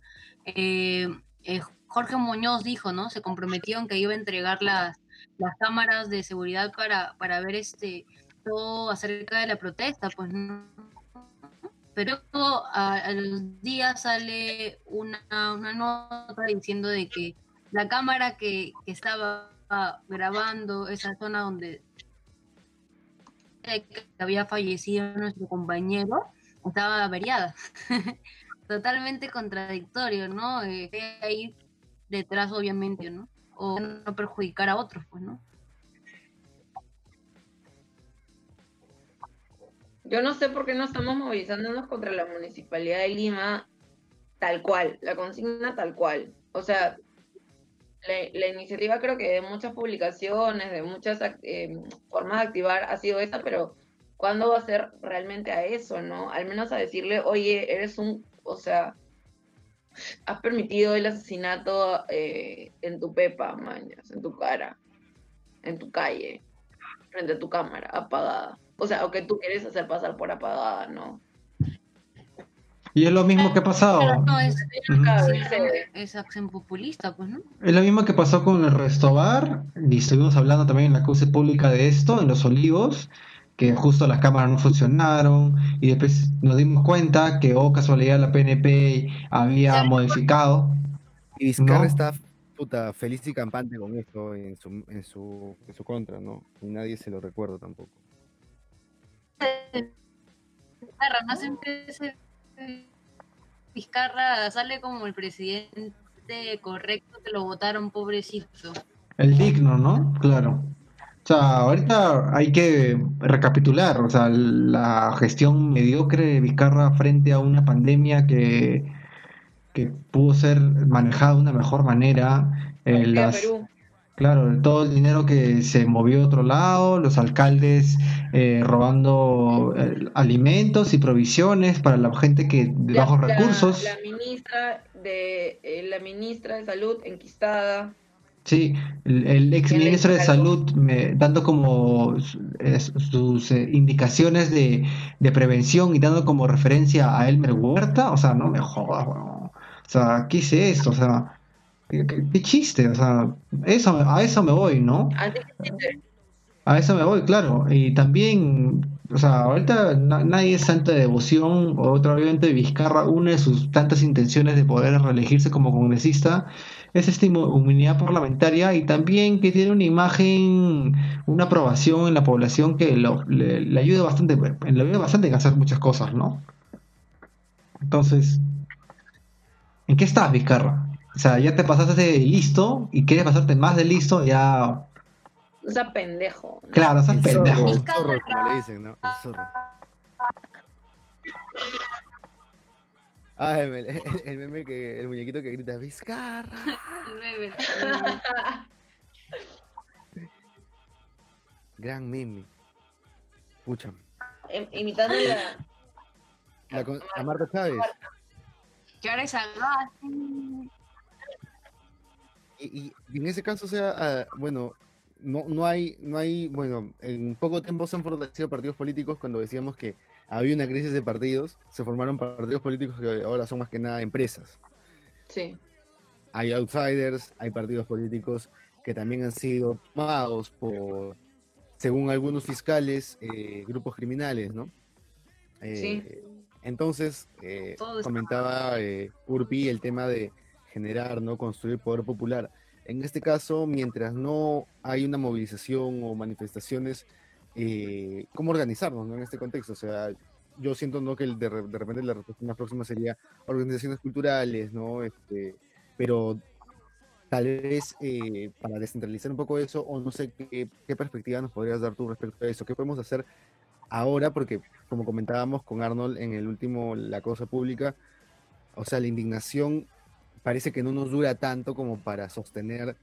eh, eh, Jorge Muñoz dijo, ¿no? Se comprometió en que iba a entregar las, las cámaras de seguridad para, para ver este todo acerca de la protesta, pues no. Pero a, a los días sale una, una nota diciendo de que la cámara que, estaba grabando esa zona donde había fallecido nuestro compañero estaba averiada. Totalmente contradictorio, ¿no? Eh, ahí detrás, obviamente, ¿no? O no perjudicar a otros, pues, ¿no? Yo no sé por qué no estamos movilizándonos contra la Municipalidad de Lima tal cual, la consigna tal cual. O sea, la, la iniciativa creo que de muchas publicaciones, de muchas eh, formas de activar ha sido esa, pero ¿cuándo va a ser realmente a eso, no? Al menos a decirle, oye, eres un, o sea, has permitido el asesinato eh, en tu pepa, mañas, en tu cara, en tu calle, frente a tu cámara, apagada. O sea, o que tú quieres hacer pasar por apagada, ¿no? Y es lo mismo que ha pasado. Pero no es, acción- es acción populista, pues, ¿no? Es lo mismo que pasó con el Restobar, y estuvimos hablando también en la causa pública de esto, en Los Olivos, que justo las cámaras no funcionaron, y después nos dimos cuenta que, oh casualidad, la PNP había modificado. Y Vizcarra No. está puta, feliz y campante con esto en su, en su, en su contra, ¿no? Y nadie se lo recuerda tampoco. Vizcarra, no siempre ese Vizcarra sale como el presidente correcto que lo votaron, pobrecito. El digno, ¿no? Claro. O sea, ahorita hay que recapitular, o sea, la gestión mediocre de Vizcarra frente a una pandemia que, que pudo ser manejada de una mejor manera. eh, las, Perú. Claro, todo el dinero que se movió a otro lado, los alcaldes eh, robando eh, alimentos y provisiones para la gente que de La- bajos la- recursos. La, ministra de eh, la ministra de salud enquistada. Sí, el, el ex ¿Quién le ministro de salud me- dando como su- eh, sus eh, indicaciones de, de prevención y dando como referencia a Elmer Huerta, o sea, no me jodas, weón. O sea, ¿qué es esto? O sea, qué, chiste, o sea, eso, a eso me voy, ¿no? A eso me voy, claro. Y también, o sea, ahorita na- nadie es santo de devoción. Otro obviamente Vizcarra, una de sus tantas intenciones de poder reelegirse como congresista es esta inmu- inmunidad parlamentaria y también que tiene una imagen, una aprobación en la población que lo- le, le ayuda bastante, le ayuda bastante en hacer muchas cosas, ¿no? Entonces, ¿en qué estás, Vizcarra? O sea, ya te pasaste de listo y quieres pasarte más de listo, ya, o sea, pendejo. ¿no? claro, El zorro, pendejo. el zorro, como le dicen, ¿no? El zorro. Ah, el, el- el meme que, el muñequito que grita, Vizcarra. Gran meme. Pucha. Im- Imitando la. La, con- a Marta Chávez. Que ahora es salvaje. Y, en ese caso, o sea, ah, bueno, no, no hay, no hay, bueno, en poco tiempo se han fortalecido partidos políticos cuando decíamos que había una crisis de partidos, se formaron partidos políticos que ahora son más que nada empresas. Sí. Hay outsiders, hay partidos políticos que también han sido tomados por según algunos fiscales, eh, grupos criminales, ¿no? Eh, Sí. Entonces, eh, Todo está- comentaba eh, Urpi el tema de generar, ¿no? Construir poder popular. En este caso, mientras no hay una movilización o manifestaciones, eh, ¿cómo organizarnos, ¿no? En este contexto, o sea, yo siento, ¿no? Que de, de repente la respuesta más próxima sería organizaciones culturales, ¿no? Este, pero tal vez eh, para descentralizar un poco eso, o no sé qué, qué perspectiva nos podrías dar tú respecto a eso, qué podemos hacer ahora, porque como comentábamos con Arnold en el último La Cosa Pública, o sea, la indignación parece que no nos dura tanto como para sostener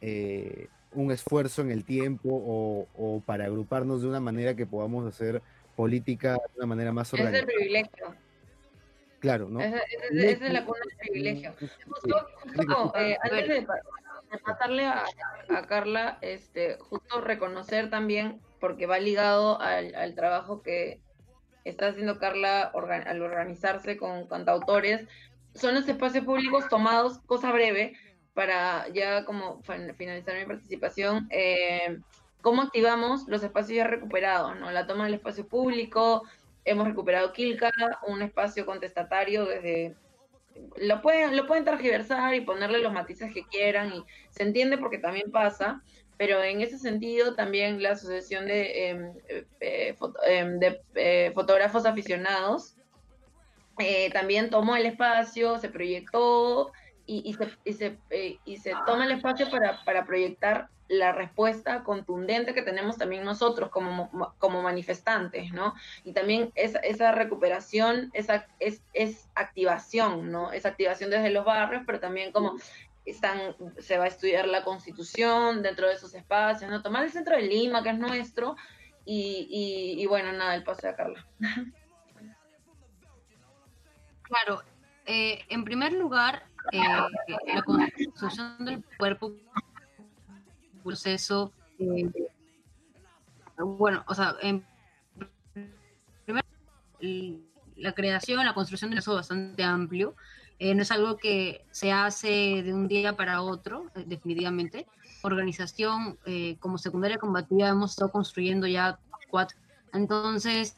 eh, un esfuerzo en el tiempo o, o para agruparnos de una manera que podamos hacer política de una manera más Ese es el privilegio. Claro, ¿no? Es la cuna del privilegio. Justo, justo, eh, antes de, de pasarle a, a Carla, este, justo reconocer también, porque va ligado al, al trabajo que está haciendo Carla al organizarse con cantautores, son los espacios públicos tomados, cosa breve, para ya como fin- finalizar mi participación, eh, cómo activamos los espacios ya recuperados, ¿no? La toma del espacio público, hemos recuperado Kilka, un espacio contestatario desde lo pueden, lo pueden tergiversar y ponerle los matices que quieran y se entiende porque también pasa, pero en ese sentido también la Asociación de, em, eh, foto- em, eh, Fotógrafos Aficionados eh, también tomó el espacio, se proyectó y, y se, y, se, eh, y se toma el espacio para, para proyectar la respuesta contundente que tenemos también nosotros como, mo- como manifestantes, ¿no? Y también esa, esa recuperación, esa, es, es activación, ¿no? Es activación desde los barrios, pero también como están, se va a estudiar la constitución dentro de esos espacios, ¿no? Tomar el centro de Lima, que es nuestro, y, y, y bueno, nada, el pase a Carla. Claro, eh, en primer lugar, eh, la construcción del cuerpo, proceso, eh, bueno, o sea, en primer la creación, la construcción de eso es bastante amplio. Eh, no es algo que se hace de un día para otro, eh, definitivamente. Organización eh, como secundaria combativa hemos estado construyendo ya cuatro. Entonces,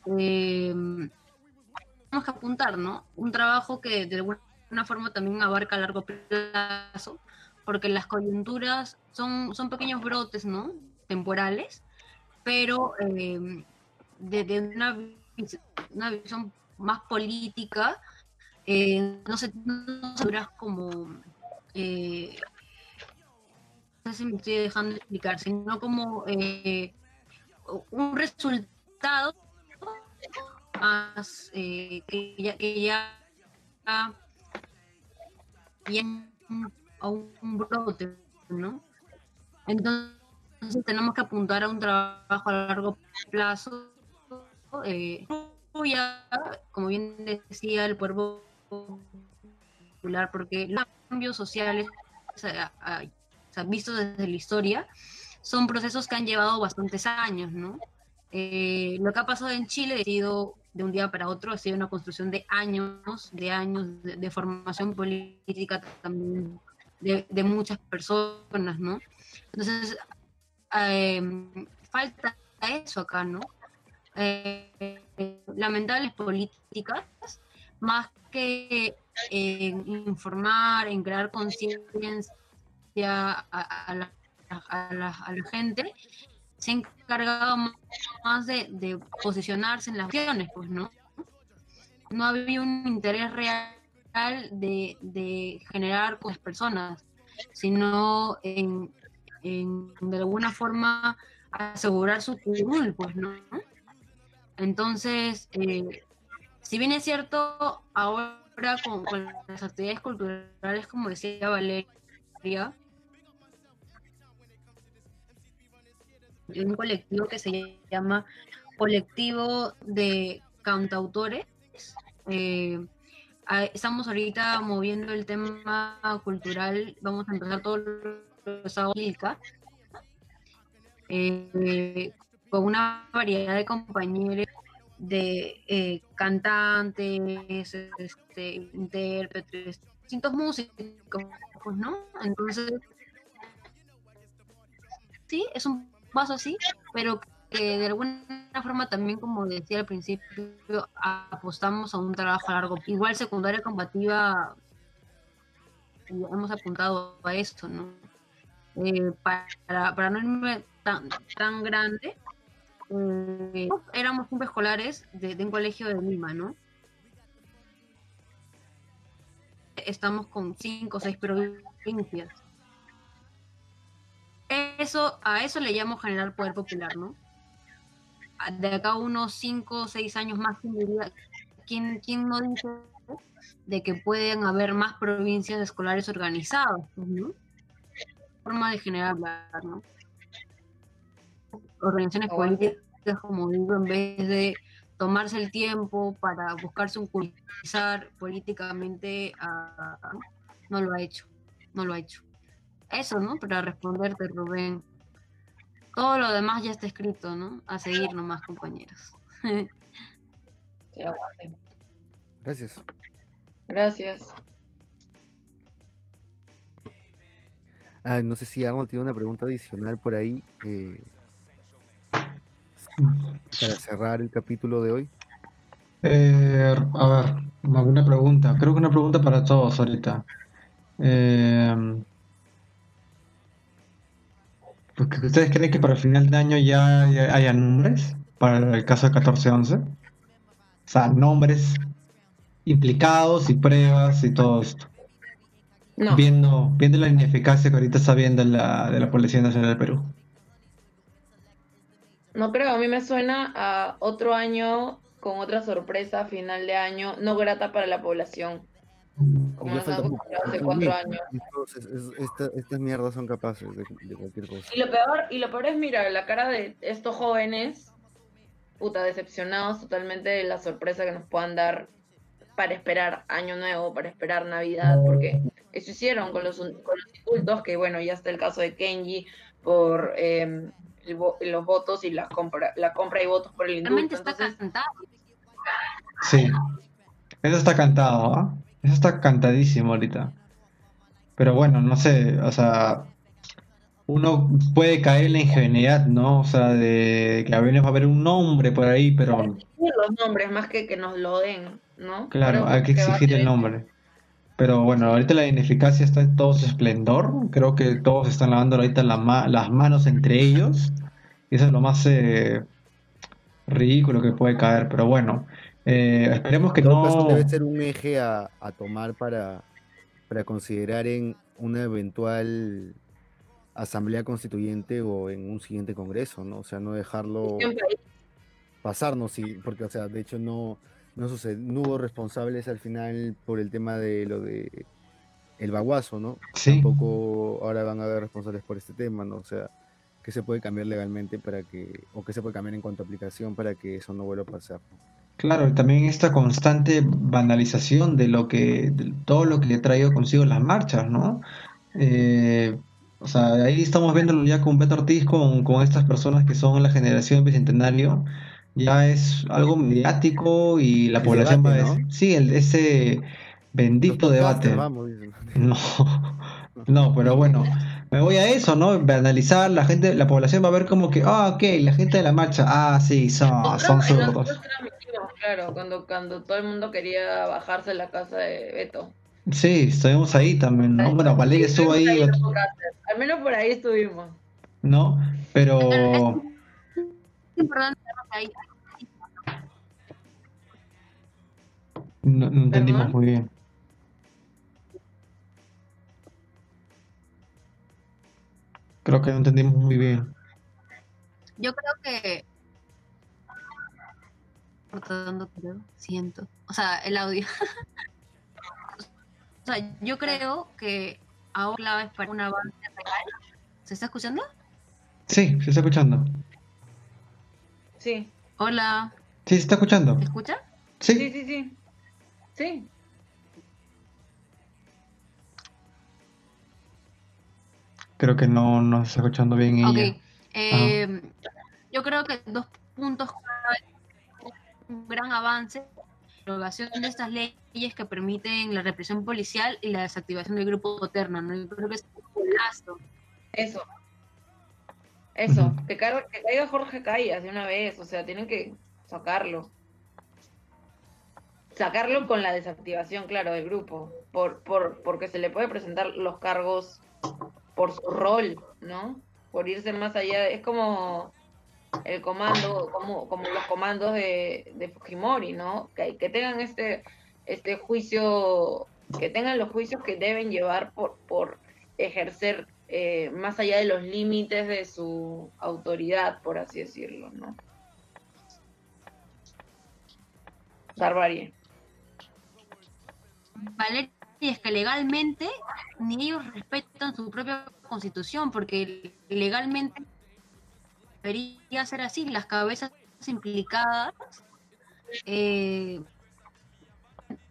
tenemos que apuntar, ¿no? Un trabajo que de alguna forma también abarca a largo plazo, porque las coyunturas son, son pequeños brotes, ¿no? Temporales, pero desde una, vis- una visión más política, eh, no se no se como, eh, no sé si me estoy dejando explicar, sino como eh, un resultado más eh, que ya, que ya, ya a un brote, ¿no? Entonces tenemos que apuntar a un trabajo a largo plazo. Eh, ya, como bien decía el cuerpo popular, porque los cambios sociales vistos desde la historia son procesos que han llevado bastantes años, ¿no? Eh, lo que ha pasado en Chile ha sido de un día para otro, ha sido una construcción de años, de años de, formación política también de, de muchas personas, ¿no? Entonces, eh, falta eso acá, ¿no? Eh, lamentables políticas, más que informar, en crear conciencia a, a a la gente, se ha encargado más de, posicionarse en las acciones, pues, ¿no? No había un interés real de, generar con las personas, sino en, de alguna forma asegurar su curul, pues, ¿no? Entonces, eh, si bien es cierto, ahora con, con las actividades culturales, como decía Valeria, un colectivo que se llama Colectivo de Cantautores. Eh, estamos ahorita moviendo el tema cultural, vamos a empezar todos los sábados eh, con una variedad de compañeros de eh, cantantes, este, intérpretes, distintos músicos, pues, ¿no? Entonces, sí, es un paso así, pero que de alguna forma también, como decía al principio, apostamos a un trabajo largo. Igual secundaria combativa, hemos apuntado a esto, ¿no? Eh, para, para no irme tan, tan grande, eh, éramos un escolares de un colegio de Lima, ¿no? estamos con cinco o seis provincias. Eso, a eso le llamo generar poder popular, ¿no? De acá unos cinco o seis años más, ¿quién, ¿quién no dice de que pueden haber más provincias escolares organizadas, ¿no? Forma de generar, ¿no? Organizaciones políticas, como digo, en vez de tomarse el tiempo para buscarse un culturizar políticamente, no lo ha hecho, no lo ha hecho. Eso, ¿no? Para responderte, Rubén. Todo lo demás ya está escrito, ¿no? A seguir nomás, compañeros. Gracias. Gracias. Ah, no sé si Arnold tiene una pregunta adicional por ahí. Eh, para cerrar el capítulo de hoy? Eh, a ver, alguna pregunta. Creo que una pregunta para todos ahorita. Eh, pues, ¿Ustedes creen que para el final de año ya haya nombres para el caso de 1411? O sea, nombres implicados y pruebas y todo esto. Viendo, viendo la ineficacia que ahorita está viendo la, de la Policía Nacional del Perú. No creo, a mí me suena a otro año con otra sorpresa final de año, no grata para la población. Como nos hace cuatro años. estas mierdas son capaces de, cualquier cosa. Y lo peor, y lo peor es mirar la cara de estos jóvenes, puta, decepcionados totalmente de la sorpresa que nos puedan dar para esperar Año Nuevo, para esperar Navidad, porque eso hicieron con los, con los insultos, que bueno, ya está el caso de Kenji por eh, los votos y la compra, la compra y votos por el indulto. está cantado. Sí, eso está cantado, ¿ah? Eso está cantadísimo ahorita. Pero bueno, no sé, o sea, uno puede caer en la ingenuidad, ¿no? O sea, de que a veces va a haber un nombre por ahí, pero... Los nombres, más que que nos lo den, ¿no? Claro, hay que exigir el nombre. Pero bueno, ahorita la ineficacia está en todo su esplendor. Creo que todos están lavando ahorita las manos entre ellos. Y eso es lo más eh, ridículo que puede caer. Pero bueno, eh, esperemos que no. debe ser un eje a, tomar para, para considerar en una eventual asamblea constituyente o en un siguiente congreso, ¿no? O sea, no dejarlo pasarnos, sí, porque, o sea, de hecho no no sucede, no hubo responsables al final por el tema de lo de el baguazo, ¿no? Sí. Tampoco ahora van a haber responsables por este tema, ¿no? O sea, que se puede cambiar legalmente para que, o que se puede cambiar en cuanto a aplicación para que eso no vuelva a pasar. Claro, y también esta constante banalización de lo que, de todo lo que le ha traído consigo las marchas, ¿no? Eh, o sea, ahí estamos viéndolo ya con Beto Ortiz, con, con estas personas que son la generación bicentenario, ya es algo mediático y la población va a decir, sí, el, ese bendito debate. no, no, pero bueno, me voy a eso, ¿no? analizar, la gente, la población va a ver como que, ah, ok, la gente de la marcha, ah, sí, son, son zurdos. Claro, cuando, cuando todo el mundo quería bajarse en la casa de Beto. Sí, estuvimos ahí también, ¿no? Bueno, Valeria estuvo ahí. Al menos por ahí estuvimos. No, pero... No, entendimos muy bien. Creo que no entendimos muy bien. Yo creo que cortando creo, siento. O sea, el audio. o sea, yo creo que ahora es para un avance real. ¿Se está escuchando? Sí, se está escuchando. Sí. Hola. Sí, se está escuchando. ¿Se escucha? Sí, sí, sí. sí. Sí. Creo que no nos está escuchando bien ella. Eh, yo creo que dos puntos un gran avance la derogación de estas leyes que permiten la represión policial y la desactivación del grupo Terna. ¿no? Yo creo que es un Eso. Eso, carga- que caiga Jorge Callas de una vez, o sea, tienen que sacarlo. Sacarlo con la desactivación, claro, del grupo, por, por, porque se le puede presentar los cargos por su rol, ¿no? Por irse más allá, es como el comando, como, como los comandos de, Fujimori, ¿no? Que, que tengan este, este juicio, que tengan los juicios que deben llevar por, por ejercer eh, más allá de los límites de su autoridad, por así decirlo, ¿no? Barbarie. Valeria, es que legalmente ni ellos respetan su propia constitución, porque legalmente debería ser así, las cabezas implicadas eh,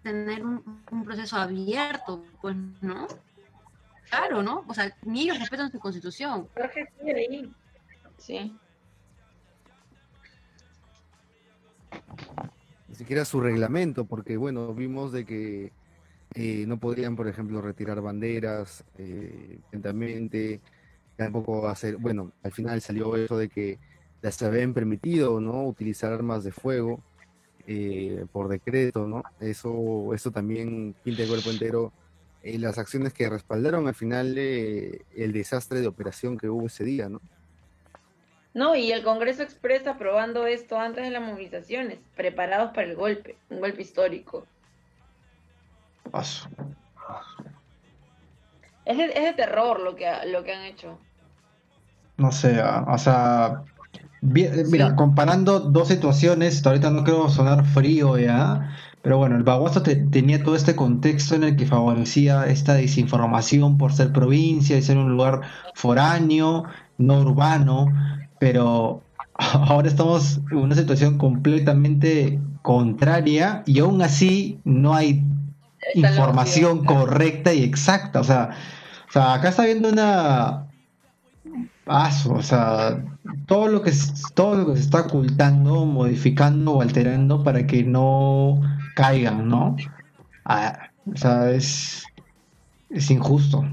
tener un, un proceso abierto, pues, ¿no? Claro, ¿no? O sea, ni ellos respetan su constitución. Jorge sigue ahí. Sí. ni siquiera su reglamento, porque bueno, vimos de que eh, no podían, por ejemplo, retirar banderas eh, lentamente, tampoco hacer, bueno, al final salió eso de que les habían permitido, ¿no? Utilizar armas de fuego eh, por decreto, ¿no? Eso, eso también pinta el cuerpo entero. eh, las acciones que respaldaron al final eh, el desastre de operación que hubo ese día, ¿no? No, y el Congreso expresa aprobando esto antes de las movilizaciones, preparados para el golpe, un golpe histórico. Paso. Es de, es de terror lo que, ha- lo que han hecho. No sé, ah, o sea, eh, mira, Sí. comparando dos situaciones, ahorita no quiero sonar frío ya, pero bueno, el Baguazo te- tenía todo este contexto en el que favorecía esta desinformación por ser provincia y ser un lugar foráneo, no urbano, pero ahora estamos en una situación completamente contraria y aún así no hay información correcta y exacta. O sea, o sea, acá está viendo una paso, o sea, todo lo que es- todo lo que se está ocultando, modificando o alterando para que no caigan, ¿no? Ah, o sea, es es injusto.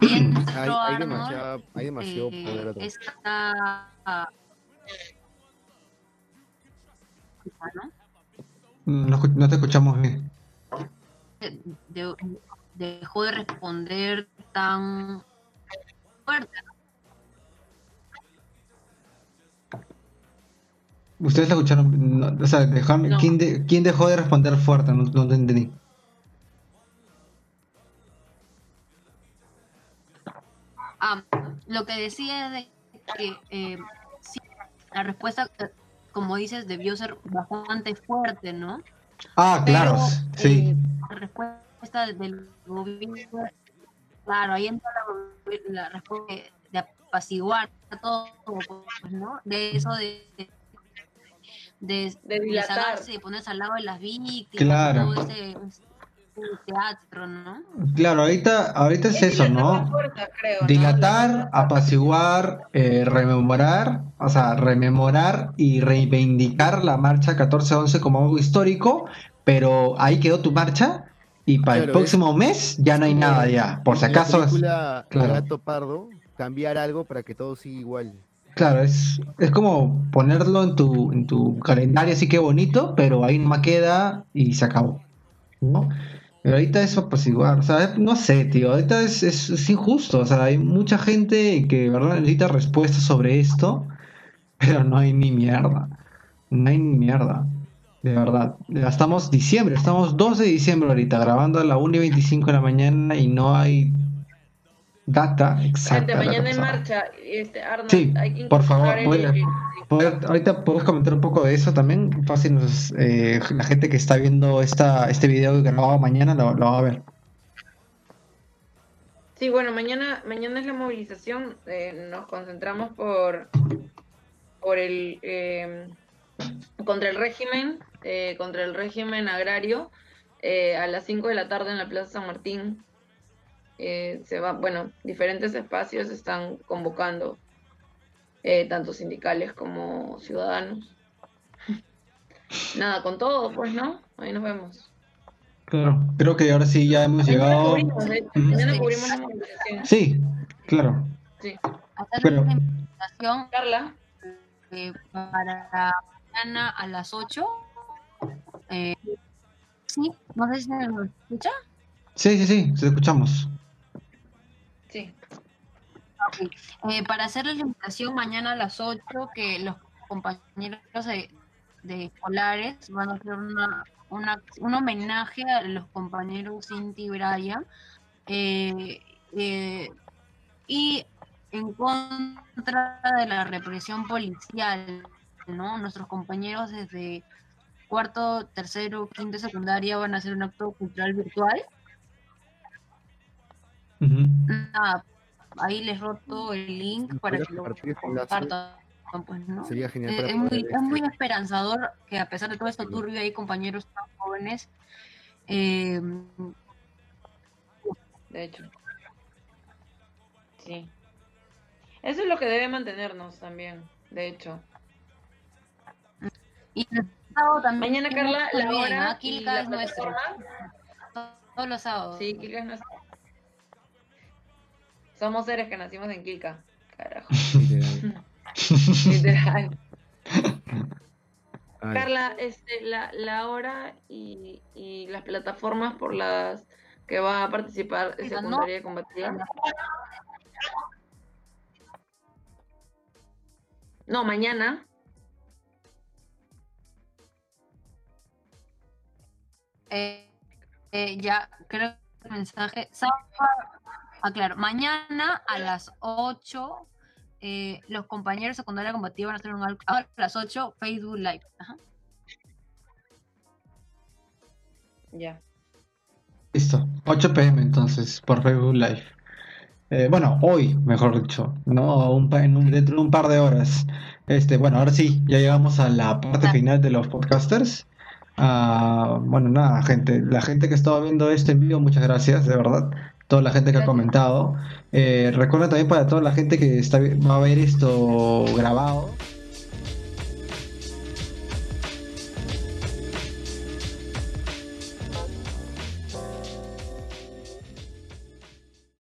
Bien, Hay, hay, Arnold, demasiada- hay demasiado eh, poder atrás. ¿no? No, te escuchamos bien. de- dejó de responder tan Ustedes la escucharon, no, o sea, dejaron- No. ¿quién, de- quién dejó de responder fuerte? No, no te entendí. Ah, lo que decía es de que eh, sí, la respuesta, como dices, debió ser bastante fuerte, ¿no? Ah, claro, sí. eh, la respuesta del gobierno, claro, ahí entra la, la respuesta de, de apaciguar todo, pues, ¿no? De eso de, de, de, De ponerse al lado de las víctimas, Claro. todo ese, ese teatro, ¿no? Claro, ahorita, ahorita es eso, ¿no? fuerza, creo, ¿no? Dilatar, apaciguar, eh, rememorar, o sea, rememorar y reivindicar la marcha 14-11 como algo histórico, pero ahí quedó tu marcha y para el Claro, próximo mes ya no hay nada ya. Por si la acaso, es- película claro. El Gato Pardo, cambiar algo para que todo siga igual. claro, es, es como ponerlo en tu, en tu calendario así que bonito, pero ahí nomás queda y se acabó, ¿no? Pero ahorita eso apaciguar, o sea, no sé, tío, ahorita es, es, es injusto, o sea, hay mucha gente que verdad necesita respuestas sobre esto, pero no hay ni mierda, no hay ni mierda, de verdad. Ya estamos diciembre, estamos 2 de diciembre ahorita, grabando a la 1 y 25 de la mañana y no hay data exacta. Gente, mañana en marcha, este, Arnold, Sí, hay que por favor, el- Poder- ahorita puedes comentar un poco de eso también. Fácil, nos- eh, la gente que está viendo esta, este video que grababa mañana lo, lo va a ver. Sí, bueno, mañana, mañana es la movilización. eh, nos concentramos por, por el eh, contra el régimen, eh, contra el régimen agrario, eh, a las 5 de la tarde en la Plaza San Martín. Eh, se va, bueno, diferentes espacios están convocando, eh, tanto sindicales como ciudadanos. Nada, con todo, pues, ¿no? Ahí nos vemos. Claro. Creo que ahora sí ya hemos Mañana llegado. cubrimos, mañana cubrimos la. Sí, claro. Sí. hacer Pero- una invitación Carla. eh, para mañana a las 8. Eh, sí, no sé si me escucha. Sí, sí, sí, te escuchamos. Sí. Eh, para hacerles la invitación mañana a las 8, que los compañeros de, de escolares van a hacer una, una- un homenaje a los compañeros Cinti y Brian. eh, eh, y en contra de la represión policial, ¿no? Nuestros compañeros desde cuarto, tercero, quinto y secundaria van a hacer un acto cultural virtual. Nada, ahí les roto el link para ¿Podrías que lo compartan. Pues, ¿no? Sería genial para es, muy, es muy este, esperanzador que a pesar de todo esto turbio hay compañeros tan jóvenes eh, De hecho. Sí. Eso es lo que debe mantenernos también, de hecho. Y el sábado también Mañana, Carla, la también, hora y Quilca la es nuestro todos los sábados Sí, Kilka es nuestra. Somos seres que nacimos en Kilka. Carajo. literal. Literal. Ay, Carla, este, la, la hora y, y las plataformas por las que va a participar de Mira, no. secundaria combativa. No, mañana. Eh, eh, ya creo que el mensaje ah, claro, mañana a las 8 eh, los compañeros de secundaria combativa van a hacer un al- a las 8 Facebook Live. Ajá. Ya. Listo, 8 pm entonces por Facebook Live. Eh, bueno, hoy, mejor dicho, ¿no? Un en un- dentro de un par de horas. Este, bueno, ahora sí, ya llegamos a la parte final de los podcasters. Ah, bueno, nada, gente, la gente que estaba viendo esto en vivo, muchas gracias, de verdad. Toda la gente que ha Gracias. comentado. Eh, recuerda también para toda la gente que está, va a ver esto grabado.